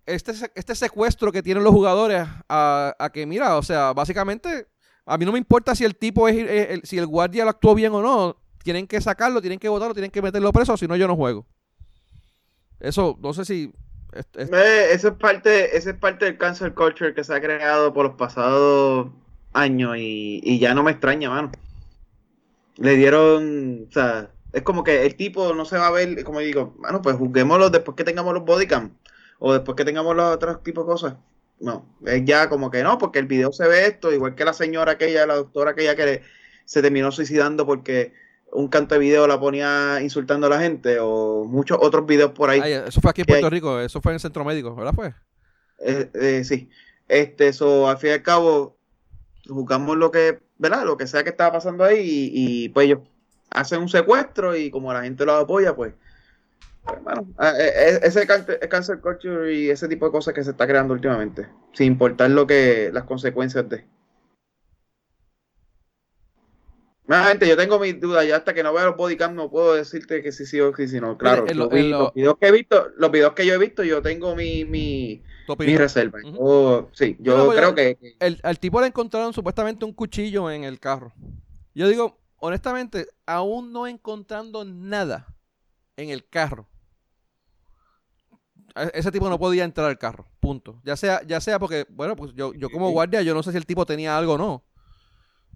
este, este secuestro que tienen los jugadores a, a, que, mira, o sea, básicamente, a mí no me importa si el tipo es, si el guardia lo actuó bien o no, tienen que sacarlo, tienen que votarlo, tienen que meterlo preso, si no yo no juego. Eso, no sé si... Eh, eso es parte, eso es parte del cancel culture que se ha creado por los pasados años y, ya no me extraña, mano. Le dieron, o sea, es como que el tipo no se va a ver, como digo, bueno, pues juzguémoslo después que tengamos los bodycam o después que tengamos los otros tipos de cosas. No, es ya como que no, porque el video se ve esto, igual que la señora aquella, la doctora aquella que se terminó suicidando porque un canto de video la ponía insultando a la gente o muchos otros videos por ahí. eso fue aquí en Puerto Rico, eso fue en el centro médico, ¿verdad fue? Eh, eh, sí, este, eso al fin y al cabo juzgamos lo que, ¿verdad? Lo que sea que estaba pasando ahí y, pues ellos hacen un secuestro y como la gente lo apoya, pues, bueno, pues, eh, ese cancer culture y ese tipo de cosas que se está creando últimamente, sin importar lo que las consecuencias de. Gente, yo tengo mis dudas, ya hasta que no vea los bodycam no puedo decirte que sí sí o sí, sí no. Claro, los, videos que he visto, los videos que yo he visto, yo tengo mi, mi, mi reserva. sí, yo creo que... El, al tipo le encontraron supuestamente un cuchillo en el carro. Yo digo, honestamente, aún no encontrando nada en el carro. Ese tipo no podía entrar al carro, punto. Ya sea, ya sea porque, bueno, pues yo, yo como guardia, yo no sé si el tipo tenía algo o no.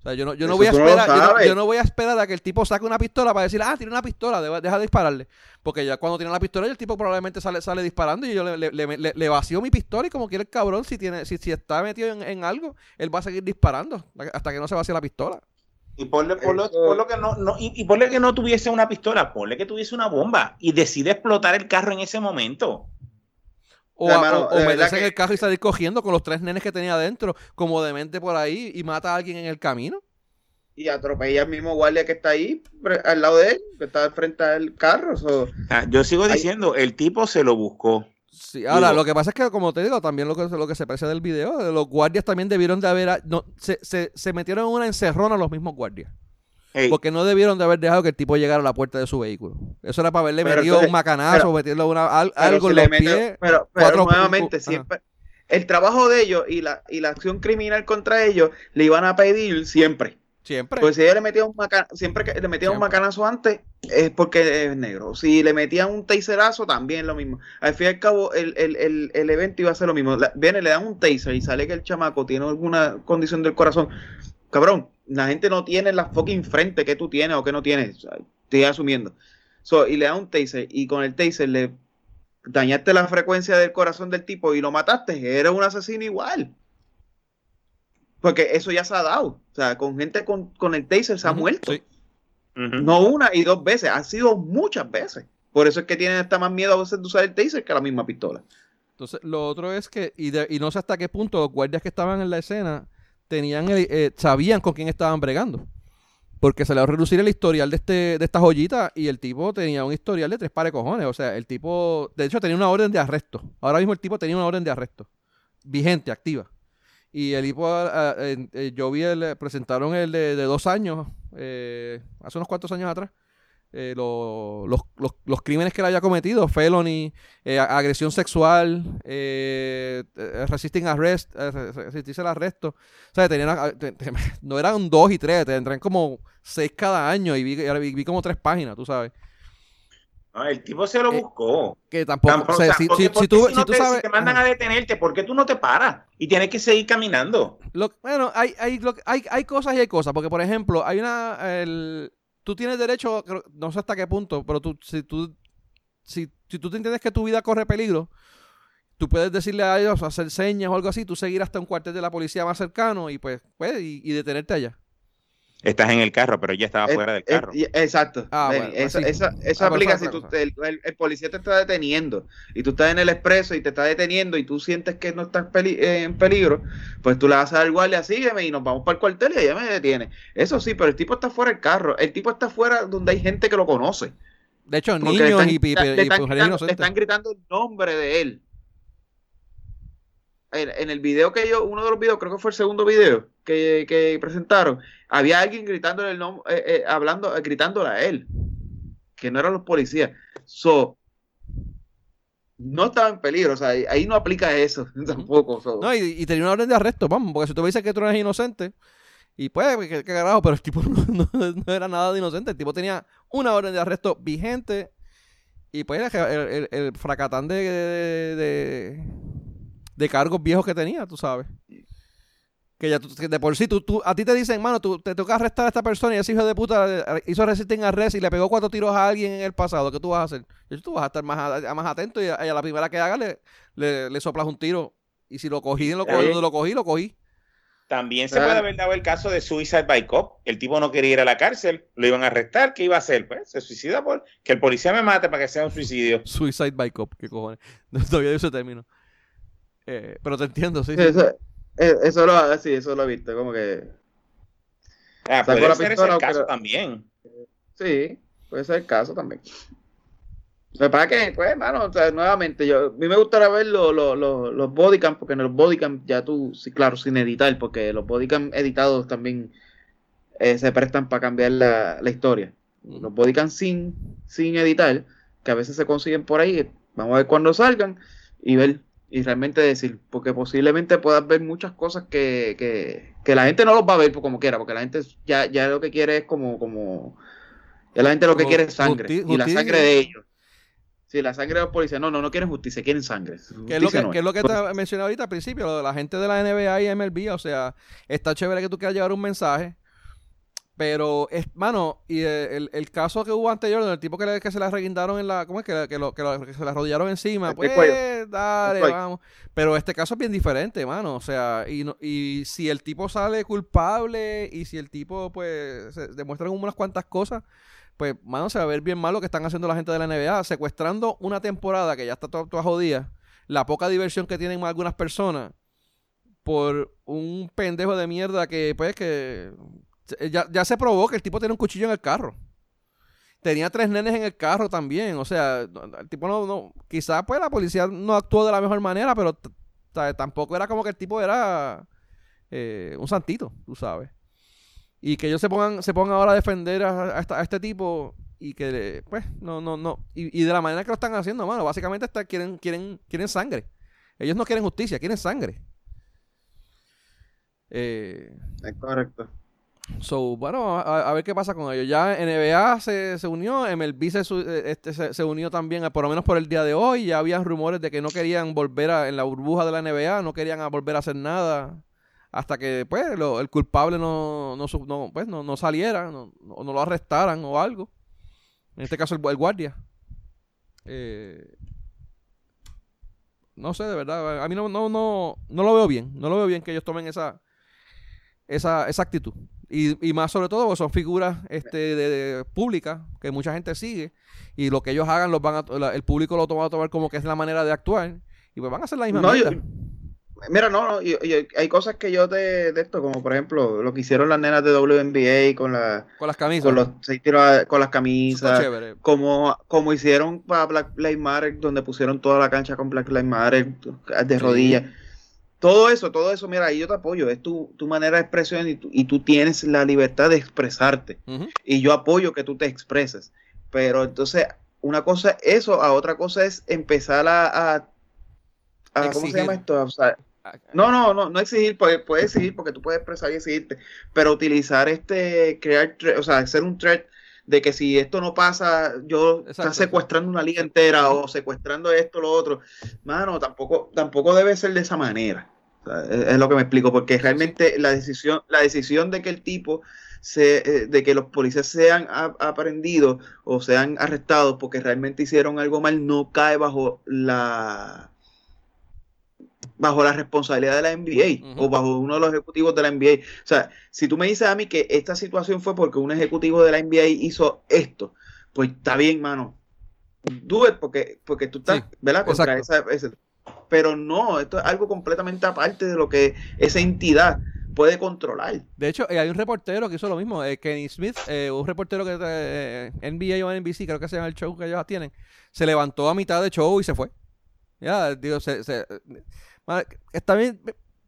O sea, yo no, yo no voy a esperar, yo no, voy a esperar a que el tipo saque una pistola para decir, ah, tiene una pistola, deja de dispararle. Porque ya cuando tiene la pistola, el tipo probablemente sale, sale disparando y yo le, le, le, vacío mi pistola y como quiere el cabrón, si tiene, si, si está metido en, algo, él va a seguir disparando hasta que no se vacíe la pistola. Y ponle, por lo que no, no y, y ponle que no tuviese una pistola, ponle que tuviese una bomba y decide explotar el carro en ese momento. O, o, meterse en el carro y salir cogiendo con los tres nenes que tenía adentro, como demente por ahí, y mata a alguien en el camino. Y atropella al mismo guardia que está ahí, al lado de él, que está frente al carro. Ah, yo sigo diciendo, el tipo se lo buscó. Sí, ahora, lo que pasa es que, como te digo, también lo que, lo que se aprecia del video, los guardias también debieron de haber. No, se, se, se metieron en una encerrona los mismos guardias. Porque no debieron de haber dejado que el tipo llegara a la puerta de su vehículo. Eso era para haberle metido un macanazo, o meterle una, algo en los pies. Pero, nuevamente, siempre. El trabajo de ellos y la, y la acción criminal contra ellos le iban a pedir siempre. Siempre. Pues si ellos le metían un macanazo, siempre que le metían un macanazo antes, es porque es negro. Si le metían un taserazo, también lo mismo. Al fin y al cabo, el, el, el, evento iba a ser lo mismo. Viene, le dan un taser y sale que el chamaco tiene alguna condición del corazón. Cabrón, la gente no tiene la fucking frente que tú tienes o que no tienes. Estoy asumiendo. y le da un taser y con el taser le dañaste la frecuencia del corazón del tipo y lo mataste. Eres un asesino igual. Porque eso ya se ha dado. O sea, con gente con, el taser se ha muerto. No una y dos veces, ha sido muchas veces. Por eso es que tienen hasta más miedo a veces de usar el taser que la misma pistola. Entonces, lo otro es que, y, y no sé hasta qué punto los guardias que estaban en la escena tenían eh, sabían con quién estaban bregando. Porque se le va a reducir el historial de este de esta joyita y el tipo tenía un historial de tres pares de cojones. O sea, el tipo, de hecho, tenía una orden de arresto. Ahora mismo el tipo tenía una orden de arresto. Vigente, activa. Y el tipo, ah, ah, eh, yo vi, el, presentaron el de, dos años, eh, hace unos cuantos años atrás. Eh, los, los, crímenes que él haya cometido, felony, eh, agresión sexual, eh, resisting arrest, resistirse al arresto. O sea, tenían, no eran dos y tres, tendrían como seis cada año y vi, vi, como tres páginas, tú sabes. el tipo se lo buscó. Que tampoco. si, tú, sabes. te mandan a detenerte, ¿por qué tú no te paras? Y tienes que seguir caminando. bueno, hay, hay, hay, hay cosas y hay cosas. Porque, por ejemplo, hay una. El, tú tienes derecho, no sé hasta qué punto, pero tú, si tú, si, si tú te entiendes que tu vida corre peligro, tú puedes decirle a ellos, hacer señas o algo así, tú seguir hasta un cuartel de la policía más cercano y pues, pues y detenerte allá. Estás en el carro, pero ya estaba fuera del carro. exacto. Ah, eso, eso, eso ah, aplica si tú, el, el, policía te está deteniendo y tú estás en el expreso y te está deteniendo y tú sientes que no estás eh, en peligro, pues tú le vas a dar al guardia, sígueme y nos vamos para el cuartel y ella me detiene. Eso sí, pero el tipo está fuera del carro. El tipo está fuera donde hay gente que lo conoce. De hecho, niños y, y, están, están gritando el nombre de él. En, el video que yo, uno de los videos, creo que fue el segundo video que, presentaron, había alguien gritándole el nombre, eh, eh, hablando, gritándole a él, que no eran los policías. So, no estaba en peligro, o sea, ahí no aplica eso tampoco. No, y, tenía una orden de arresto, vamos, porque si tú me dices que tú eres inocente, y pues, qué, carajo, pero el tipo no, era nada de inocente, el tipo tenía una orden de arresto vigente, y pues el, el, fracatán de, de, de, cargos viejos que tenía, tú sabes. Que ya de por sí, tú, tú, a ti te dicen, mano, tú te toca arrestar a esta persona y ese hijo de puta hizo resisting arrest y le pegó cuatro tiros a alguien en el pasado. ¿Qué tú vas a hacer? Tú vas a estar más, más atento y a, la primera que haga le, le, soplas un tiro. Y si lo cogí, lo, cogí, lo cogí, lo cogí. También se puede haber dado el caso de Suicide by Cop. El tipo no quería ir a la cárcel, lo iban a arrestar. ¿Qué iba a hacer? Pues se suicida por que el policía me mate para que sea un suicidio. Suicide by Cop, qué cojones. No todavía ese término. Eh, pero te entiendo, sí. Eh, eso, lo, sí, eso lo he visto, como que. Ah, puede ser ese el caso también. Sí, puede ser el caso también. Lo que que, pues, hermano, nuevamente, yo, a mí me gustaría ver los los bodycam, porque en los bodycam ya tú, sí, claro, sin editar, porque los bodycam editados también eh, se prestan para cambiar la, historia. Los bodycam sin, sin editar, que a veces se consiguen por ahí, vamos a ver cuando salgan y ver y realmente decir, porque posiblemente puedas ver muchas cosas que, que, que, la gente no los va a ver como quiera, porque la gente ya, ya lo que quiere es como, como, ya la gente lo que quiere es sangre, y la sangre de ellos. Sí, la sangre de los policías, no, no, no quieren justicia, quieren sangre. ¿Qué es lo que, es lo que te mencioné ahorita al principio? Lo de la gente de la NBA y MLB, o sea, está chévere que tú quieras llevar un mensaje, pero, es, mano, y el, el, caso que hubo anterior, del tipo que, que se la reguindaron en la. ¿Cómo es? Que, que, lo, que, se la arrodillaron encima. Pues, dale, vamos. Pero este caso es bien diferente, mano. O sea, y, y si el tipo sale culpable y si el tipo, pues, se demuestra unas cuantas cosas, pues, mano, se va a ver bien mal lo que están haciendo la gente de la NBA, secuestrando una temporada que ya está toda, toda jodida, la poca diversión que tienen algunas personas por un pendejo de mierda que, pues, que ya, ya se probó que el tipo tiene un cuchillo en el carro. Tenía tres nenes en el carro también. O sea, el tipo no, no quizás pues la policía no actuó de la mejor manera, pero tampoco era como que el tipo era eh, un santito, tú sabes. Y que ellos se pongan, se pongan ahora a defender a, este tipo y que pues no, no, no. Y, de la manera que lo están haciendo, mano, básicamente está, quieren, quieren, quieren sangre. Ellos no quieren justicia, quieren sangre. Eh, es correcto. So, bueno, a, ver qué pasa con ellos. Ya NBA se, se unió, MLB se, eh, este, se, unió también, por lo menos por el día de hoy. Ya había rumores de que no querían volver a, en la burbuja de la NBA, no querían volver a hacer nada hasta que pues el culpable no, no, pues, no, saliera, no, no, lo arrestaran o algo. En este caso, el, guardia. Eh, no sé, de verdad. A mí no, no, no, no lo veo bien. No lo veo bien que ellos tomen esa, esa, esa actitud. Y, y más sobre todo porque son figuras este, de, públicas que mucha gente sigue y lo que ellos hagan los van a, el público lo toma a tomar como que es la manera de actuar y pues van a hacer la misma no, Mira, no, hay cosas que yo de, de, esto, como por ejemplo lo que hicieron las nenas de WNBA con, la, con las camisas. Con, los, con las camisas. Como, como hicieron para Black Lives Matter, donde pusieron toda la cancha con Black Lives Matter de rodillas. Todo eso, todo eso, mira, ahí yo te apoyo, es tu, tu manera de expresión y tú, y tú tienes la libertad de expresarte. Y yo apoyo que tú te expreses. Pero entonces, una cosa es eso, a otra cosa es empezar a, a, ¿cómo se llama esto? no, no, no, no exigir, puedes, puedes exigir porque tú puedes expresar y exigirte, pero utilizar este, crear, o sea, hacer un thread de que si esto no pasa, yo está secuestrando una liga entera o secuestrando esto, lo otro. Mano, tampoco, tampoco debe ser de esa manera. Es, lo que me explico, porque realmente la decisión, la decisión de que el tipo se, eh, de que los policías sean aprendidos o sean arrestados porque realmente hicieron algo mal, no cae bajo la bajo la responsabilidad de la NBA o bajo uno de los ejecutivos de la NBA. O sea, si tú me dices a mí que esta situación fue porque un ejecutivo de la NBA hizo esto, pues está bien, mano. Do it porque, porque tú estás, ¿verdad? Contra esa, pero no, esto es algo completamente aparte de lo que esa entidad puede controlar. De hecho, eh, hay un reportero que hizo lo mismo, eh, Kenny Smith, eh, un reportero que eh, NBA o NBC, creo que se llama el show que ellos tienen, se levantó a mitad de show y se fue. Ya, digo, se, está bien,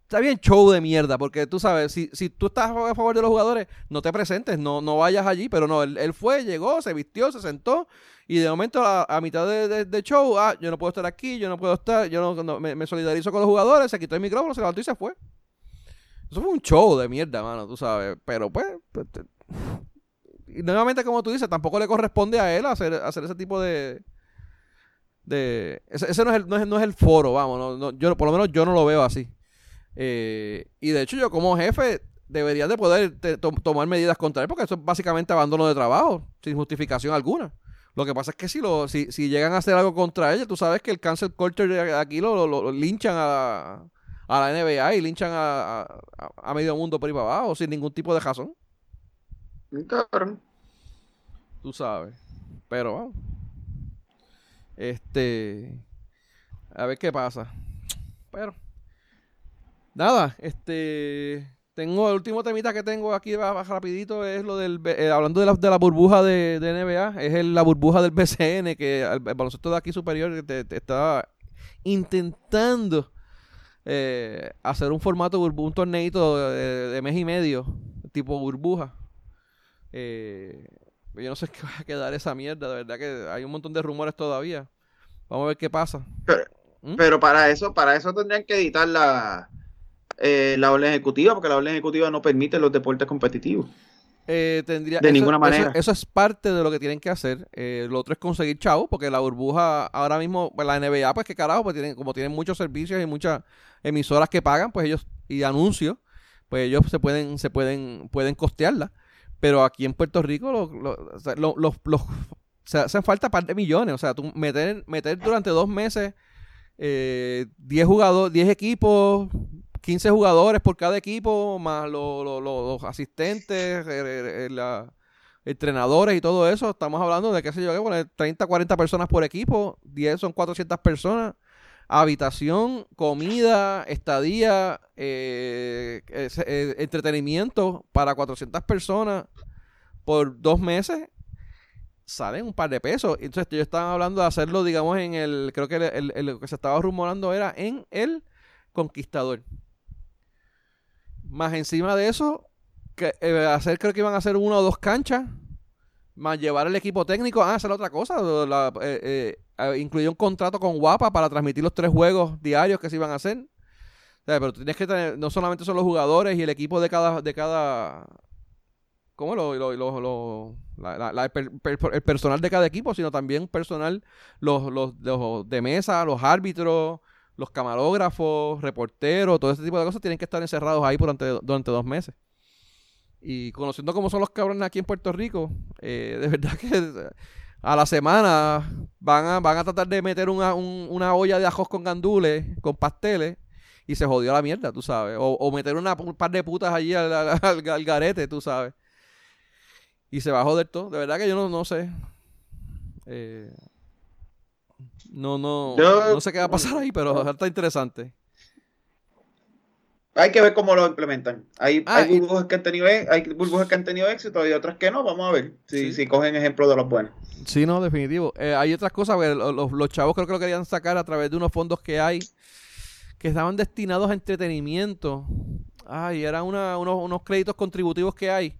está bien show de mierda, porque tú sabes, si, si tú estás a favor de los jugadores, no te presentes, no, no vayas allí, pero no, él, fue, llegó, se vistió, se sentó, y de momento a, mitad de, show, ah, yo no puedo estar aquí, yo no puedo estar, yo no, me, solidarizo con los jugadores, se quitó el micrófono, se levantó y se fue. Eso fue un show de mierda, mano, tú sabes, pero pues... pues y nuevamente, como tú dices, tampoco le corresponde a él hacer, hacer ese tipo de, de ese, no, es el, no, es, el, foro, vamos, no, yo, por lo menos yo no lo veo así. Eh, y de hecho yo como jefe debería de poder tomar medidas contra él porque eso es básicamente abandono de trabajo, sin justificación alguna. Lo que pasa es que si, lo, si, si llegan a hacer algo contra ella, tú sabes que el cancel culture aquí lo, lo, linchan a, a, la NBA y linchan a, a, medio mundo por ahí para abajo sin ningún tipo de razón. Tú sabes. Pero vamos. Este. A ver qué pasa. Pero. Nada, este. Tengo el último temita que tengo aquí rapidito es lo del eh, hablando de la, de la burbuja de, NBA, es la burbuja del BCN que el, baloncesto de aquí superior te, está intentando eh, hacer un formato un torneito de, mes y medio tipo burbuja. Eh, yo no sé qué va a quedar esa mierda, de verdad que hay un montón de rumores todavía. Vamos a ver qué pasa. Pero, ¿Mm? para eso, para eso tendrían que editar la, eh, la orden ejecutiva, porque la orden ejecutiva no permite los deportes competitivos. Eh, tendría, de ninguna manera. Eso, es parte de lo que tienen que hacer. Eh, lo otro es conseguir chavos, porque la burbuja ahora mismo, pues, la NBA, pues qué carajo, pues tienen, como tienen muchos servicios y muchas emisoras que pagan, pues ellos, y anuncios, pues ellos se pueden, se pueden, pueden costearla. Pero aquí en Puerto Rico los, los, hacen falta par de millones. O sea, tú meter, meter durante dos meses 10 jugadores, 10 equipos, 15 jugadores por cada equipo, más los asistentes, entrenadores y todo eso. Estamos hablando de, qué sé yo, 30, 40 personas por equipo, 10 son 400 personas. Habitación, comida, estadía, eh, eh, entretenimiento para 400 personas por dos meses salen un par de pesos. Entonces, yo estaba hablando de hacerlo, digamos, en el. Creo que lo que se estaba rumorando era en el Conquistador. Más encima de eso, que, eh, hacer, creo que iban a hacer una o dos canchas. Más llevar el equipo técnico. Ah, hacer otra cosa. La, eh, eh, incluir un contrato con Guapa para transmitir los tres juegos diarios que se iban a hacer. pero tienes que tener, no solamente son los jugadores y el equipo de cada, de cada ¿cómo? Lo, lo, lo, el personal de cada equipo, sino también personal, los, los de mesa, los árbitros, los camarógrafos, reporteros, todo ese tipo de cosas tienen que estar encerrados ahí durante, durante dos meses. Y conociendo cómo son los cabrones aquí en Puerto Rico, eh, de verdad que a la semana van a, van a tratar de meter una, una olla de ajos con gandules, con pasteles, y se jodió la mierda, tú sabes. O, meter una, un par de putas allí al, al, garete, tú sabes. Y se va a joder todo. De verdad que yo no, no sé. Eh, no, no, no sé qué va a pasar ahí, pero está interesante. Hay que ver cómo lo implementan. Hay, ah, hay, burbujas que han tenido, hay burbujas que han tenido éxito y otras que no. Vamos a ver si, si cogen ejemplo de los buenos. Sí, no, definitivo. Eh, hay otras cosas. Los, los, chavos creo que lo querían sacar a través de unos fondos que hay que estaban destinados a entretenimiento. Ay, eran una, unos, unos créditos contributivos que hay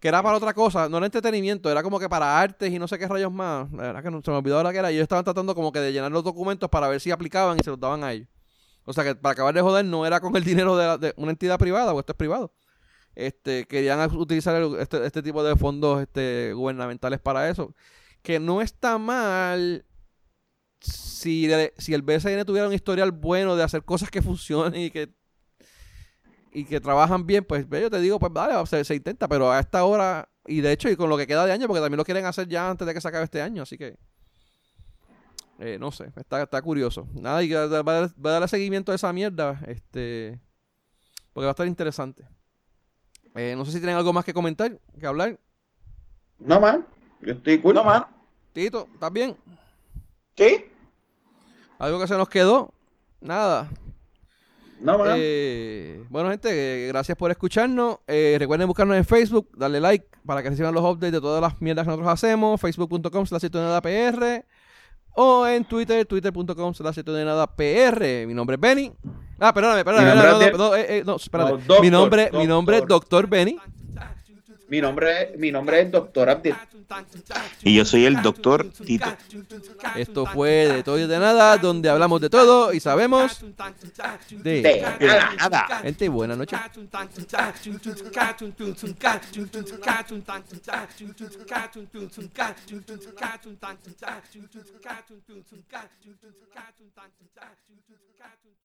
que era para otra cosa, no era entretenimiento, era como que para artes y no sé qué rayos más. La verdad que se me olvidó ahora que era. Y ellos estaban tratando como que de llenar los documentos para ver si aplicaban y se los daban a ellos. O sea que para acabar de joder no era con el dinero de, una entidad privada, o esto es privado. Este, querían utilizar este, este, tipo de fondos este, gubernamentales para eso. Que no está mal si, si el BSN tuviera un historial bueno de hacer cosas que funcionen y que y que trabajan bien, pues yo te digo, pues vale, se, se, intenta, pero a esta hora, y de hecho, y con lo que queda de año, porque también lo quieren hacer ya antes de que se acabe este año, así que eh, no sé, está, está curioso. Nada, y va a, darle seguimiento a esa mierda, este, porque va a estar interesante. Eh, no sé si tienen algo más que comentar, que hablar. No, man, yo estoy cool. No, man. Tito, ¿estás bien? Sí. ¿Algo que se nos quedó? Nada. No, eh, bueno, gente, gracias por escucharnos. Eh, recuerden buscarnos en Facebook, darle like para que reciban los updates de todas las mierdas que nosotros hacemos. Facebook.com slash PR o en Twitter, twitter.com slash PR. Mi nombre es Benny. Ah, perdóname, perdóname. No, eh, no, espérate. mi nombre, mi nombre es Doctor Benny. Mi nombre, mi nombre es Doctor Abdil. Y yo soy el Doctor Tito. Esto fue de todo y de nada, donde hablamos de todo y sabemos de, nada. Gente, buena noche.